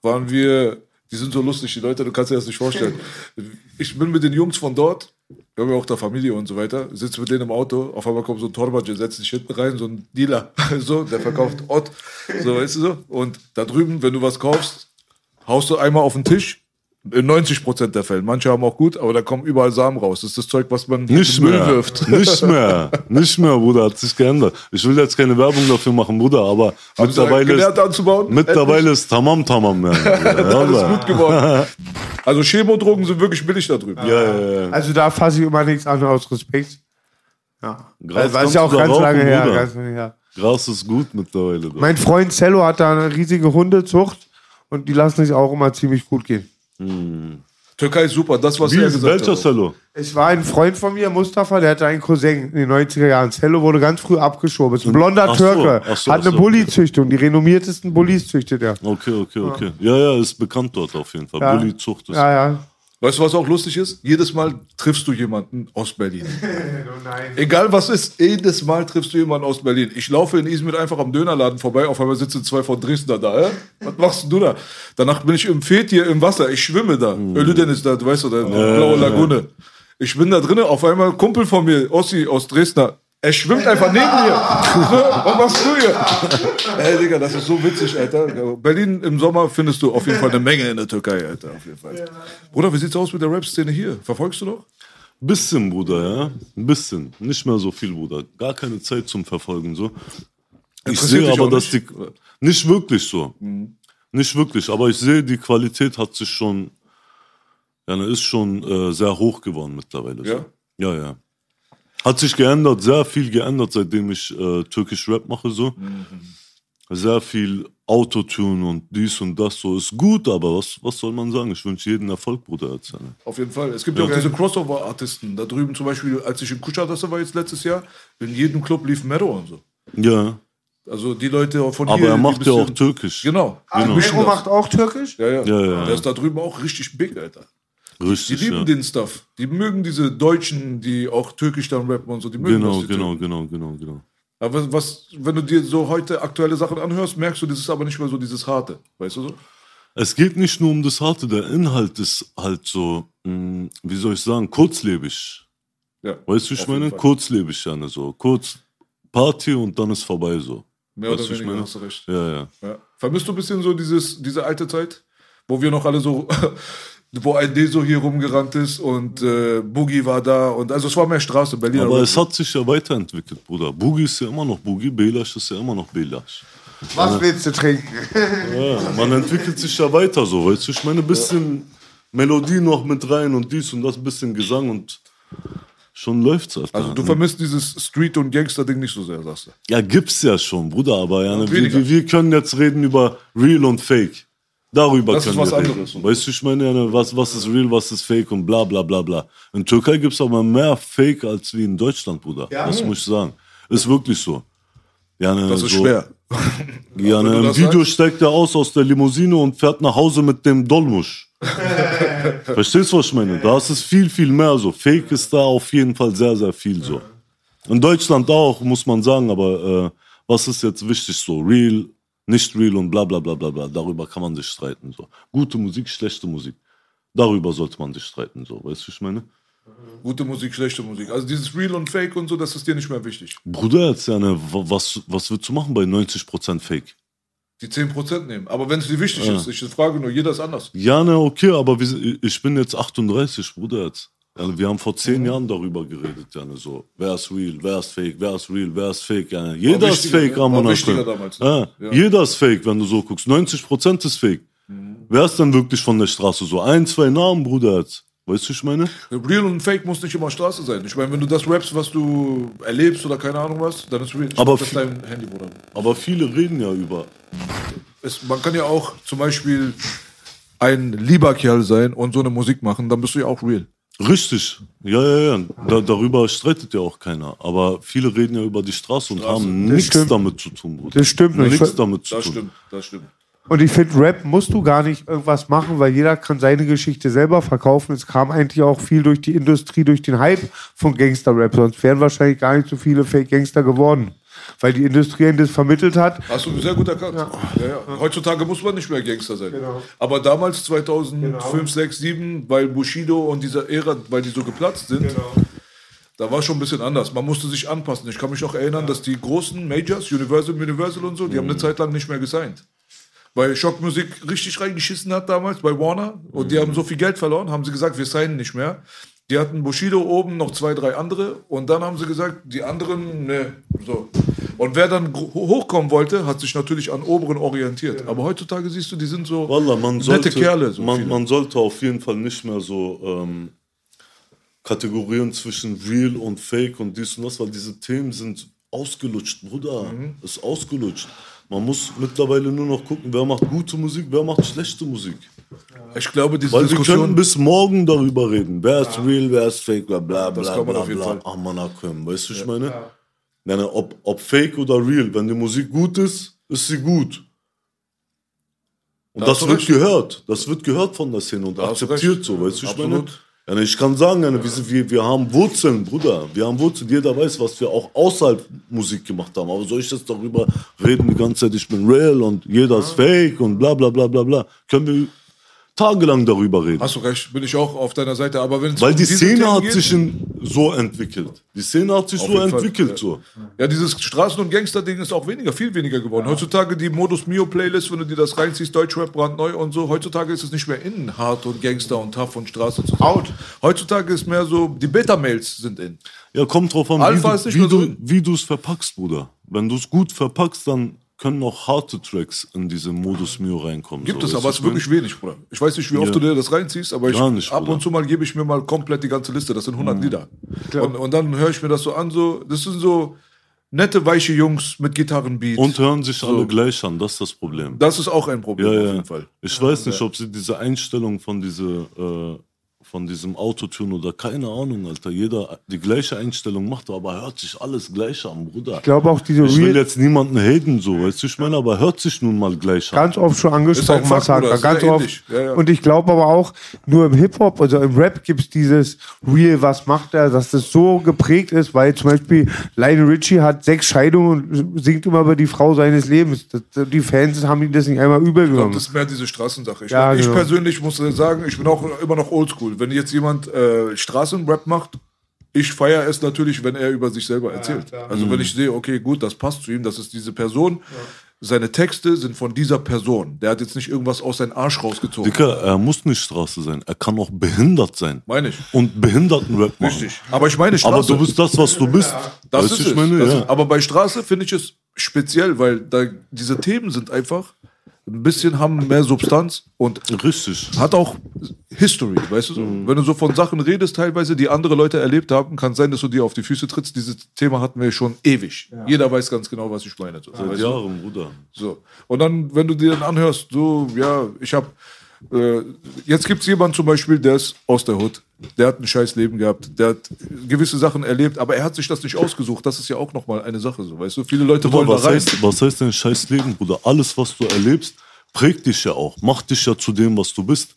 waren wir, die sind so lustig, die Leute, du kannst dir das nicht vorstellen. Ich bin mit den Jungs von dort, wir haben ja auch da Familie und so weiter, sitze mit denen im Auto, auf einmal kommt so ein Torbatsche, setzt sich hinten rein, so ein Dealer, [LAUGHS] so, der verkauft Ott, so, weißt du so. Und da drüben, wenn du was kaufst, haust du einmal auf den Tisch, in 90% der Fälle. Manche haben auch gut, aber da kommen überall Samen raus. Das ist das Zeug, was man Nicht in Müll mehr. wirft. [LAUGHS] Nicht mehr. Nicht mehr, Bruder. Hat sich geändert. Ich will jetzt keine Werbung dafür machen, Bruder, aber Haben mittlerweile gelernt ist, anzubauen? mittlerweile ist Tamam Tamam. [LAUGHS] Ja, Alles gut geworden. [LAUGHS] Also Chemodrogen sind wirklich billig da drüben. ja, ja, ja. Also da fasse ich immer nichts an aus Respekt. Ja. Gras Weil es ja auch ganz lange rauchen, her. Ganz lange her. Gras ist gut mittlerweile. Doch. Mein Freund Cello hat da eine riesige Hundezucht und die lassen sich auch immer ziemlich gut gehen. Türkei ist super, das, was Wie er ist gesagt welcher hat. Cello? Es war ein Freund von mir, Mustafa, der hatte einen Cousin in den 90er Jahren. Cello wurde ganz früh abgeschoben. Ist ein blonder Ach so, Türke. ach so, hat ach eine so. Bulli-Züchtung. Die renommiertesten Bullis züchtet er. Okay, okay, okay. Ja, ja, ist bekannt dort auf jeden Fall. Ja. Bulli Zucht ist. Ja, ja. Weißt du, was auch lustig ist? Jedes Mal triffst du jemanden aus Berlin. [LAUGHS] nein. Egal was ist, jedes Mal triffst du jemanden aus Berlin. Ich laufe in Izmir einfach am Dönerladen vorbei, auf einmal sitzen zwei von Dresdner da. Hä? Was machst du da? Danach bin ich im Fetier im Wasser, ich schwimme da. Mhm. Ölüden ist da, du weißt da, blaue Lagune. Ich bin da drinnen, auf einmal Kumpel von mir, Ossi aus Dresdner. Er schwimmt einfach neben mir. So, [LAUGHS] was machst du hier? Ey, Digga, das ist so witzig, Alter. Berlin im Sommer findest du auf jeden Fall eine Menge in der Türkei, Alter. Auf jeden Fall. Bruder, wie sieht's aus mit der Rap-Szene hier? Verfolgst du noch? Bisschen, Bruder, ja. Ein bisschen. Nicht mehr so viel, Bruder. Gar keine Zeit zum Verfolgen, so. Ich sehe aber, dass die. nicht? Mhm. Wirklich so. Nicht wirklich. Aber ich sehe, die Qualität hat sich schon. Ja, ne, ist schon äh, sehr hoch geworden mittlerweile. Ja? So. Ja, ja. Hat sich geändert, sehr viel geändert, seitdem ich äh, türkisch Rap mache, so. Mhm. Sehr viel Autotune und dies und das, so. Ist gut, aber was, was soll man sagen? Ich wünsche jeden Erfolg, Bruder. Erzählen. Auf jeden Fall. Es gibt ja auch diese Crossover-Artisten. Da drüben zum Beispiel, als ich in Kuşadası war jetzt letztes Jahr, in jedem Club lief Mero und so. Ja. Also die Leute von Aber hier. er die macht ja auch türkisch. Genau. Ah, mischen Mero das. macht auch Türkisch? Ja, ja. Ja, ja. Der ist da drüben auch richtig big, Alter. Die Richtig. lieben ja. den Stuff. Die mögen diese Deutschen, die auch türkisch dann rappen und so. Die mögen Genau, das, die genau, Türken. genau, genau, genau. Aber was, wenn du dir so heute aktuelle Sachen anhörst, merkst du, das ist aber nicht mehr so dieses Harte. Weißt du so? Es geht nicht nur um das Harte, der Inhalt ist halt so, mh, wie soll ich sagen, kurzlebig. Ja. Weißt du, ich meine? Kurzlebig, ja, ne, so. Kurz Party und dann ist vorbei, so. Mehr Weißt oder ich weniger meine? hast du recht. Ja, ja. Ja. Vermisst du ein bisschen so dieses, diese alte Zeit, wo wir noch alle so, wo ein Deso hier rumgerannt ist und äh, Boogie war da und also es war mehr Straße, Berlin. Aber es hat sich ja weiterentwickelt, Bruder. Boogie ist ja immer noch Boogie, Belash ist ja immer noch Belash. Was willst du trinken? Ja, man entwickelt sich ja weiter so, weißt du? Ich meine, ein bisschen Melodie noch mit rein und dies und das, ein bisschen Gesang und schon läuft's, Alter. Also du vermisst dieses Street- und Gangster-Ding nicht so sehr, sagst du. Ja, gibt's ja schon, Bruder, aber ja, wir, wir können jetzt reden über Real und Fake. Darüber Das ist können was wir anderes. reden. Weißt du, ich meine, ne, was, was ist real, was ist fake und bla bla bla bla. In Türkei gibt's aber mehr Fake als wie in Deutschland, Bruder. Ja. Das muss ich sagen. Ist wirklich so. Ja, ne, Das ist so, schwer. [LAUGHS] Ja, ne, im Video sagst. steigt er aus aus der Limousine und fährt nach Hause mit dem Dolmusch. [LAUGHS] Verstehst du, was ich meine? Da ist es viel, viel mehr so. Fake ist da auf jeden Fall sehr, sehr viel so. In Deutschland auch, muss man sagen, aber äh, was ist jetzt wichtig so? Real, nicht real und bla bla bla bla bla. Darüber kann man sich streiten. So. Gute Musik, schlechte Musik. Darüber sollte man sich streiten. So. Weißt du, was ich meine? Gute Musik, schlechte Musik. Also dieses Real und Fake und so, das ist dir nicht mehr wichtig. Bruder, jetzt ja, ne, wa- was, was willst du machen bei 90% Fake? Die 10% nehmen. Aber wenn es dir wichtig ist, ich frage nur, jeder ist anders. Ja, ne, okay, aber wir, ich bin jetzt 38, Bruder, jetzt. Ja, wir haben vor zehn Jahren darüber geredet, ja, ne, so. Wer ist real, wer ist fake, wer ist real, wer ist fake, ja, ne. Jeder ist fake, ne? am ne? Ja, Ja. Jeder ist fake, wenn du so guckst. 90% ist fake. Wer ist dann wirklich von der Straße so? Ein, zwei Namen, Bruder, jetzt. Weißt du, ich meine? Real und Fake muss nicht immer Straße sein. Ich meine, wenn du das rappst, was du erlebst oder keine Ahnung was, dann ist Real. Ich Aber glaub, dein Handy, Bruder. Aber viele reden ja über. Es, man kann ja auch zum Beispiel ein lieber Kerl sein und so eine Musik machen, dann bist du ja auch real. Richtig. Ja, ja, ja. Da, darüber streitet ja auch keiner. Aber viele reden ja über die Straße und haben nichts stimmt. damit zu tun, Bruder. Das stimmt. Und ich Nichts damit zu Das tun. stimmt, das stimmt. Und ich finde, Rap musst du gar nicht irgendwas machen, weil jeder kann seine Geschichte selber verkaufen. Es kam eigentlich auch viel durch die Industrie, durch den Hype von Gangster-Rap. Sonst wären wahrscheinlich gar nicht so viele Fake-Gangster geworden. Weil die Industrie ihnen das vermittelt hat. Hast du sehr gut erkannt. Ja. Ja, Heutzutage muss man nicht mehr Gangster sein. Genau. Aber damals, 2005, 6, 7, weil Bushido und dieser Ära, weil die so geplatzt sind, Genau. da war schon ein bisschen anders. Man musste sich anpassen. Ich kann mich noch erinnern, dass die großen Majors, Universal, Universal und so, die haben Mhm. eine Zeit lang nicht mehr gesigned. Weil Schockmusik richtig reingeschissen hat damals bei Warner und Mhm. die haben so viel Geld verloren, haben sie gesagt, wir signen nicht mehr. Die hatten Bushido oben, noch zwei, drei andere und dann haben sie gesagt, die anderen, ne, so. Und wer dann hochkommen wollte, hat sich natürlich an Oberen orientiert. Aber heutzutage siehst du, die sind so Wallah, man nette sollte, Kerle. So man, man sollte auf jeden Fall nicht mehr so ähm, kategorieren zwischen real und fake und dies und das, weil diese Themen sind ausgelutscht, Bruder. Mhm. Ist ausgelutscht. Man muss mittlerweile nur noch gucken, wer macht gute Musik, wer macht schlechte Musik. ich glaube, diese Weil wir können Diskussion, bis morgen darüber reden. Wer ist real, wer ist fake, bla bla Das bla kann man bla auf jeden bla. Fall. Ach man, Akim, weißt du, ich meine? Ja. ne, ob, ob fake oder real, wenn die Musik gut ist, ist sie gut. Und Da das wird recht. gehört. Das wird gehört von der Szene und Da akzeptiert so, weißt du, ich meine? Ich kann sagen, wir, wir haben Wurzeln, Bruder. Wir haben Wurzeln. Jeder weiß, was wir auch außerhalb Musik gemacht haben. Aber soll ich jetzt darüber reden die ganze Zeit, ich bin real und jeder ist fake und bla bla bla bla bla. Können wir tagelang darüber reden. Hast du recht, bin ich auch auf deiner Seite. Aber wenn Weil die Szene Themen hat geht- sich in, so entwickelt. Die Szene hat sich so Fall, entwickelt. ja. So. Ja, dieses Straßen- und Gangster-Ding ist auch weniger, viel weniger geworden. Heutzutage die Modus Mio-Playlist, wenn du dir das reinziehst, Deutschrap brandneu und so. Heutzutage ist es nicht mehr in, hart und Gangster und tough und Straße zu. Out. Heutzutage ist mehr so, die Beta-Mails sind in. Ja, kommt drauf an, Alpha du, du, wie du es verpackst, Bruder. Wenn du es gut verpackst, dann können auch harte Tracks in diese Modus Mio reinkommen. Gibt so, es, aber es ist wirklich wenig, Bruder. Ich weiß nicht, wie oft Ja. du dir das reinziehst, aber ich, nicht, ab und zu mal gebe ich mir mal komplett die ganze Liste. Das sind 100 Mhm. Lieder. Und, und dann höre ich mir das so an, so, das sind so nette, weiche Jungs mit Gitarrenbeats. Und hören sich alle gleich an, das ist das Problem. das ist auch ein Problem ja, auf ja. jeden Fall. Ich weiß nicht, ob sie diese Einstellung von diese, äh, von diesem Autotune oder keine Ahnung, Alter. Jeder die gleiche Einstellung macht, aber hört sich alles gleich an, Bruder. Ich glaube auch diese Ich will Real, jetzt niemanden haten, so, weißt du, ich meine, aber hört sich nun mal gleich an. ganz oft schon Ist ein angesprochen, Fakt, Massaker. Bruder, ist Ganz sehr oft. ähnlich. Ja, ja. Und ich glaube aber auch, nur im Hip-Hop, also im Rap gibt es dieses Real, was macht er, dass das so geprägt ist, weil zum Beispiel Lionel Richie hat sechs Scheidungen und singt immer über die Frau seines Lebens. Das, die Fans haben ihm das nicht einmal Ich glaube, übergenommen. das ist mehr diese Straßensache. Ich, Ja, glaub, ich genau. persönlich muss sagen, ich bin auch immer noch oldschool. Wenn jetzt jemand äh, Straßenrap macht, ich feiere es natürlich, wenn er über sich selber erzählt. also wenn ich sehe, okay, gut, das passt zu ihm, das ist diese Person. Seine Texte sind von dieser Person. Der hat jetzt nicht irgendwas aus seinem Arsch rausgezogen. Dicker, er muss nicht Straße sein, er kann auch behindert sein. Meine ich. Und Behindertenrap machen. Richtig. Aber ich meine Straße. Aber du bist das, was du bist. Das Weißt ist ich meine, das ja. ist, aber bei Straße finde ich es speziell, weil da diese Themen sind einfach ein bisschen haben mehr Substanz und Richtig. hat auch History, weißt du so? Wenn du so von Sachen redest, teilweise, die andere Leute erlebt haben, kann sein, dass du dir auf die Füße trittst. Dieses Thema hatten wir schon ewig. Jeder weiß ganz genau, was ich meine. So, Seit? Jahren, Bruder. so. Und dann, wenn du dir dann anhörst, so, ja, ich habe äh, jetzt gibt es jemanden zum Beispiel, der ist aus der Hut. Der hat ein scheiß Leben gehabt. Der hat gewisse Sachen erlebt, aber er hat sich das nicht ausgesucht. Das ist ja auch nochmal eine Sache, so, weißt du? Viele Leute Bruder, wollen da was, rein. heißt, was heißt denn scheiß Leben, Bruder? Alles, was du erlebst, prägt dich ja auch, macht dich ja zu dem, was du bist.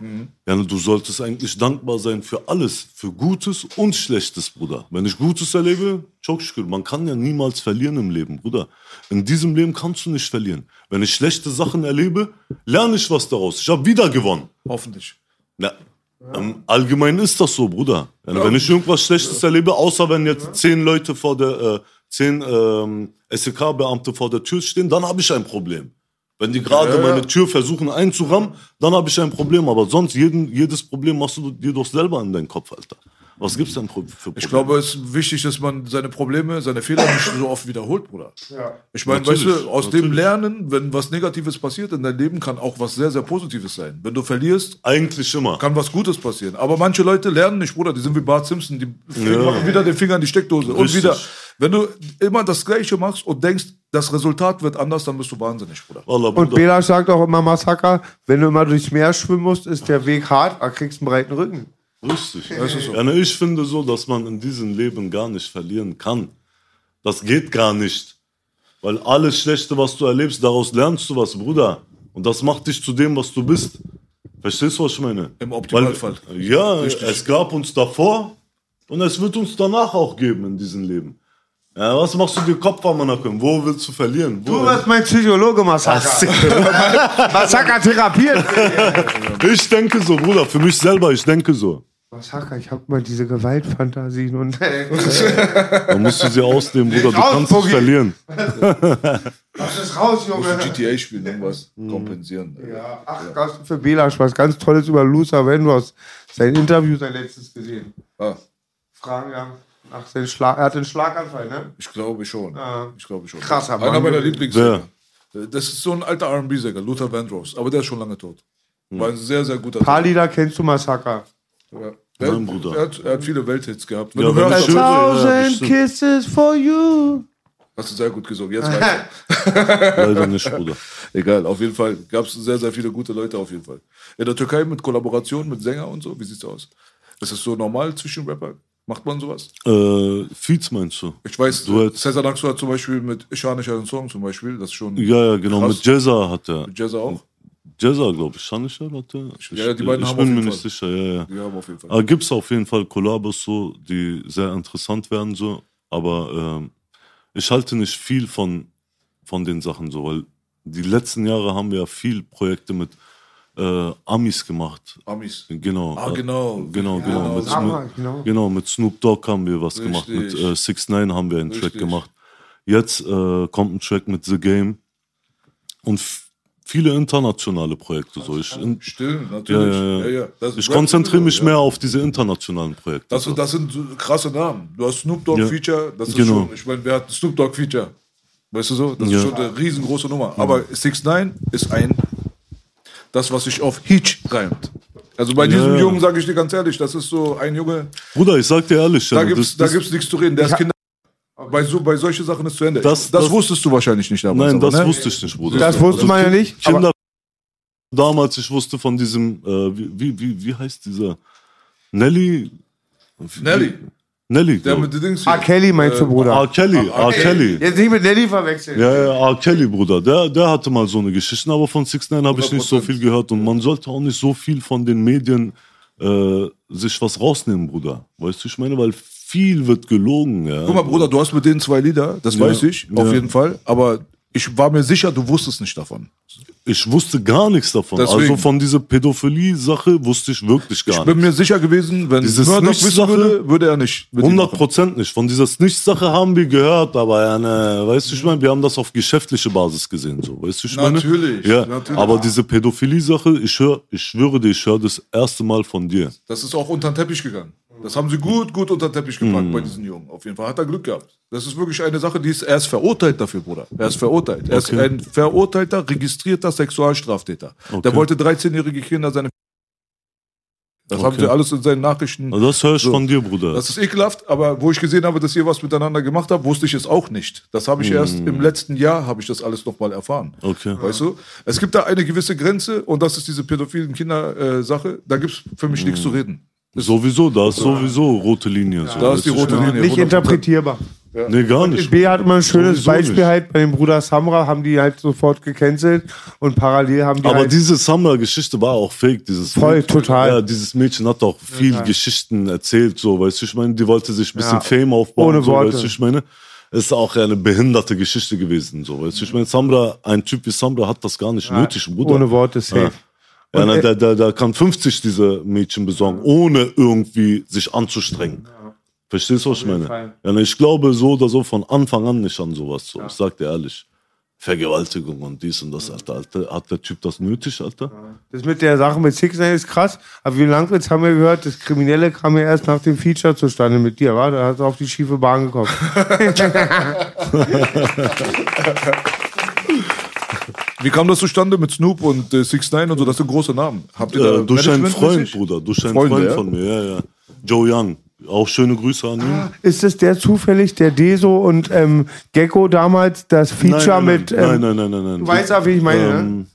Mhm. Ja, du solltest eigentlich dankbar sein für alles, für Gutes und Schlechtes, Bruder. Wenn ich Gutes erlebe, Chokschkür, man kann ja niemals verlieren im Leben, Bruder. In diesem Leben kannst du nicht verlieren. Wenn ich schlechte Sachen erlebe, lerne ich was daraus. Ich habe wieder gewonnen. Hoffentlich. Na, ähm, allgemein ist das so, Bruder. Ja, Wenn ich irgendwas Schlechtes erlebe, außer wenn jetzt zehn Leute vor der, äh, zehn ähm, SEK-Beamte vor der Tür stehen, dann habe ich ein Problem. Wenn die gerade Ja, ja. meine Tür versuchen einzurammen, dann habe ich ein Problem. Aber sonst jeden, jedes Problem machst du dir doch selber in deinen Kopf, Alter. Was gibt's denn für Probleme? Ich glaube, es ist wichtig, dass man seine Probleme, seine Fehler nicht so oft wiederholt, Bruder. Ich meine, weißt du, aus dem natürlich. Lernen, wenn was Negatives passiert in deinem Leben, kann auch was sehr, sehr Positives sein. Wenn du verlierst, eigentlich immer. kann was Gutes passieren. Aber manche Leute lernen nicht, Bruder. Die sind wie Bart Simpson. Die machen wieder den Finger in die Steckdose. Und Richtig. wieder. Wenn du immer das Gleiche machst und denkst, das Resultat wird anders, dann bist du wahnsinnig, Bruder. Wallah, Und Bruder. Bela sagt auch immer, Massaker, wenn du immer durchs Meer schwimmen musst, ist der Weg hart, aber kriegst einen breiten Rücken. Richtig. ist so. Ja, ich finde so, dass man in diesem Leben gar nicht verlieren kann. Das geht gar nicht. Weil alles Schlechte, was du erlebst, daraus lernst du was, Bruder. Und das macht dich zu dem, was du bist. Verstehst du, was ich meine? Im Optimalfall. Weil, ja, es gab uns davor und es wird uns danach auch geben in diesem Leben. Ja, was machst du dir Kopf am Nacken? Wo willst du verlieren? Wo? Du bist mein Psychologe, Massaker. [LAUGHS] Massaker therapiert. Ich denke so, Bruder, für mich selber, ich denke so. Massaker, ich hab mal diese Gewaltfantasien und Dann musst du sie ausnehmen, Bruder, du raus, kannst Boogie. verlieren. lass es raus, Junge. GTA spielen, irgendwas kompensieren. Ja, ach, das für Bela was ganz Tolles über Luther Vandross. Sein Interview, sein letztes gesehen. Ah, Fragen ja. Nach seinem Schlag, er hat einen Schlaganfall, ne? ich glaube schon. Ja. Ich glaube schon. Krasser Einer Mann. meiner Lieblingssänger. Das ist so ein alter R&B-Sänger, Luther Vandross. Aber der ist schon lange tot. War ein sehr, sehr guter Ein paar Lieder kennst du, Massaker. Ja. Er, Mein Bruder. Er, hat, er hat viele Welthits gehabt. Wenn Ja, du hörst, Ja, thousand kisses for you. hast du sehr gut gesungen. Jetzt [LAUGHS] weiter. Leider nicht, Bruder. Egal, auf jeden Fall gab es sehr, sehr viele gute Leute auf jeden Fall. In der Türkei mit Kollaboration mit Sänger und so, wie sieht's aus? Ist das so normal zwischen Rapper? Macht man sowas? Äh, Feeds meinst du? Ich weiß, Duett. Cesar Dankso hat zum Beispiel mit Ishanischer einen Song zum Beispiel, das ist schon Ja, ja, genau. Krass. Mit Jazza hat er. mit Jazza auch. Jazza, glaube ich. Shanisha hatte. Ich, Ja, die beiden ich haben bin auf mir nicht sicher, ja, ja. Ja, aber auf jeden Fall. Aber gibt es auf jeden Fall Kollabos so, die sehr interessant werden so. Aber ähm, ich halte nicht viel von, von den Sachen so, weil die letzten Jahre haben wir ja viel Projekte mit äh, Amis gemacht. Amis. Genau. Ah, genau. Genau, genau. genau. Mit, mit, genau. genau, mit Snoop Dogg haben wir was gemacht. Mit Richtig. äh, 6 9 haben wir einen Track Richtig. gemacht. Jetzt äh, kommt ein Track mit The Game. Und viele internationale Projekte. So. Ich, in, Stimmt, ja, natürlich. ja, ja. Das ist ich konzentriere mich mehr auf diese internationalen Projekte. Das, sind- das sind krasse Namen. Du hast Snoop Dogg Ja. Feature, das ist Genau. schon, ich meine, wer hat Snoop Dogg Feature? Weißt du so? Das Ja. ist schon eine riesengroße Nummer. Aber 6 9 ist ein, das, was sich auf Hitch reimt. Also bei diesem Ja. Jungen sage ich dir ganz ehrlich, das ist so ein Junge, Bruder, ich sag dir ehrlich, da ja, gibt's, das, da das, gibt's nichts zu reden. Der ist Kinder. Bei, so, bei solchen Sachen ist zu Ende. Das- das, das- wusstest du wahrscheinlich nicht damals. Nein, aber, das ne? wusste ich nicht, Bruder. Das wusste man ja nicht, Kinder damals, ich wusste von diesem, äh, wie, wie, wie, wie heißt dieser? Nelly? Nelly, Nelly, der mit den Dings R. hier. Kelly meinst du, R. Bruder? Kelly, R. Kelly. Jetzt nicht mit Nelly verwechseln. Ja, ja, R. Kelly, Bruder. Der, der hatte mal so eine Geschichte, aber von 6 9 habe ich nicht so 100%. viel gehört. Und man sollte auch nicht so viel von den Medien äh, sich was rausnehmen, Bruder. Weißt du, ich meine, weil viel wird gelogen. Ja. Guck mal, Bruder, du hast mit denen zwei Lieder, das Ja, weiß ich, auf ja. jeden Fall. Aber ich war mir sicher, du wusstest nicht davon. Ich wusste gar nichts davon. Deswegen. Also von dieser Pädophilie-Sache wusste ich wirklich gar Ich bin nichts. mir sicher gewesen, wenn Dieses Murdoch Nichts- wissen würde, würde er nicht. mit ihm 100 machen. Prozent nicht. Von dieser Snitch-Sache haben wir gehört, aber ja, ne, weißt du, ich meine, wir haben das auf geschäftliche Basis gesehen, so, weißt du, ich meine? Natürlich, Ja, natürlich. aber diese Pädophilie-Sache, ich höre, ich schwöre dir, ich höre das erste Mal von dir. Das ist auch unter den Teppich gegangen. Das haben sie gut, gut unter den Teppich gepackt Mhm. bei diesen Jungen. Auf jeden Fall hat er Glück gehabt. Das ist wirklich eine Sache, die ist, er ist verurteilt dafür, Bruder. Er ist verurteilt. Er ist Okay. ein verurteilter, registrierter Sexualstraftäter. Der Okay. wollte 13-jährige Kinder seine. Das haben Okay. sie alles in seinen Nachrichten. Also das höre ich So. von dir, Bruder. Das ist ekelhaft, aber wo ich gesehen habe, dass ihr was miteinander gemacht habt, wusste ich es auch nicht. Das habe ich erst im letzten Jahr, habe ich das alles nochmal erfahren. Okay. Weißt du? Es gibt da eine gewisse Grenze und das ist diese pädophilen Kinder-Sache. da gibt es für mich Mhm. nichts zu reden. Sowieso, da ist sowieso rote Linie. so, Da ist die rote? Linie. Nicht 100%. interpretierbar. Nee, gar nicht. B hat immer ein schönes Sowieso Beispiel nicht. halt bei dem Bruder Samra, haben die halt sofort gecancelt und parallel haben die Aber halt diese Samra-Geschichte war auch fake. Dieses Voll, Mädchen, total. Ja, dieses Mädchen hat auch viel Geschichten erzählt, so, weißt du, ich meine, die wollte sich ein bisschen Ja, Fame aufbauen, ohne so, Worte. weißt du, ich meine, ist auch eine behinderte Geschichte gewesen, so, weißt du, ich meine, Samra, ein Typ wie Samra hat das gar nicht nötig, Bruder. ohne Worte safe. Ja, na, er- der, der, der kann 50 diese Mädchen besorgen, ohne irgendwie sich anzustrengen. Verstehst du, was ich meine? Ja, na, ich glaube so oder so von Anfang an nicht an sowas. So. Ich sag dir ehrlich. Vergewaltigung und dies und das, Alter. Alter. Hat der Typ das nötig, Alter? Das mit der Sache mit Six ist krass, aber wie Langwitz haben wir gehört, das Kriminelle kam ja erst nach dem Feature zustande mit dir, war? Da hast du auf die schiefe Bahn gekommen. [LAUGHS] [LAUGHS] Wie kam das zustande mit Snoop und äh, 6 9 und so? Das sind große Namen. Habt ihr da Äh, durch einen Freund? Bruder. Durch einen Freund ja? von mir, ja, ja. Joe Young. Auch schöne Grüße an ihn. Ist es der zufällig, der Deso und ähm, Gecko damals, das Feature mit. Ähm, nein, nein, nein, nein, nein. Du weißt auch, wie ich meine, ne?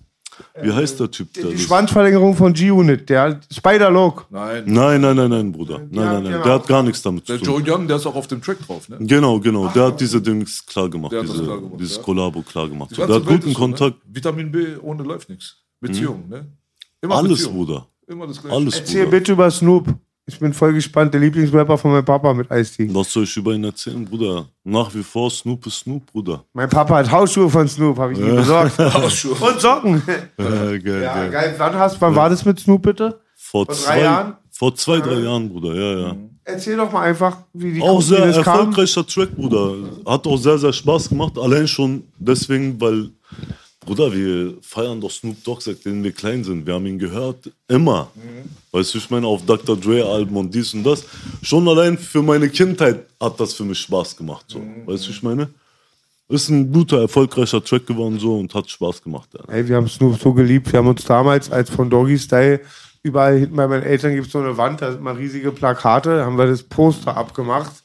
Wie heißt der Typ? Der Die das- Schwanzverlängerung von G-Unit, der Spider-Loc. Nein. Nein, nein, nein, nein, Bruder. Nein, nein, nein. genau. Der hat gar nichts damit Der zu tun. Joe Young, der ist auch auf dem Track drauf, ne? Genau, genau. Der hat diese Dings klar gemacht. Der hat das Diese, klar gemacht, dieses ja. Kollabo klar gemacht. Die der hat guten ist so, Kontakt. Ne? Vitamin B ohne läuft nichts. Beziehung, ne? Immer Alles, Beziehung. Bruder. Immer das Gleiche. Alles, Erzähl Bruder. bitte über Snoop. Ich bin voll gespannt. Der Lieblingsrapper von meinem Papa mit Ice-T. Was soll ich über ihn erzählen, Bruder? Nach wie vor Snoop ist Snoop, Bruder. Mein Papa hat Hausschuhe von Snoop, habe ich ihm besorgt. [LAUGHS] Hausschuhe. Und Socken. Geil, Ja, geil. geil. Wann, hast, wann war das mit Snoop bitte? Vor, drei zwei, Jahren? Vor zwei, drei Jahren, Bruder, ja, ja. Erzähl doch mal einfach, wie die Auch sehr das kam. erfolgreicher Track, Bruder. Hat auch sehr, sehr Spaß gemacht. Allein schon deswegen, weil, Bruder, wir feiern doch Snoop Dogg, seitdem wir klein sind. Wir haben ihn gehört, immer. Weißt du, ich meine, auf Dr. Dre-Alben und dies und das. Schon allein für meine Kindheit hat das für mich Spaß gemacht. So. Weißt du, ich meine? Ist ein guter, erfolgreicher Track geworden so und hat Spaß gemacht. Ja. Ey, wir haben Snoop so geliebt. Wir haben uns damals als von Doggy Style überall hinten bei meinen Eltern gibt es so eine Wand, da sind mal riesige Plakate, da haben wir das Poster abgemacht.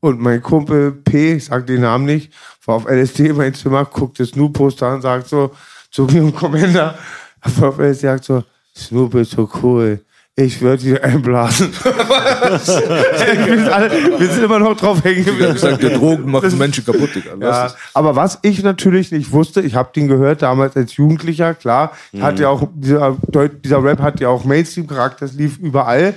Und mein Kumpel P, ich sag den Namen nicht, war auf LSD in mein Zimmer, guckt das Snoop-Poster an und sagt so zu mir im Commander, [LAUGHS] auf LSD sagt so, Snoop ist so cool. Ich würde dir einblasen. [LAUGHS] wir, sind immer noch drauf hängen geblieben. gesagt, der Drogen macht Menschen kaputt, Ja, aber was ich natürlich nicht wusste, ich habe den gehört damals als Jugendlicher, klar, hat ja auch dieser, dieser Rap hat ja auch Mainstream-Charakter, es lief überall.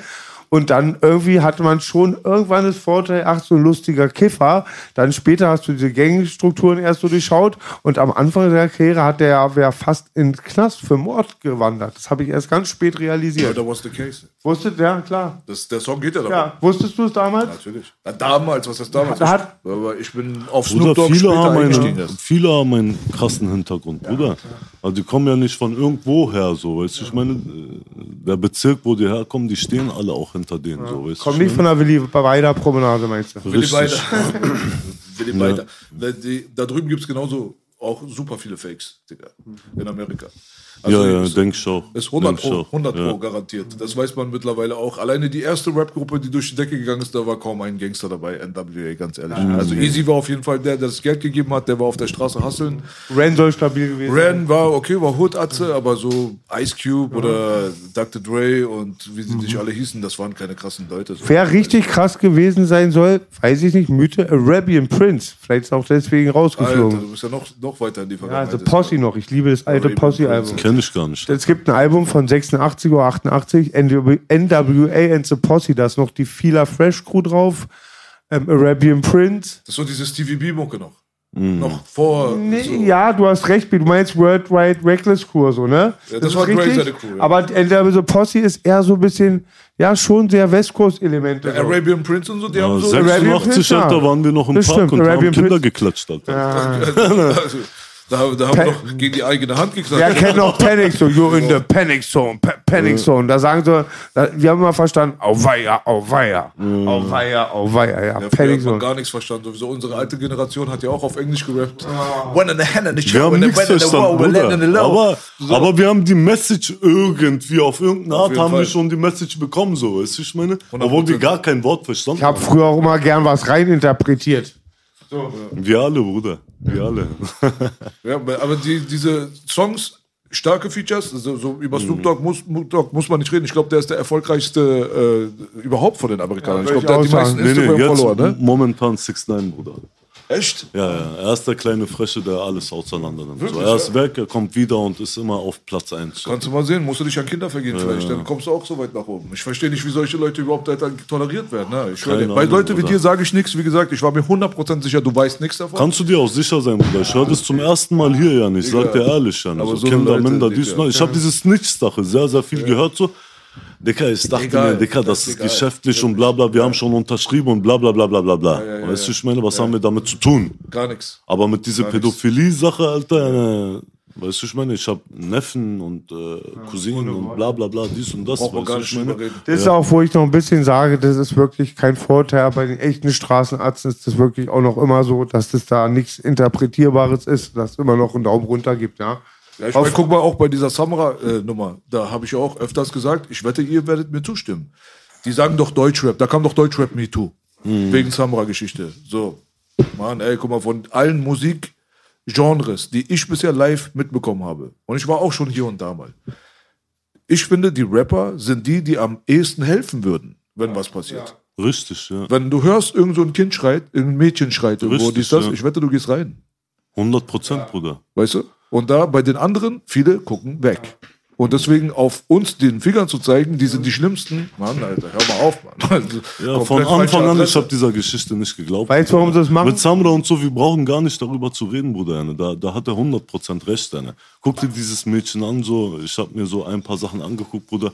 Und dann irgendwie hatte man schon irgendwann das Vorteil, ach, so ein lustiger Kiffer. Dann später hast du diese Gangstrukturen erst so durchschaut. Und am Anfang der Karriere hat der ja fast in den Knast für Mord gewandert. Das habe ich erst ganz spät Ja, realisiert. da was the case. Wusstet? Ja, klar. Das, der Song geht ja davon. Ja, wusstest du es damals? Natürlich. Na, damals, was heißt damals? Da hat- Ich, aber ich bin auf Snoop Dogg viele später haben, eingestiegen. eine, erst. viele haben einen krassen Hintergrund, Bruder. Also die kommen ja nicht von irgendwo her, so, weißt du, ich meine, äh, der Bezirk, wo die herkommen, die stehen alle auch hinter denen, so, weißt Kommt du. nicht von der Willi Weider Promenade, meinst du? Willi. Richtig. Willi [LAUGHS] die, da drüben gibt es genauso auch super viele Fakes, Digga, in Amerika. Ja, ja, ist- denk ich auch. Ist 100 Denk Pro, auch. 100 Ja. Pro garantiert. Das weiß man mittlerweile auch. Alleine die erste Rap-Gruppe, die durch die Decke gegangen ist, da war kaum ein Gangster dabei, NWA, ganz ehrlich. Also Easy war auf jeden Fall der, der das Geld gegeben hat, der war auf der Straße hasseln. Ren soll stabil gewesen sein. Ren war okay, war Hood-Atze, aber so Ice Cube oder Dr. Dre und wie sie Mhm. sich alle hießen, das waren keine krassen Leute. So. Wer richtig krass gewesen sein soll, weiß ich nicht, Mythe, Arabian Prince. Vielleicht ist auch deswegen Alter, rausgeflogen. du bist ja noch, noch weiter in die ja, Vergangenheit. The Posse noch. Ich liebe das alte Posse-Album. Kenn ich gar nicht. Es gibt ein Album von 86 oder 88, NWA and the Posse, da ist noch die Fila Fresh Crew drauf, ähm, Arabian Prince. Das ist so diese Stevie B-Mucke noch. Noch vor. Nee, so. Ja, du hast recht, du meinst Worldwide Reckless Crew, so, ne? Ja, das ist war seine Crew, ja. Aber NWA the Posse ist eher so ein bisschen, ja, schon sehr West Coast-Elemente. so. Arabian Prince und so, die Ja, haben so. Arabian 86, Prince, ja. Alter, waren wir noch im Das Park stimmt, und Arabian haben Kinder Prince. geklatscht, Alter. [LAUGHS] [LAUGHS] Also, da, da haben wir noch gegen die eigene Hand geklatscht. Wer kennt noch Panic Zone? You're in the Panic Zone, Pa- Panic Zone. Da sagen sie, da, wir haben immer verstanden, auweia, auweia, auweia, auweia, ja, Ja, Panic Zone. gar nichts verstanden. Sowieso unsere alte Generation hat ja auch auf Englisch gerappt. One in the hand in the Wir show, and the in the verstanden, wow, we land in the low. Aber, So. aber wir haben die Message irgendwie, auf irgendeine Art jeden haben Fall. wir schon die Message bekommen, so, weißt du, ich meine? Obwohl wir gar kein Wort verstanden Ich habe früher auch immer gern was reininterpretiert. Wir alle, Bruder. Wir alle. [LAUGHS] Ja, aber die, diese Songs, starke Features, so, so über Mhm. Snoop Dogg muss, Dogg muss man nicht reden. Ich glaube, der ist der erfolgreichste äh, überhaupt von den Amerikanern. Ja, ich glaube, der hat die meisten. Nee, Instagram-Follower, ne? momentan 6 9 Bruder. Echt? Ja, ja, er ist der kleine Fresche, der alles auseinander nimmt. So, er ist weg, er kommt wieder und ist immer auf Platz 1. Kannst du mal sehen, musst du dich an Kinder vergehen vielleicht, dann kommst du auch so weit nach oben. Ich verstehe nicht, wie solche Leute überhaupt toleriert werden. Ne? Ich Keine bei Leuten wie dir sage ich nichts. Wie gesagt, ich war mir 100% sicher, du weißt nichts davon. Kannst du dir auch sicher sein, Bruder? Ich höre das zum ersten Mal hier, Jan. Ich sag dir ehrlich, Jan. Aber So so Kinder, Leute, Minder, dies, Ich habe diese Snitch-Sache sehr, sehr viel gehört. So. Dicker, ich dachte Egal, mir, Dicker, das das ist egal. geschäftlich und bla bla, wir haben schon unterschrieben und bla bla bla bla bla bla. weißt du, ich meine, was haben wir damit zu tun? Gar nichts. Aber mit dieser Pädophilie-Sache, Alter, äh, weißt du, ich meine, ich habe Neffen und äh, Cousinen und bla bla bla, dies und das. Weißt gar du, nicht ich meine. Das ist auch, wo ich noch ein bisschen sage, das ist wirklich kein Vorteil. Bei den echten Straßenärzten ist das wirklich auch noch immer so, dass das da nichts Interpretierbares ist, dass es immer noch einen Daumen runter gibt, ja. Ja, ich meine, guck mal, auch bei dieser Samra-Nummer, da habe ich auch öfters gesagt, ich wette, ihr werdet mir zustimmen. Die sagen doch Deutschrap, da kam doch Deutschrap Me Too. Wegen Samra-Geschichte. So. Mann, ey, guck mal, von allen Musikgenres, die ich bisher live mitbekommen habe, und ich war auch schon hier und da mal. Ich finde, die Rapper sind die, die am ehesten helfen würden, wenn was passiert. Richtig, ja. Wenn du hörst, irgend so ein Kind schreit, irgendein Mädchen schreit irgendwo, Richtig, dies, das, ja. ich wette, du gehst rein. 100 Prozent, Bruder. Weißt du? Und da bei den anderen, viele gucken weg. Und deswegen auf uns den Fingern zu zeigen, die sind die Schlimmsten. Mann, Alter, hör mal auf, Mann. Also, Ja, von Anfang an, ich habe dieser Geschichte nicht geglaubt. Weißt du, warum sie das machen? Mit Samra und so, wir brauchen gar nicht darüber zu reden, Bruder. Da, da hat er 100% recht. Guck dir dieses Mädchen an, so. ich habe mir so ein paar Sachen angeguckt, Bruder.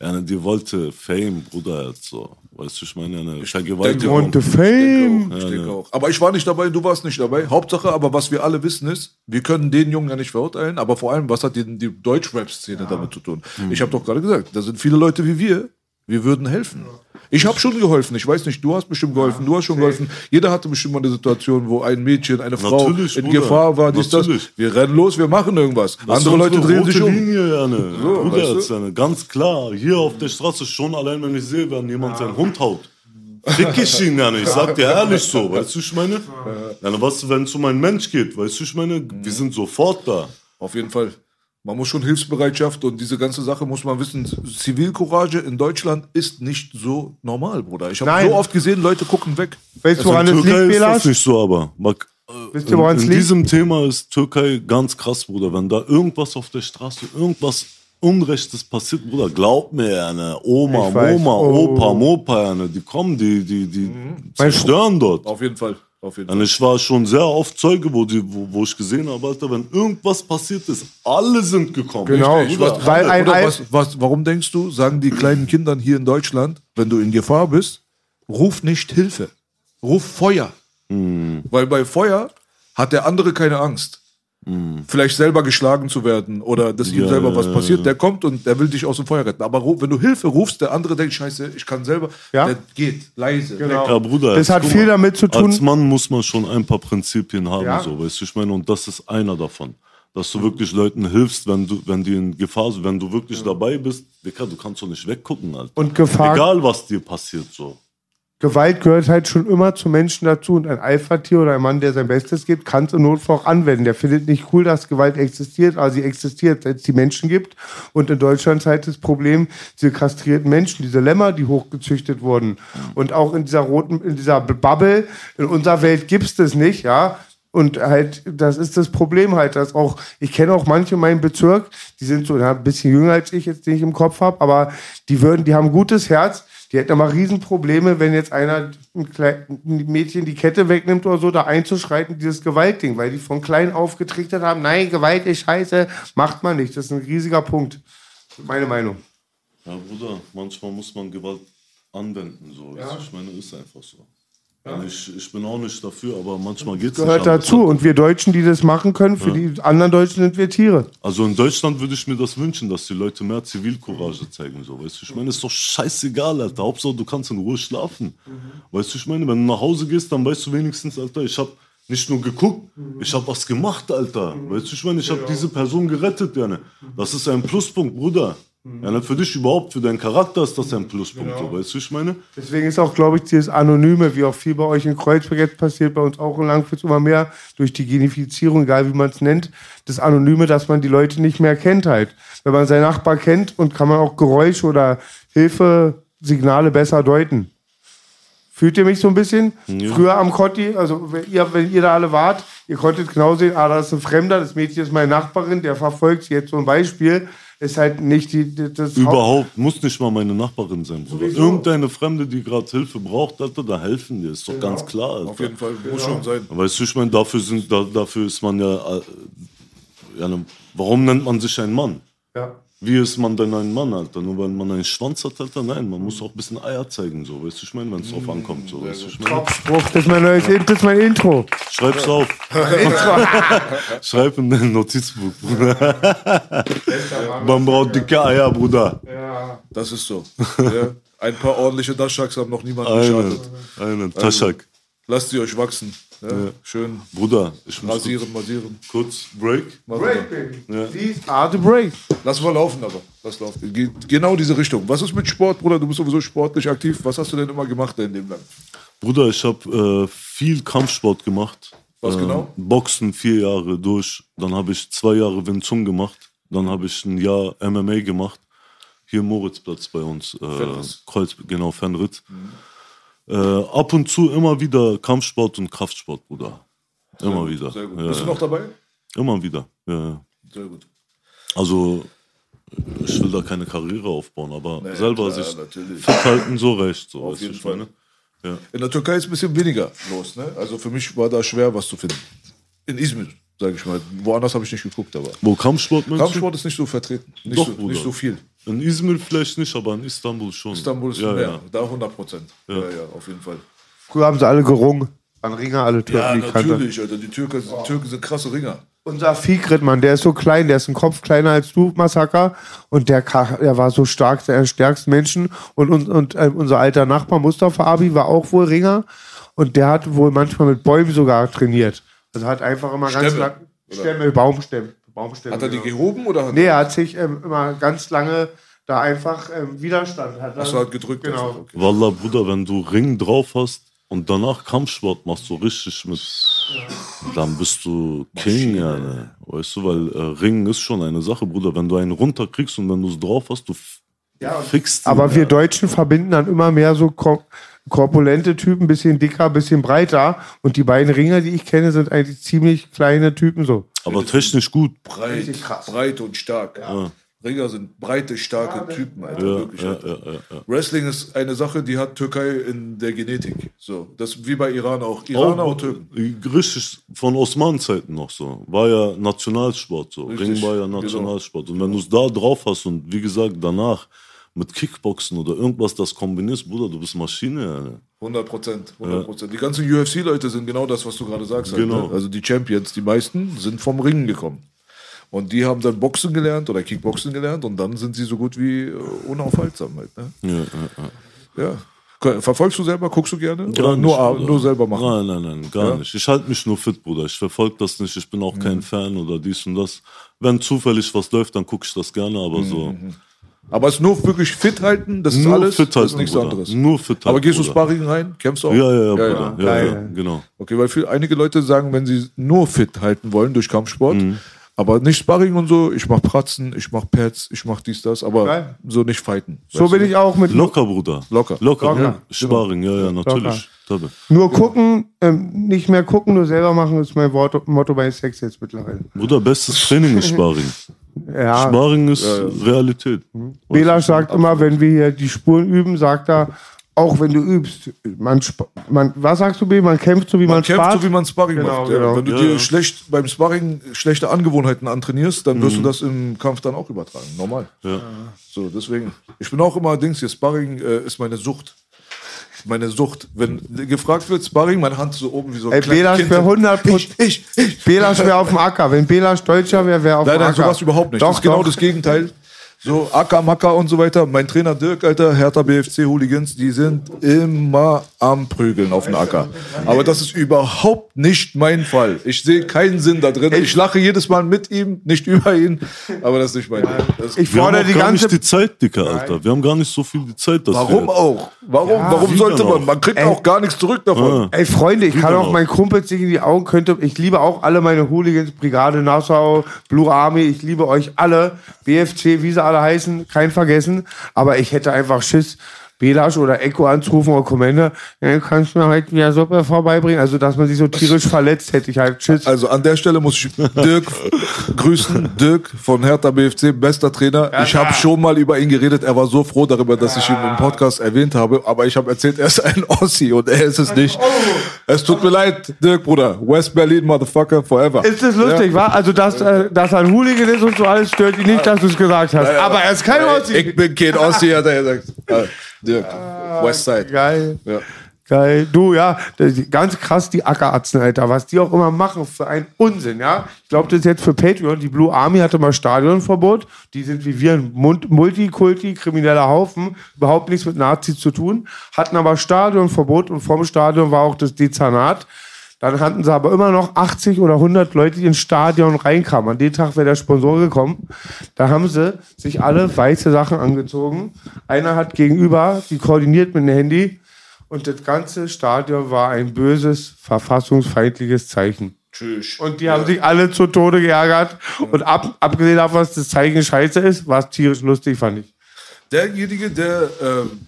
Ja, ne, die wollte Fame, Bruder. Jetzt so. Weißt du, ich meine, eine Vergewaltigung. Und the Fame. Ich denke auch. Aber ich war nicht dabei, du warst nicht dabei. Hauptsache, aber was wir alle wissen ist, wir können den Jungen ja nicht verurteilen, aber vor allem, was hat die, die Deutsch-Rap-Szene damit zu tun? Ich habe doch gerade gesagt, da sind viele Leute wie wir, wir würden helfen. Ich habe schon geholfen. Ich weiß nicht, du hast bestimmt geholfen, du hast schon geholfen. Jeder hatte bestimmt mal eine Situation, wo ein Mädchen, eine Frau Natürlich, in Bruder. Gefahr war, dies, das. Wir rennen los, wir machen irgendwas. Das Andere Leute drehen sich um. Linie, ja, ne? Bruder, weißt du? jetzt, ja, ne? ganz klar. Hier auf der Straße schon allein, wenn ich sehe, wenn jemand seinen Hund haut. Fick ich ihn, ja, ne? Ich sag dir ehrlich so, weißt du, ich meine? Ja, was, wenn es um einen Mensch geht, weißt du, ich meine? Wir sind sofort da. Auf jeden Fall. Man muss schon Hilfsbereitschaft und diese ganze Sache muss man wissen. Zivilcourage in Deutschland ist nicht so normal, Bruder. Ich habe so oft gesehen, Leute gucken weg. Weißt du, Also woran es Türkei liegt, ist das Belas? nicht so, aber Mark, Wisst ihr, woran es in diesem Thema ist Türkei ganz krass, Bruder. Wenn da irgendwas auf der Straße, irgendwas Unrechtes passiert, Bruder, glaub mir, ne, Oma. Moma, Oh. Opa, Mopa, ne, die kommen, die, die, die zerstören dort. Auf jeden Fall. Auf jeden Und Fall. ich war schon sehr oft Zeuge, wo, die, wo, wo ich gesehen habe, Alter, wenn irgendwas passiert ist, alle sind gekommen. Genau. Ich Bruder, was, Weil ein was, was, warum denkst du, sagen die kleinen Kindern hier in Deutschland, wenn du in Gefahr bist, ruf nicht Hilfe, ruf Feuer. Hm. Weil bei Feuer hat der andere keine Angst. Vielleicht selber geschlagen zu werden oder dass ihm Ja, selber was ja, passiert. Der kommt und der will dich aus dem Feuer retten. Aber wenn du Hilfe rufst, der andere denkt, scheiße, ich kann selber, Ja. der geht leise. Genau. Ja, Bruder, Das hat guck viel mal, damit zu tun- Als Mann muss man schon ein paar Prinzipien haben, Ja. so, weißt du, ich meine, und das ist einer davon. Dass du wirklich Leuten hilfst, wenn du, wenn die in Gefahr sind, wenn du wirklich dabei bist, Dicker, du kannst doch nicht weggucken, Alter. Und Gefahr, Egal, was dir passiert, so. Gewalt gehört halt schon immer zu Menschen dazu. Und ein Alpha-Tier oder ein Mann, der sein Bestes gibt, kann es im Notfall auch anwenden. Der findet nicht cool, dass Gewalt existiert, aber sie existiert, seit es die Menschen gibt. Und in Deutschland ist halt das Problem, diese kastrierten Menschen, diese Lämmer, die hochgezüchtet wurden. Und auch in dieser roten, in dieser Bubble, in unserer Welt gibt's das nicht, ja. Und halt, das ist das Problem halt, dass auch, ich kenne auch manche in meinem Bezirk, die sind so ja, ein bisschen jünger als ich jetzt, den ich im Kopf habe, aber die würden, die haben gutes Herz, die hätten aber Riesenprobleme, wenn jetzt einer ein, Mädchen die Kette wegnimmt oder so, da einzuschreiten, dieses Gewaltding, weil die von klein auf getrichtert haben, nein, Gewalt ist scheiße, macht man nicht. Das ist ein riesiger Punkt. Meine Meinung. Ja, Bruder, manchmal muss man Gewalt anwenden, so. du, Ich meine, ist einfach so. Und Ich, ich bin auch nicht dafür, aber manchmal geht's Gehört nicht. dazu. Und wir Deutschen, die das machen können, für die anderen Deutschen sind wir Tiere. Also in Deutschland würde ich mir das wünschen, dass die Leute mehr Zivilcourage zeigen. So. Weißt du, ich meine, ist doch scheißegal, Alter. Hauptsache, du kannst in Ruhe schlafen. Weißt du, ich meine, wenn du nach Hause gehst, dann weißt du wenigstens, Alter, ich habe nicht nur geguckt, ich habe was gemacht, Alter. Weißt du, ich meine, ich habe diese Person gerettet, Jane. Das ist ein Pluspunkt, Bruder. Ja, ne, für dich überhaupt, für deinen Charakter ist das ein Pluspunkt, so, weißt du, ich meine? Deswegen ist auch, glaube ich, dieses Anonyme, wie auch viel bei euch in Kreuzberg jetzt passiert, bei uns auch in Langwitz immer mehr, durch die Genifizierung, egal wie man es nennt, das Anonyme, dass man die Leute nicht mehr kennt halt. Wenn man seinen Nachbar kennt und kann man auch Geräusche oder Hilfesignale besser deuten. Fühlt ihr mich so ein bisschen? Früher am Kotti, also wenn ihr, wenn ihr da alle wart, ihr konntet genau sehen, ah, da ist ein Fremder, das Mädchen ist meine Nachbarin, der verfolgt sie jetzt so ein Beispiel. Ist halt nicht die, die- das Haupt- Überhaupt, muss nicht mal meine Nachbarin sein, Bruder. Sowieso. Irgendeine Fremde, die gerade Hilfe braucht, Alter, da helfen dir, ist doch Genau. ganz klar, Alter. Auf jeden Fall, muss schon sein. Weißt du, ich meine, dafür, sind, da, dafür ist man ja, äh, ja ne, warum nennt man sich ein Mann? Ja. Wie ist man denn ein Mann, Alter? Nur weil man einen Schwanz hat, Alter? Nein, man muss auch ein bisschen Eier zeigen, so, weißt du, ich meine, wenn es drauf ankommt, so, weißt du, ich meine, Topspruch, das ist mein neues, das ist mein Intro. schreib's auf. [LAUGHS] Schreib in dein Notizbuch, Bruder. man braucht dicke Eier, Bruder. Das ist so. ja. Ein paar ordentliche Daschaks haben noch niemanden Einen, geschadet. einen, Taschak. Lasst sie euch wachsen. Ja. Schön Bruder, ich muss rasieren, massieren. kurz Break. Break, baby. These are the breaks. Lass mal laufen, aber. Lass laufen. Ge genau diese Richtung. Was ist mit Sport, Bruder? Du bist sowieso sportlich aktiv. Was hast du denn immer gemacht in dem Land? Bruder, ich habe äh, viel Kampfsport gemacht. Was äh, genau? Boxen vier Jahre durch. Dann habe ich zwei Jahre Wing Chun gemacht. Dann habe ich ein Jahr MMA gemacht. Hier im Moritzplatz bei uns. Äh. Kreuz, genau, Fenritz. Äh, ab und zu immer wieder Kampfsport und Kraftsport, Bruder. Immer wieder. Sehr gut. Ja, bist du noch dabei? Immer wieder. Ja. Sehr gut. Also, ich will da keine Karriere aufbauen, aber Nee, selber klar, sich natürlich. fit halten, so recht. So, Auf jeden Fall. Ja. In der Türkei ist ein bisschen weniger los. Ne? Also für mich war da schwer, was zu finden. In Izmir, sage ich mal. Woanders habe ich nicht geguckt, aber. Wo Kampfsport? Kampfsport ist nicht so vertreten. Nicht, Doch, so, nicht so viel. In Izmir vielleicht nicht, aber in Istanbul schon. Istanbul ist ja, mehr. Ja. Da 100 Prozent. Ja. ja, auf jeden Fall. Früher haben sie alle gerungen. An Ringer alle Türken, Ja, natürlich, Alter. Die Türken, die Türken sind krasse Ringer. Unser Fikret, Mann, der ist so klein, der ist ein Kopf kleiner als du, Massaker. Und der, der war so stark, der stärkste Menschen. Und, und, und äh, unser alter Nachbar Mustafa Abi war auch wohl Ringer. Und der hat wohl manchmal mit Bäumen sogar trainiert. Also hat einfach immer ganz Stämme, lang. Stämme, Baumstämme. Baumstämme Hat er die gehoben oder hat Nee, er hat sich ähm, immer ganz lange da einfach ähm, Widerstand. Hat Ach so, hat gedrückt Genau. einfach, okay. Wallah, Bruder, wenn du Ring drauf hast, und danach Kampfsport machst du richtig mit, dann bist du King, ja, ne? weißt du, weil äh, Ringen ist schon eine Sache, Bruder. Wenn du einen runterkriegst und wenn du es drauf hast, du f- fixst ihn, Aber wir ja. Deutschen verbinden dann immer mehr so ko korpulente Typen, bisschen dicker, bisschen breiter. Und die beiden Ringer, die ich kenne, sind eigentlich ziemlich kleine Typen so. Aber technisch gut. Breit, krass. breit und stark. Ringer sind breite, starke Typen, Alter. Ja, wirklich, ja, Alter. ja, ja, ja. Wrestling ist eine Sache, die hat Türkei in der Genetik. So, das wie bei Iran auch. Iraner Auch und Türken. richtig von Osman-Zeiten noch so. War ja Nationalsport so. Richtig, Ring war ja genau. Nationalsport. Und wenn du es da drauf hast und wie gesagt danach mit Kickboxen oder irgendwas das kombinierst, Bruder, du bist Maschine. Ja, ne? 100 Prozent. 100 Prozent. Die ganzen UFC-Leute sind genau das, was du gerade sagst. halt, Genau. ne? Also die Champions, die meisten, sind vom Ringen gekommen. Und die haben dann Boxen gelernt oder Kickboxen gelernt und dann sind sie so gut wie äh, unaufhaltsam halt. Ne? Ja, ja, ja. Ja. Verfolgst du selber, guckst du gerne? Gar Oder nur, nicht, Bruder. nur selber machen? Nein, nein, nein, gar Ja? Mhm. nicht. Ich halte mich nur fit, Bruder. Ich verfolge das nicht. Ich bin auch kein Fan oder dies und das. Wenn zufällig was läuft, dann gucke ich das gerne, aber so. Aber es ist nur wirklich fit halten, das ist Nur alles, fit das ist halten, nichts Bruder. anderes. Nur fit Aber halten, gehst du. Sparring rein? Kämpfst du auch? Ja, ja, ja, Bruder. Ja, ja, Geil. genau. Okay, weil viel, einige Leute sagen, wenn sie nur fit halten wollen durch Kampfsport, Mhm. aber nicht Sparring und so, ich mach Pratzen, ich mach Pads, ich mach dies, das, aber Geil. so nicht fighten. So bin ich auch mit Locker, Bruder. Locker. Locker. Locker. Ja. Sparring, ja, ja, natürlich. Nur gucken, ähm, nicht mehr gucken, nur selber machen, ist mein Wort, Motto bei Sex jetzt mittlerweile. Bruder, bestes Training ist Sparring. [LAUGHS] Ja, Sparring ist Realität. Bela sagt immer, wenn wir hier die Spuren üben, sagt er, auch wenn du übst, man, man was sagst du, B? Man kämpft so, wie man, Man kämpft spart. so, wie man Sparring Genau, macht. Ja. genau. Wenn du Ja, dir ja. schlecht beim Sparring schlechte Angewohnheiten antrainierst, dann Mhm. wirst du das im Kampf dann auch übertragen. Normal. Ja. So, deswegen. Ich bin auch immer, Dings hier, Sparring äh, ist meine Sucht. Meine Sucht. Wenn gefragt wird, Sparring, meine Hand so oben wie so ein Ey, kleines Belasch wäre 100 Ich, ich, ich. Belasch wäre auf dem Acker. Wenn Belasch Deutscher wäre, wäre auf Nein, dem nein, Acker. sowas überhaupt nicht. Doch, das ist genau doch. das Gegenteil. So Acker, Macker und so weiter. Mein Trainer Dirk, Alter, Hertha BFC Hooligans, die sind immer am Prügeln auf dem Acker. Aber das ist überhaupt nicht mein Fall. Ich sehe keinen Sinn da drin. Ich lache jedes Mal mit ihm, nicht [LAUGHS] über ihn. Aber das ist nicht mein. Das Ich Wir haben fordere die gar ganze nicht die Zeit, Dicker, Alter. Wir haben gar nicht so viel die Zeit. Dass Warum wir, auch? Warum? Warum wie sollte man? Man kriegt auch gar nichts zurück davon. Ey, Freunde, ich kann genau. auch meinen Kumpels sich in die Augen könnte. Ich liebe auch alle meine Hooligans, Brigade Nassau, Blue Army. Ich liebe euch alle. BFC, wie sie alle heißen, kein vergessen. Aber ich hätte einfach Schiss, Belasch oder Echo anzurufen oder Kommende. Ja, kannst du mir halt wieder Suppe vorbeibringen? Also, dass man sich so tierisch verletzt, hätte ich halt Schiss. Also an der Stelle muss ich Dirk grüßen. Dirk von Hertha BFC, bester Trainer. ich habe schon mal über ihn geredet. Er war so froh darüber, dass ich ihn im Podcast erwähnt habe. Aber ich habe erzählt, er ist ein Ossi und er ist es nicht. Es tut mir leid, Dirk, Bruder. West Berlin, Motherfucker, forever. Ist das lustig, wa? Also, dass, äh, dass er ein Hooligan ist und so alles stört ihn nicht, dass du es gesagt hast. Aber er ist kein Ossi. Ich bin kein Ossi, hat er gesagt. [LAUGHS] Ah, Dirk, Westside. Geil. Ja. Geil. Du, ja, ganz krass, die Ackeratzen, Alter, was die auch immer machen für einen Unsinn, ja. Ich glaube, das ist jetzt für Patreon. Die Blue Army hatte mal Stadionverbot. Die sind wie wir ein Multikulti, krimineller Haufen, überhaupt nichts mit Nazis zu tun, hatten aber Stadionverbot und vorm Stadion war auch das Dezernat. Dann hatten sie aber immer noch 80 oder 100 Leute, die ins Stadion reinkamen. An dem Tag wäre der Sponsor gekommen. Da haben sie sich alle weiße Sachen angezogen. Einer hat gegenüber, die koordiniert mit dem Handy. Und das ganze Stadion war ein böses, verfassungsfeindliches Zeichen. Tschüss. Und die haben sich alle zu Tode geärgert. Und ab, abgesehen davon, dass das Zeichen scheiße ist, war es tierisch lustig, fand ich. Derjenige, der ähm,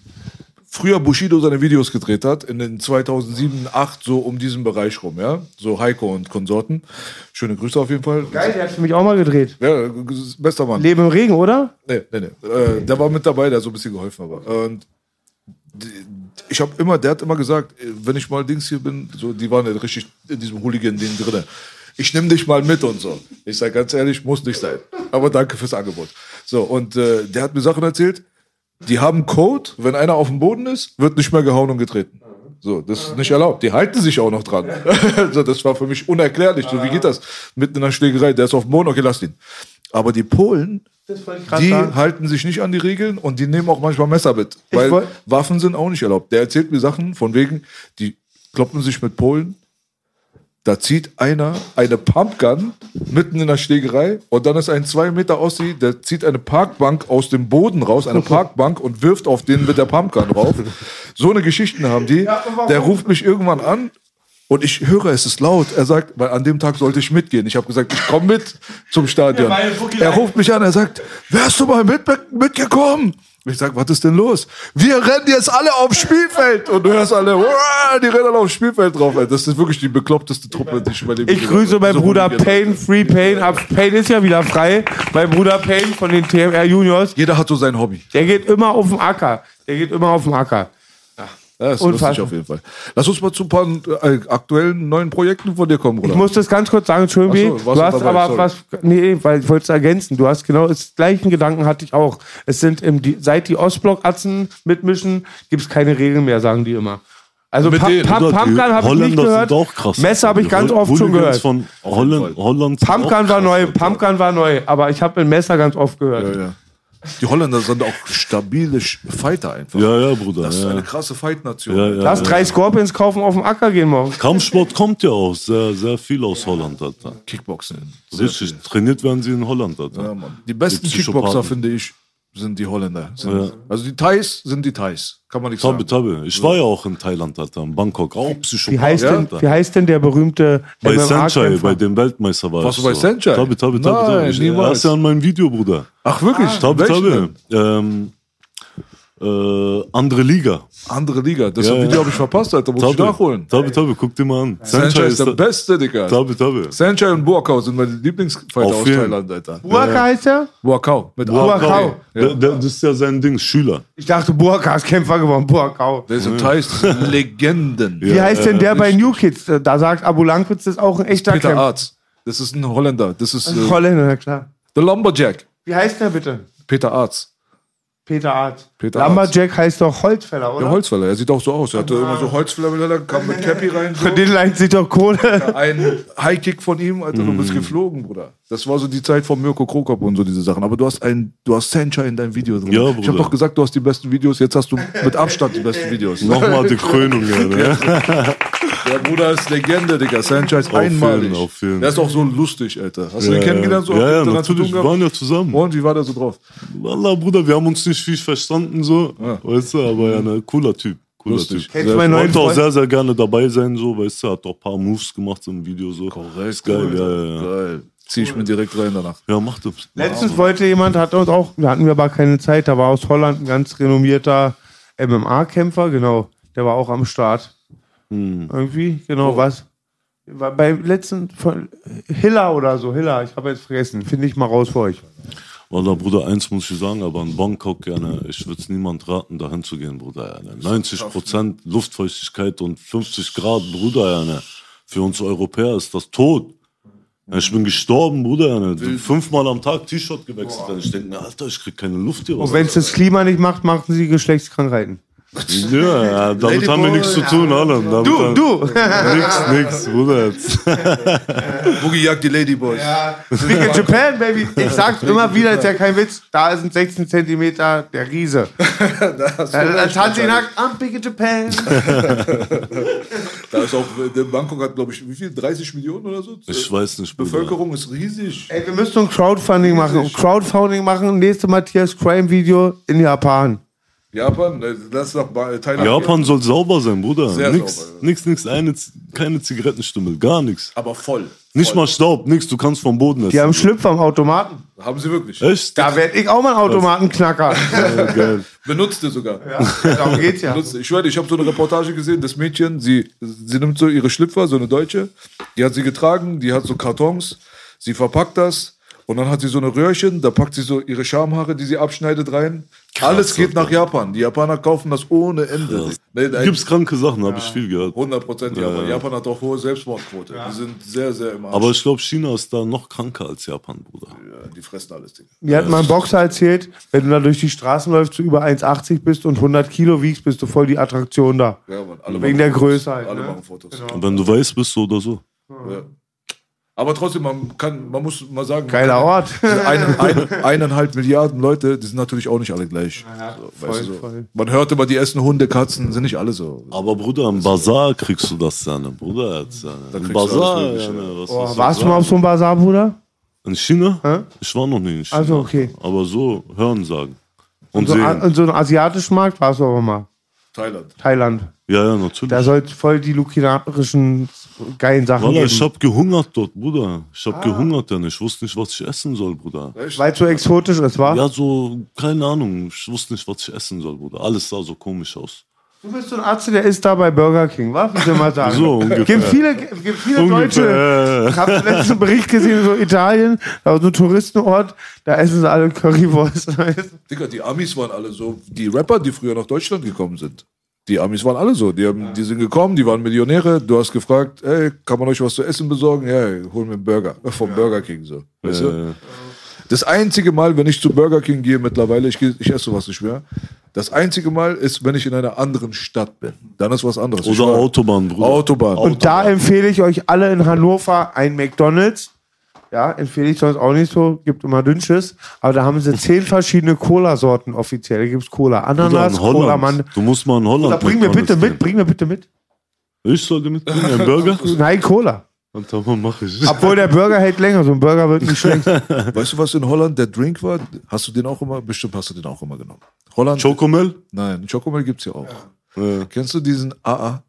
früher Bushido seine Videos gedreht hat, in den 2007, 2008, so um diesen Bereich rum, ja, so Heiko und Konsorten. Schöne Grüße auf jeden Fall. Geil, der hat für mich auch mal gedreht. Ja, bester Mann. Leben im Regen, oder? Nee, nee, nee. Äh, der war mit dabei, der hat so ein bisschen geholfen. Aber. Und ich habe immer, der hat immer gesagt, äh, wenn ich mal Dings hier bin, so, die waren ja richtig in diesem Hooligan-Ding drin. Ich nehme dich mal mit und so. Ich sage ganz ehrlich, muss nicht sein. Aber danke fürs Angebot. So, und äh, der hat mir Sachen erzählt, die haben Code, wenn einer auf dem Boden ist, wird nicht mehr gehauen und getreten. So, das ist nicht erlaubt. Die halten sich auch noch dran. [LAUGHS] so, das war für mich unerklärlich. So, wie geht das? Mitten in einer Schlägerei, der ist auf dem Boden, okay, lass ihn. Aber die Polen, die sagen. halten sich nicht an die Regeln und die nehmen auch manchmal Messer mit. Weil Waffen sind auch nicht erlaubt. Der erzählt mir Sachen von wegen, die kloppen sich mit Polen. Da zieht einer eine Pumpgun mitten in der Schlägerei und dann ist ein zwei Meter Ossi, der zieht eine Parkbank aus dem Boden raus, eine Parkbank und wirft auf den mit der Pumpgun drauf. So eine Geschichten haben die. Der ruft mich irgendwann an und ich höre, es ist laut. Er sagt, weil an dem Tag sollte ich mitgehen. Ich habe gesagt, ich komme mit zum Stadion. Er ruft mich an, er sagt, wärst du mal mit, mitgekommen? Ich sag, was ist denn los? Wir rennen jetzt alle aufs Spielfeld und du hörst alle, die rennen alle aufs Spielfeld drauf. ey. Das ist wirklich die bekloppteste Truppe, die ich über Ich grüße meinen Bruder Payne, Free Payne. Ab Payne ist ja wieder frei. Mein Bruder Payne von den TMR Juniors. Jeder hat so sein Hobby. Der geht immer auf den Acker. Der geht immer auf den Acker. Das ist Unfassbar. lustig auf jeden Fall. Lass uns mal zu ein paar äh, aktuellen neuen Projekten von dir kommen, Bruder. Ich muss das ganz kurz sagen, Entschuldigung, so, du hast dabei? aber Sorry. was, nee, weil ich wollte es ergänzen. Du hast genau das gleichen Gedanken hatte ich auch. Es sind im, die, seit die Ostblock-Atzen mitmischen, gibt es keine Regeln mehr, sagen die immer. Also die Pumpgun habe ich nicht Holländer gehört. sind auch krass. Messer habe ich ganz oft schon gehört. Von Holland, Holland Pumpgun war neu. Pumpgun war neu, aber ich habe mit Messer ganz oft gehört. Ja, ja. Die Holländer sind auch stabile Fighter einfach. Ja, ja, Bruder. Das ist ja. eine krasse Fight-Nation. Ja, ja. Lass drei Scorpions kaufen, auf dem Acker gehen morgen. Kampfsport kommt ja auch sehr, sehr viel aus Holland, Alter. Kickboxen. Richtig, trainiert werden sie in Holland, Alter. Ja, Mann. Die besten Die. Kickboxer, finde ich, sind die Holländer. Sind, Ja. Also die Thais sind die Thais. Kann man nicht Tabe, sagen. tabe. Ich war ja auch in Thailand, Alter, in Bangkok. Auch Psychopath. Wie heißt, Ja, denn, wie heißt denn der berühmte Bei Sanchai, bei dem Weltmeister war Warst ich du bei so. Sanchai? Tabe, tabe, tabe, tabe. Nein, Ich, niemals. er ist ja an meinem Video, Bruder. Ach, wirklich? Tabe, Welchen tabe. denn? Ähm, äh, andere Liga. Andere Liga. Das Ja, Video ja. habe ich verpasst, Alter. Muss ich Tabe, nachholen. tabe, tabe, guck dir mal an. Sanchai ist der da- Beste, Digga. Tabe, tabe. Sanchai und Buakau sind meine Lieblingsfighter Auf aus jeden. Thailand, Alter. Burka heißt er? Buakau. Mit Buakau. A. Der, der, das ist ja sein Ding, Schüler. Ich dachte, Burka ist Kämpfer geworden. Burkau. Der ist. Das sind Legenden. Wie heißt denn der bei New Kids? Da sagt Abu Lankwitz, das ist auch ein echter Peter Kämpfer. Arz. Das ist ein Holländer. Das ist äh, Holländer, na klar. der Lumberjack. Wie heißt der bitte? Peter Arz. Peter Art. Peter Lumberjack heißt doch Holzfäller, oder? Der Holzfäller. Er sieht auch so aus. Er hatte immer so Holzfäller, kam mit Cappy rein. So. Für [LAUGHS] den leiht sich doch Kohle. Ein Highkick von ihm, Alter, du bist geflogen, Bruder. Das war so die Zeit von Mirko Krokop und so diese Sachen. Aber du hast ein, du hast Sanchai in deinem Video drin. Ja, ich Bruder. habe doch gesagt, du hast die besten Videos. Jetzt hast du mit Abstand die besten [LAUGHS] Videos. Nochmal die Krönung, ja, ne? [LAUGHS] Der Bruder ist Legende, Digga. Sanchai ist Auf jeden, einmalig. auf jeden. Der ist auch so lustig, Alter. Hast du Ja, den kennengelernt? So ja, ja, natürlich. Wir waren ja zusammen. Und wie war der so drauf? Wallah, Bruder, wir haben uns nicht viel verstanden, so. Weißt du, aber ja, ne, cooler Typ. Cooler Lustig. Typ. Kennst du meinen neuen wollte auch sehr, sehr gerne dabei sein, so, weißt du, hat auch ein paar Moves gemacht so im Video, so. Ist geil, ja, ja, ja. Geil. Zieh ich mir direkt rein danach. Ja, mach das. Letztens wollte jemand, hat uns auch, da hatten wir aber keine Zeit, da war aus Holland ein ganz renommierter MMA-Kämpfer, genau. Der war auch am Start. Hm. Irgendwie, Oh. genau, was? War beim letzten von Hiller oder so, Hiller, ich habe jetzt vergessen. Finde ich mal raus für euch. Wallah, Bruder, eins muss ich sagen, aber in Bangkok gerne, ich würde es niemand raten, dahin zu gehen, Bruder. Ja, ne. 90 Prozent Luftfeuchtigkeit und 50 Grad, Bruder. Ja, ne. Für uns Europäer ist das tot. Ich bin gestorben, Bruder. Fünfmal am Tag T-Shirt gewechselt. Und ich denke Alter, ich krieg keine Luft hier. Und wenn es das Klima nicht macht, machen sie Geschlechtskrankheiten. Ja, ja damit haben wir nichts zu tun, Alan. Damit Du, haben- du! Nix, nix, Bruder. Jetzt. [LAUGHS] Boogie jagt die Ladyboys. Speak in Japan, Baby. Ich sag's immer wieder, ist ja kein Witz. Da ist ein 16 Zentimeter der Riese. [LAUGHS] Als Hansi nackt, I'm big in Japan. Da ist auch, der Bangkok hat, glaube ich, wie viel? 30 Millionen oder so? Ich weiß nicht, Bruder. Bevölkerung ist riesig. Ey, wir müssen ein Crowdfunding machen. Crowdfunding machen, nächste Matthias Crime Video in Japan. Japan, äh, lass Ba- äh, Thailand. Japan soll sauber sein, Bruder. Sehr nix, sauber, ja. nix, nix, eine, keine Zigarettenstummel, gar nichts. Aber voll. Nicht mal Staub, nix, du kannst vom Boden essen. Die haben Schlüpfer am Automaten. Haben sie wirklich. Echt? Da werd ich auch mal ein Automatenknacker. Ja, geil. [LAUGHS] Benutzte sogar. Darum geht's ja. Benutzt. Ich schwöre, ich habe so eine Reportage gesehen, das Mädchen, sie, sie nimmt so ihre Schlüpfer, so eine Deutsche, die hat sie getragen, die hat so Kartons, sie verpackt das und dann hat sie so eine Röhrchen, da packt sie so ihre Schamhaare, die sie abschneidet, rein. Alles geht nach Japan. Die Japaner kaufen das ohne Ende. Nee, nein, Gibt's kranke Sachen, habe ich viel gehört. 100 Prozent Japan. Japan hat auch hohe Selbstmordquote. Die sind sehr, sehr im Arsch. Aber ich glaube, China ist da noch kranker als Japan, Bruder. Ja, die fressen alles, Digga. Mir hat mein Boxer erzählt, wenn du da durch die Straßen läufst, du über 1,80 bist und 100 Kilo wiegst, bist du voll die Attraktion da. Ja, Mann, alle Wegen der. Größe halt, Alle ne? machen Fotos. Und wenn du weiß bist, so oder so. Ja. Aber trotzdem, man kann, man muss mal sagen, Geiler kann- Ort. Eine, eine, eineinhalb Milliarden Leute, die sind natürlich auch nicht alle gleich. so, weißt du, so. voll. Man hört immer, die essen Hunde, Katzen, sind nicht alle so. Aber Bruder, im Bazar kriegst du das ja, ne? Bruder, jetzt, ja, ne? Im kriegst du Bazar, alles ja, Mögliche, ne? Was, Oh, warst du mal auf so einem Bazar, Bruder? In China? Hä? Ich war noch nie in China. Also, okay. Aber so hören sagen. Und So, sehen. in so einem asiatischen Markt warst du aber mal. Thailand. Thailand. Ja, ja, natürlich. Da soll es voll die lukinarischen geilen Sachen Wallah, geben. ich hab gehungert dort, Bruder. Ich Ah. hab gehungert, denn ich wusste nicht, was ich essen soll, Bruder. Weil es so exotisch ist, war? Ja, so, keine Ahnung. Ich wusste nicht, was ich essen soll, Bruder. Alles sah so komisch aus. Du bist so ein Arzt, der ist da bei Burger King, was? Wie soll man sagen? So ungefähr. Gibt viele, gibt viele Ungefähr. Deutsche. Ich habe letzten Bericht gesehen, so Italien, da war so ein Touristenort, da essen sie alle Currywurst. Digga, die Amis waren alle so, die Rapper, die früher nach Deutschland gekommen sind. Die Amis waren alle so. Die, haben, die sind gekommen, die waren Millionäre. Du hast gefragt, ey, kann man euch was zu essen besorgen? Ja, hol mir einen Burger. Äh, Vom Burger King so. Weißt du? Das einzige Mal, wenn ich zu Burger King gehe mittlerweile, ich, ich esse sowas nicht mehr. Das einzige Mal ist, wenn ich in einer anderen Stadt bin. Dann ist was anderes. Oder war- Autobahn, Bruder. Autobahn. Und da empfehle ich euch alle in Hannover ein McDonalds. Ja, empfehle ich sonst auch nicht so, gibt immer Dünnsches. Aber da haben sie zehn verschiedene Cola-Sorten offiziell. Da gibt es Cola Ananas, Cola. Mann. Du musst mal in Holland. Da bring mir bitte mit, bring mir bitte mit. Ich sollte mitbringen, einen Burger? Nein, Cola. Und dann mach ich. Obwohl der Burger hält länger, so ein Burger wird nicht schlecht. [LAUGHS] Weißt du, was in Holland der Drink war? Hast du den auch immer? Bestimmt hast du den auch immer genommen. Holland? Chocomel? Nein, Chocomel gibt's ja auch. Ja. Kennst du diesen AA?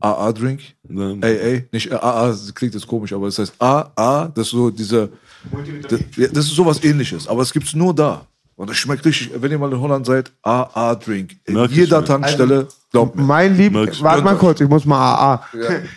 AA-Drink? Nein. AA, nicht äh, AA, das klingt jetzt komisch, aber es heißt AA, das ist so dieser, das, ist sowas ähnliches, aber es gibt's nur da. Und das schmeckt richtig, wenn ihr mal in Holland seid, AA-Drink. In Merk jeder. Tankstelle, glaubt mir. Mein Lieblings, warte mal kurz, ich muss mal AA.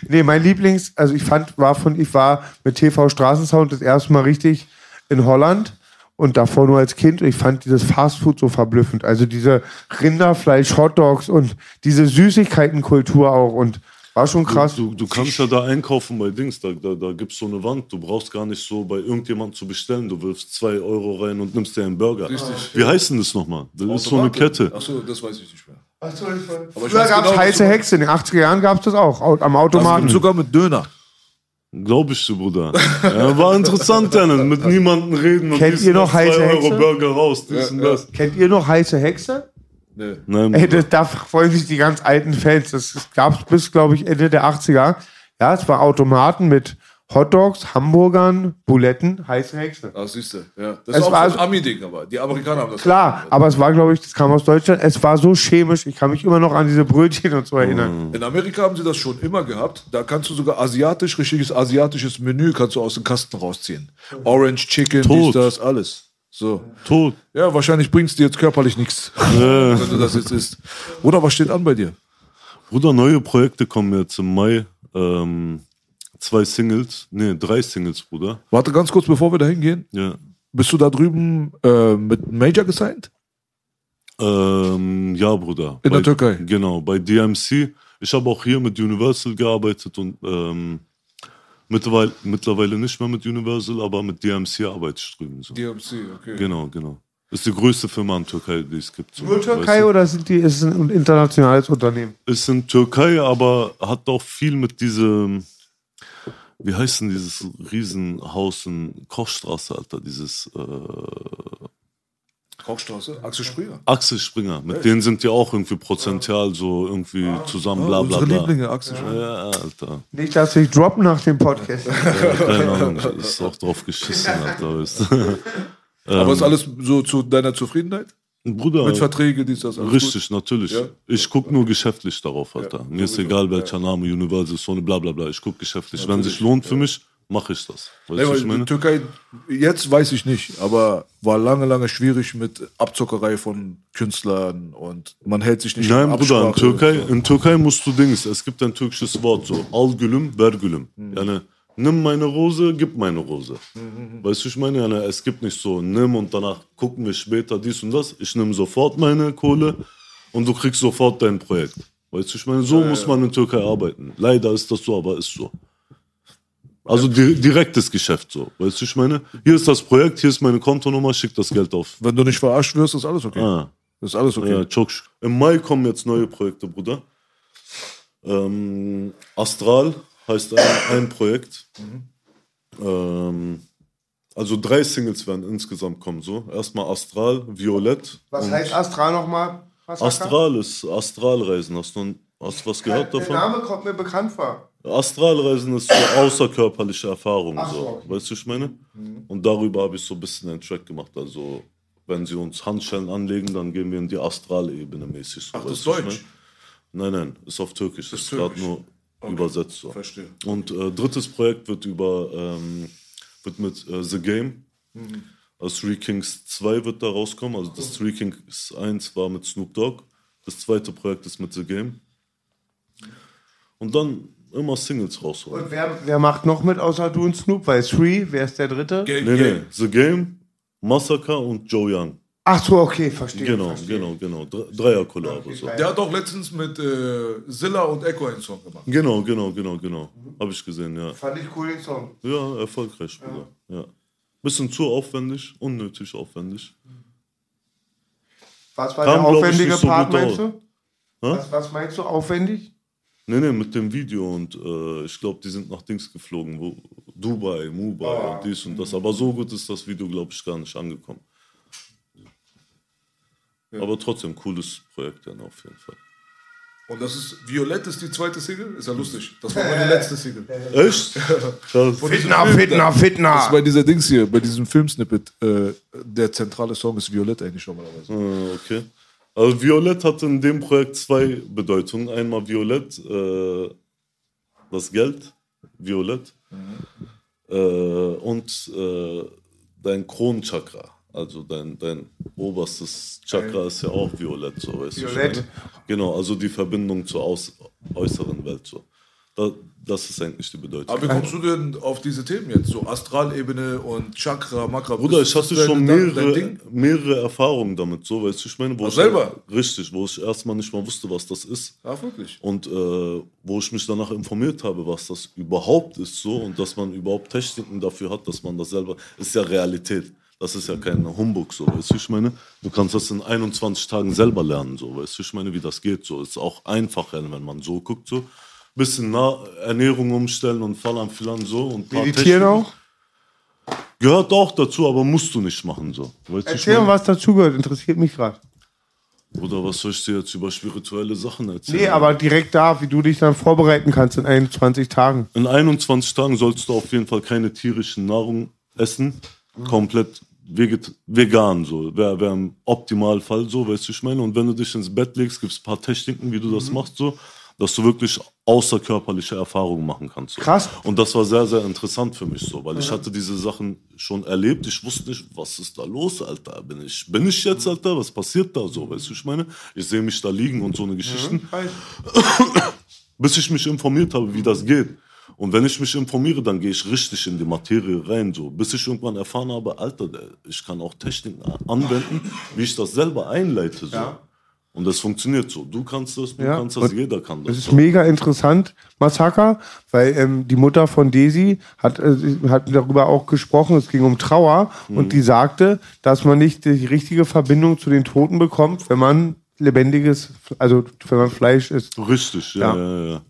Nee, mein Lieblings, also ich fand, war von, ich war mit TV Straßensound das erste Mal richtig in Holland und davor nur als Kind. Und ich fand dieses Fastfood so verblüffend. Also diese Rinderfleisch, Hotdogs und diese Süßigkeitenkultur auch und war schon krass. Du, du kannst ja da einkaufen bei Dings, da, da, da gibt es so eine Wand. Du brauchst gar nicht so bei irgendjemandem zu bestellen. Du wirfst zwei Euro rein und nimmst dir einen Burger. Wie heißt denn das nochmal? Das ist so eine Kette. Achso, das weiß ich nicht mehr. Aber ich Früher weiß gab es genau, heiße du- Hexe. In den 80er Jahren gab es das auch, au- am Also Automaten. sogar mit Döner. Glaub ich dir, Bruder. Ja, war interessant, Jannen. Mit niemandem reden und Kennt ihr noch zwei heiße Euro Hexe? Burger raus. Dies und das. Kennt ihr noch heiße Hexe? Nee. Ey, das, da freuen sich die ganz alten Fans. Das gab es bis, glaube ich, Ende der 80er. Ja, es war Automaten mit Hotdogs, Hamburgern, Buletten, heiße Hexe. Ah, siehst du. Ja. Das Es ist auch war so ein Ami-Ding, aber die Amerikaner haben das. Klar, aber es war, glaube ich, das kam aus Deutschland. Es war so chemisch. Ich kann mich immer noch an diese Brötchen und so erinnern. In Amerika haben sie das schon immer gehabt. Da kannst du sogar asiatisch, richtiges asiatisches Menü kannst du aus dem Kasten rausziehen. Orange Chicken, dies, Tot. das, alles. So. Tot. Ja, wahrscheinlich bringst dir jetzt körperlich nichts, [LAUGHS] wenn du das jetzt isst. Oder was steht an bei dir? Bruder, neue Projekte kommen jetzt im Mai. Ähm, zwei Singles. Nee, drei Singles, Bruder. Warte ganz kurz, bevor wir da hingehen. Ja. Bist du da drüben äh, mit Major gesigned? Ähm, ja, Bruder. In bei, der Türkei? Genau, bei DMC. Ich habe auch hier mit Universal gearbeitet und ähm, mittlerweile, mittlerweile nicht mehr mit Universal, aber mit DMC drüben. So. DMC, okay. Genau, genau. Ist die größte Firma in Türkei, die es gibt. So, Nur weißt Türkei du? oder sind die, ist es ein internationales Unternehmen? Ist in Türkei, aber hat auch viel mit diesem, wie heißt denn dieses Riesenhaus in Kochstraße, Alter, dieses äh, Kochstraße, Axel Springer. Axel Springer. Mit denen sind die auch irgendwie prozentual so irgendwie zusammen, bla bla Unsere bla. Lieblinge, Axel Springer. Ja, Alter. Nicht, dass ich droppen nach dem Podcast. Ja, keine Ahnung, ist auch drauf geschissen, Alter. [LAUGHS] Aber ist alles so zu deiner Zufriedenheit? Bruder, Mit Verträge, dies, das, alles richtig, natürlich. Ja? Ich gucke nur geschäftlich darauf, Alter. Mir ist egal, welcher Name, Universal, Sony, bla bla bla. Ich gucke geschäftlich. Wenn sich lohnt für mich, mache ich das. Weißt Nee, ich meine? Türkei, jetzt weiß ich nicht, aber war lange, lange schwierig mit Abzockerei von Künstlern und man hält sich nicht Nein, an Bruder, in. Türkei, in Türkei musst du Dings, es gibt ein türkisches Wort so, al gülüm, ver gülüm. Yani, nimm meine Rose, gib meine Rose. Weißt du, ich meine, yani, es gibt nicht so, nimm und danach gucken wir später dies und das. Ich nehme sofort meine Kohle und du kriegst sofort dein Projekt. Weißt du, ich meine, so muss man in Türkei arbeiten. Leider ist das so, aber ist so. Also di direktes Geschäft so. Weißt du, ich meine, hier ist das Projekt, hier ist meine Kontonummer, schick das Geld auf. Wenn du nicht verarscht wirst, ist alles okay. Ah. Ist alles okay. Ja. Im Mai kommen jetzt neue Projekte, Bruder. Ähm, Astral heißt ein, ein Projekt. Ähm, also drei Singles werden insgesamt kommen. So. Erstmal Astral, Violett. Was heißt Astral nochmal? Astral ist Astralreisen. Hast du, hast du was gehört Der davon? Name kommt mir bekannt vor. Astralreisen ist so [COUGHS] außerkörperliche Erfahrung. Ach so, okay. Weißt du, ich meine? Und darüber habe ich so ein bisschen einen Track gemacht. Also, wenn sie uns Handschellen anlegen, dann gehen wir in die Astralebene mäßig. So, Ach, das ist ich Deutsch? Nein, nein, ist auf Türkisch. Ist, Ist gerade nur übersetzt. So. Verstehe. Und äh, drittes Projekt wird über ähm, wird mit äh, The Game. Also Three Kings 2 wird da rauskommen. Also das Three Kings 1 war mit Snoop Dogg. Das zweite Projekt ist mit The Game. Und dann immer Singles rausholen. Und wer, wer macht noch mit außer du und Snoop? Weil Three, wer ist der dritte? Gang, Nee, Gang. nee, The Game, Massacre und Joe Young. Ach so, okay, verstehe. Genau, verstehe. genau, genau. Dre- Dreier-Kollabo. so. Der hat auch letztens mit äh, Zilla und Echo einen Song gemacht. Genau, genau, genau, genau. Habe ich gesehen, ja. Fand ich cool den Song. Ja, erfolgreich, Bruder. Ja. Bisschen zu aufwendig, unnötig aufwendig. Was war Kam, der ich, aufwendige so Part, meinst du? Was, was meinst du, aufwendig? Nee, nee, mit dem Video und äh, ich glaube, die sind nach Dings geflogen, wo Dubai, Mumbai und dies und das. Aber so gut ist das Video, glaube ich, gar nicht angekommen. Aber trotzdem, cooles Projekt dann auf jeden Fall. Und das ist Violett ist die zweite Single. Ist ja lustig. Das war meine letzte Single. Echt? [LAUGHS] Fitna, Fitna, Fitna. Das ist bei dieser Dings hier, bei diesem Filmsnippet, äh, der zentrale Song ist Violett eigentlich normalerweise. Ah, okay. Also Violett hat in dem Projekt zwei Bedeutungen. Einmal Violett, äh, das Geld, Violett. Äh, und äh, dein Kronchakra. Also dein, dein oberstes Chakra ist ja auch violett, so weißt du. Violett. meine? Genau, also die Verbindung zur aus, äußeren Welt. So. Da, das ist eigentlich die Bedeutung. Aber wie kommst du denn auf diese Themen jetzt? So Astralebene und Chakra, Makra. Bruder, ich hatte schon mehrere, mehrere Erfahrungen damit, so weißt du, ich meine, wo Ach, ich selber? richtig, wo ich erstmal nicht mal wusste, was das ist. Ja, wirklich. Und äh, wo ich mich danach informiert habe, was das überhaupt ist so und dass man überhaupt Techniken dafür hat, dass man das selber, ist ja Realität. Das ist ja kein Humbug, so, weißt du, ich meine, du kannst das in 21 Tagen selber lernen, so, weißt du, ich meine, wie das geht, so, ist auch einfacher, wenn man so guckt, so, bisschen nah Ernährung umstellen und Fall am Filan, so, und Meditieren auch? Gehört auch dazu, aber musst du nicht machen, so, weißt Erzähl mal, was dazugehört, interessiert mich gerade. oder was soll ich dir jetzt über spirituelle Sachen erzählen? Nee, aber direkt da, wie du dich dann vorbereiten kannst in 21 Tagen. In 21 Tagen sollst du auf jeden Fall keine tierischen Nahrung essen. Komplett veget vegan, so. Wäre wär im Optimalfall so, weißt du, ich meine. Und wenn du dich ins Bett legst, gibt es ein paar Techniken, wie du das machst, so, dass du wirklich außerkörperliche Erfahrungen machen kannst. So. Krass. Und das war sehr, sehr interessant für mich, so, weil ich hatte diese Sachen schon erlebt. Ich wusste nicht, was ist da los, Alter? Bin ich, bin ich jetzt, Alter? Was passiert da so, weißt du, ich meine? Ich sehe mich da liegen und so eine Geschichten [COUGHS] bis ich mich informiert habe, wie das geht. Und wenn ich mich informiere, dann gehe ich richtig in die Materie rein, so. Bis ich irgendwann erfahren habe, Alter, ich kann auch Techniken anwenden, wie ich das selber einleite, so. Und das funktioniert so. Du kannst das, du Ja. kannst das, jeder kann Das das. ist mega interessant, Massaker, weil ähm, die Mutter von Daisy hat, äh, hat darüber auch gesprochen, es ging um Trauer und die sagte, dass man nicht die richtige Verbindung zu den Toten bekommt, wenn man lebendiges, also wenn man Fleisch isst. Richtig, ja, Ja. ja, ja.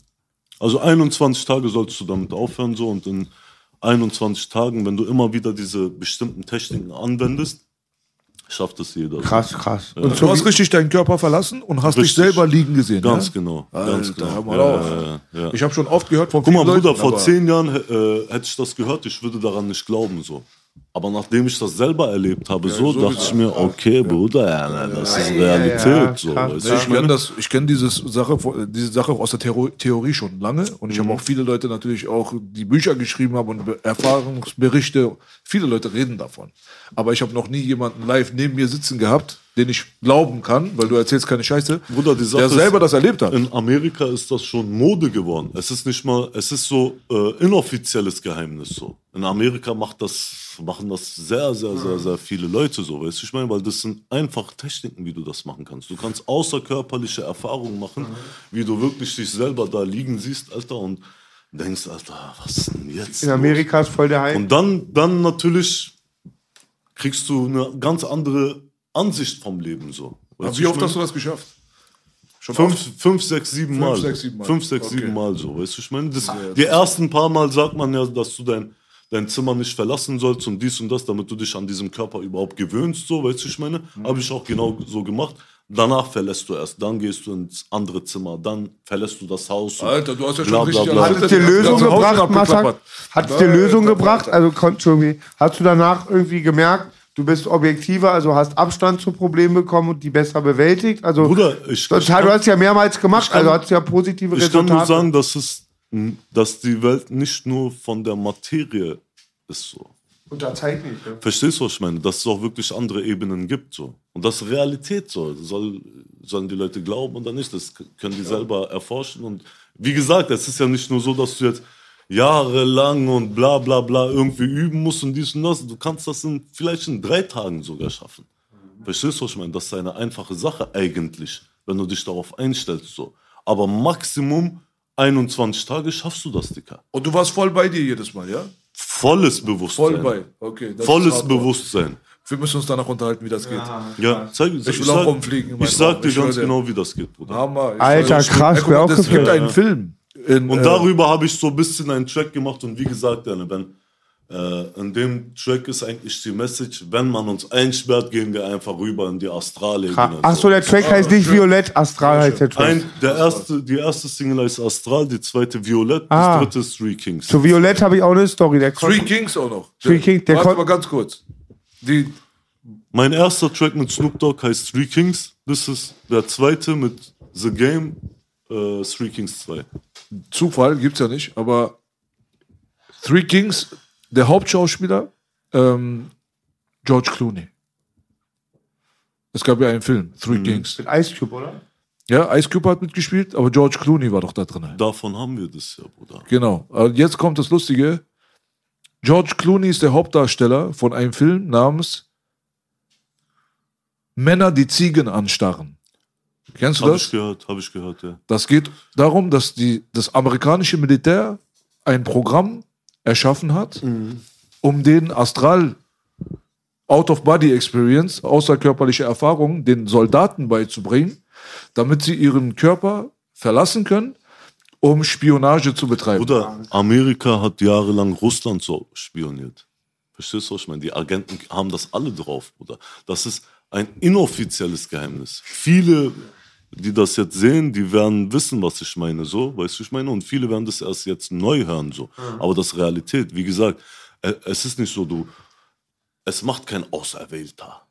Also 21 Tage sollst du damit aufhören, so. Und in 21 Tagen, wenn du immer wieder diese bestimmten Techniken anwendest, schafft es jeder. Krass, krass. Und Du hast richtig deinen Körper verlassen und hast dich Richtig. selber liegen gesehen. Ganz ja? genau. Alter, ganz genau. hör mal Ja, auf. ja, ja, ja. Ich habe schon oft gehört von Guck mal, Bruder, Leuten, vor zehn Jahren äh, hätte ich das gehört, ich würde daran nicht glauben. so. Aber nachdem ich das selber erlebt habe, so, dachte ich mir, okay, Bruder, ja, das ist Ja, Realität. ja, so, krass. ich kenne das, ich kenne diese Sache, diese Sache aus der Theor- Theorie schon lange und ich Mhm. habe auch viele Leute natürlich auch, die Bücher geschrieben haben und Be- Erfahrungsberichte. Viele Leute reden davon, aber ich habe noch nie jemanden live neben mir sitzen gehabt, den ich glauben kann, weil du erzählst keine Scheiße, Bruder, die Sache der ist- selber das erlebt hat. In Amerika ist das schon Mode geworden. Es ist nicht mal, es ist so äh, inoffizielles Geheimnis so. In Amerika macht das, machen das sehr, sehr, sehr, sehr viele Leute so, weißt du, ich meine, weil das sind einfach Techniken, wie du das machen kannst. Du kannst außerkörperliche Erfahrungen machen, wie du wirklich dich selber da liegen siehst, Alter, und denkst, Alter, was ist denn jetzt? in los? Amerika ist voll der Hype. Und dann, dann natürlich kriegst du eine ganz andere Ansicht vom Leben so. Weißt wie ich oft meine? hast du das geschafft? Schon Fünf, oft? fünf, sechs, sieben Mal. sechs, sieben Mal. Fünf, sechs, Okay. sieben Mal so, weißt du, ich meine, das, die ersten paar Mal sagt man ja, dass du dein, dein Zimmer nicht verlassen sollst und dies und das, damit du dich an diesem Körper überhaupt gewöhnst, so, weißt du, ich meine, Mhm. habe ich auch genau so gemacht. Danach verlässt du erst, dann gehst du ins andere Zimmer, dann verlässt du das Haus. Alter, du hast ja schon bla, richtig bla, bla. Hat es dir Lösung gebracht. Massak? Hat es dir Lösung gebracht? Also irgendwie, hast du danach irgendwie gemerkt, du bist objektiver, also hast Abstand zu Problemen bekommen und die besser bewältigt. Also Bruder, ich- das, ich du kann- hast ja mehrmals gemacht, kann- also hast ja positive Ich kann Resultate. nur sagen, dass es, dass die Welt nicht nur von der Materie ist so. und der Zeit nicht. Ne? Verstehst du, was ich meine? Dass es auch wirklich andere Ebenen gibt so. Und das ist Realität so. Soll, sollen die Leute glauben oder nicht? Das können die selber erforschen. Und wie gesagt, es ist ja nicht nur so, dass du jetzt jahrelang und bla bla bla irgendwie üben musst und dies und das. Du kannst das in, vielleicht in drei Tagen sogar schaffen. Verstehst du, was ich meine? Das ist eine einfache Sache eigentlich, wenn du dich darauf einstellst. So. Aber Maximum 21 Tage schaffst du das, Dicker. Und du warst voll bei dir jedes Mal, ja? Volles Bewusstsein. Voll bei. Okay. das Volles. Bewusstsein. Wir müssen uns danach unterhalten, wie das geht. Ja, zeig, ich, will sag, auch rumfliegen in meinem Ich sag dir ich ganz genau, wie das geht, Bruder. Hammer. Ich Alter, krass, Ey, guck auch Es gibt gefilmt. einen Film. In, Und äh, darüber habe ich so ein bisschen einen Track gemacht und wie gesagt, wenn, äh, in dem Track ist eigentlich die Message, wenn man uns einsperrt, gehen wir einfach rüber in die Astralebene. Ach so, der Track heißt nicht Violett, Astral heißt der Track. Ein, der erste, die erste Single heißt Astral, die zweite Violett, Ah. das dritte ist Three Kings. Zu Violett habe ich auch eine Story. Der Three kommt- Kings auch noch. Three Kings, der Warte mal ganz kurz. Die, Mein erster Track mit Snoop Dogg heißt Three Kings. Das ist der zweite mit The Game, äh, Three Kings 2. Zufall gibt's ja nicht, aber Three Kings, der Hauptschauspieler, ähm, George Clooney. Es gab ja einen Film, Three Mhm. Kings. Mit Ice Cube, oder? Ja, Ice Cube hat mitgespielt, aber George Clooney war doch da drin. Davon haben wir das ja, Bruder. Genau. Und jetzt kommt das Lustige. George Clooney ist der Hauptdarsteller von einem Film namens Männer, die Ziegen anstarren. Kennst du Habe das? ich gehört, habe ich gehört, ja. Das geht darum, dass die, das amerikanische Militär ein Programm erschaffen hat, um den Astral Out-of-Body-Experience, außerkörperliche Erfahrungen, den Soldaten beizubringen, damit sie ihren Körper verlassen können, um Spionage zu betreiben. Bruder, Amerika hat jahrelang Russland so spioniert. Verstehst du, was ich meine? Die Agenten haben das alle drauf, Bruder. Das ist ein inoffizielles Geheimnis. Viele, die das jetzt sehen, die werden wissen, was ich meine, so, weißt du, ich meine? Und viele werden das erst jetzt neu hören, so. Aber das ist Realität. Wie gesagt, äh, es ist nicht so, du, es macht kein Auserwählter.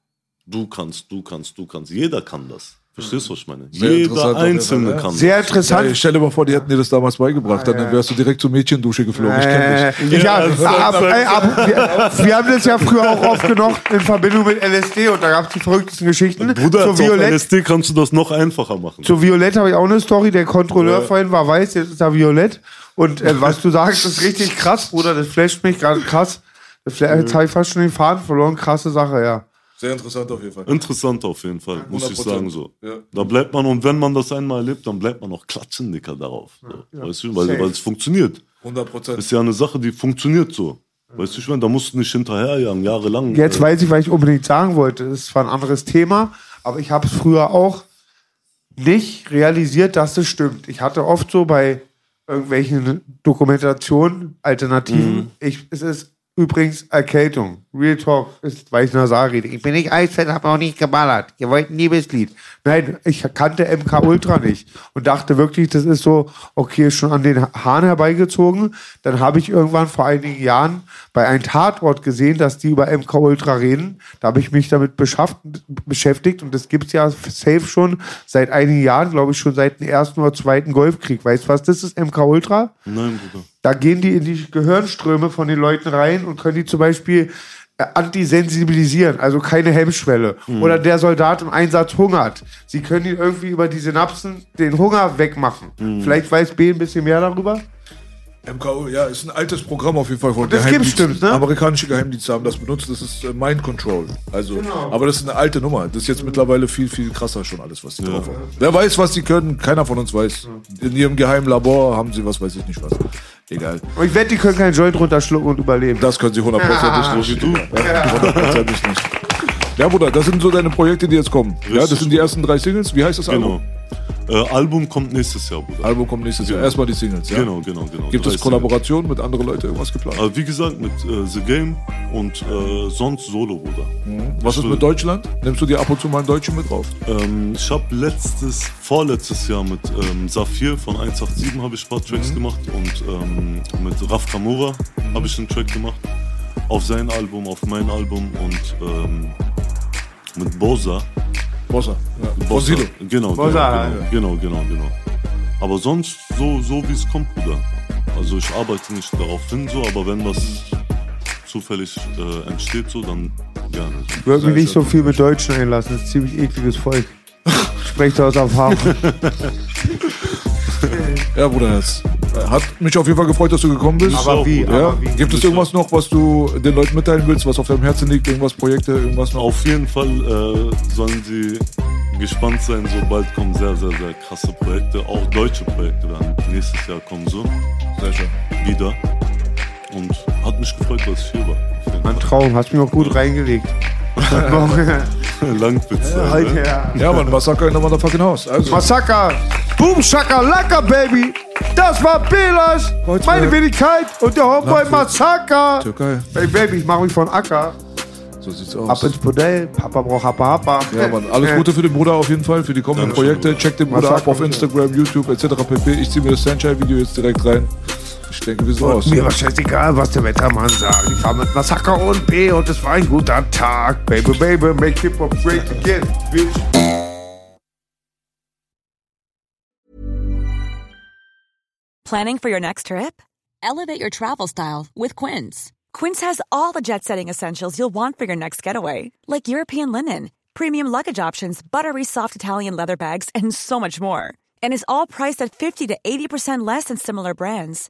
Du kannst, du kannst, du kannst. Jeder kann das. Verstehst du, was ich meine? Sehr Jeder interessant Einzelne Fall, ja. kann Sehr das. Ja, interessant. ich stell dir mal vor, die hätten dir das damals beigebracht, dann wärst du direkt zur Mädchendusche geflogen. Ich kenn Äh, dich. das ist- ab, ey, ab, wir, wir haben das ja früher auch oft genug in Verbindung mit LSD und da gab es die verrücktesten Geschichten. Bruder, zu auf Violett, LSD kannst du das noch einfacher machen. zu Violett habe ich auch eine Story. Der Kontrolleur vorhin war weiß, jetzt ist er Violett. Und äh, was du sagst, ist richtig krass, Bruder. Das flasht mich gerade krass. Das fla- Jetzt habe ich fast schon den Faden verloren. Krasse Sache, ja. Sehr interessant auf jeden Fall. Interessant auf jeden Fall, muss ich 100%. sagen so. Ja. Da bleibt man, und wenn man das einmal erlebt, dann bleibt man auch klatschendicker darauf. So. Weißt du, weil, weil es funktioniert. 100 Prozent. Ist ja eine Sache, die funktioniert so. Weißt du, ich meine, da musst du nicht hinterherjagen, jahrelang. Jetzt äh, weiß ich, was ich unbedingt sagen wollte. Das ist zwar ein anderes Thema, aber ich habe es früher auch nicht realisiert, dass es stimmt. Ich hatte oft so bei irgendwelchen Dokumentationen Alternativen. Ich, es ist übrigens Erkältung. Real Talk ist, weil ich Nasar rede. Ich bin nicht Eisfan, habe auch nicht geballert. Ihr wollt ein Liebeslied. Nein, ich kannte MK Ultra nicht und dachte wirklich, das ist so, okay, schon an den Haaren herbeigezogen. Dann habe ich irgendwann vor einigen Jahren bei einem Tatort gesehen, dass die über MK Ultra reden. Da habe ich mich damit beschäftigt und das gibt's ja safe schon seit einigen Jahren, glaube ich schon seit dem ersten oder zweiten Golfkrieg. Weißt du was, das ist MK Ultra? Nein, Bruder. Da gehen die in die Gehirnströme von den Leuten rein und können die zum Beispiel antisensibilisieren, also keine Hemmschwelle. Oder der Soldat im Einsatz hungert. Sie können ihn irgendwie über die Synapsen den Hunger wegmachen. Vielleicht weiß B ein bisschen mehr darüber. MKU, ja, ist ein altes Programm auf jeden Fall von das gibt's, stimmt, ne? Amerikanische Geheimdienste haben das benutzt, das ist äh, Mind Control. Also, Genau. aber das ist eine alte Nummer. Das ist jetzt mittlerweile viel, viel krasser schon alles, was die drauf haben. Wer weiß, was sie können, keiner von uns weiß. In ihrem geheimen Labor haben sie was weiß ich nicht was. Egal. Und ich wette, die können keinen Joint runterschlucken und überleben. Das können sie hundertprozentig nicht. wie du. Ja, hundertprozentig nicht. Ja, Bruder, das sind so deine Projekte, die jetzt kommen. Ja, das sind die ersten drei Singles. Wie heißt das Genau. Album? Äh, Album kommt nächstes Jahr, Bruder. Album kommt nächstes Jahr. Erstmal die Singles, ja? Genau, genau, genau. Gibt es Kollaborationen mit anderen Leuten, irgendwas geplant? Aber wie gesagt, mit äh, The Game und äh, sonst Solo, Bruder. Was ist mit Deutschland? Nimmst du dir ab und zu mal einen Deutschen mit drauf? Ähm, ich habe letztes, vorletztes Jahr mit ähm, Saphir von 187 habe ich ein paar Tracks gemacht und ähm, mit Raf Kamura habe ich einen Track gemacht. auf sein Album, auf mein Album und ähm, mit Bosa. Bossa. Ja. Bossa. Genau, Bossa, genau, genau, genau, genau, genau. Aber sonst so, so wie es kommt, Bruder. Also ich arbeite nicht darauf hin, so, aber wenn was zufällig äh, entsteht, so, dann gerne. Ich würde mich nicht so viel mit Deutschen einlassen. Das ist ein ziemlich ekliges Volk. Sprecht aus Erfahrung. [LAUGHS] Ja, Bruder, es hat mich auf jeden Fall gefreut, dass du gekommen bist. Aber wie? ja. Aber wie? Gibt es irgendwas noch, was du den Leuten mitteilen willst, was auf deinem Herzen liegt? Irgendwas, Projekte, irgendwas noch? Auf jeden Fall äh, sollen sie gespannt sein, so bald kommen sehr, sehr, sehr krasse Projekte. Auch deutsche Projekte werden nächstes Jahr kommen so Sehr schön. wieder. Und hat mich gefreut, dass ich hier war. Mein Traum, hast mich auch gut reingelegt. [LAUGHS] Langwitz. Heute, ne? ja. Ja, Mann, Massaker in der Motherfucking House. Also, Massaker, Boom Shakalaka, Baby. Das war Heute- meine Wenigkeit und der Homeboy. Massaker. Türkei. Hey Baby, ich mach mich von Acker. So sieht's Ab aus. ins Bordell, Papa braucht Happa Happa. Ja, Mann, alles Gute für den Bruder auf jeden Fall, für die kommenden Projekte. Check den Bruder ab auf Instagram, YouTube etc. pp. Ich ziehe mir das Sunshine-Video jetzt direkt rein. Ich denke, wir sind raus. Mir war scheißegal, was der Wettermann sagt. Ich war mit Massaker und B und es war ein guter Tag. Baby, baby, make hip-hop great again, bitch. Planning for your next trip? Elevate your travel style with Quince. Quince has all the jet setting essentials you'll want for your next getaway, like European linen, premium luggage options, buttery soft Italian leather bags, and so much more. And is all priced at 50 to 80% less than similar brands.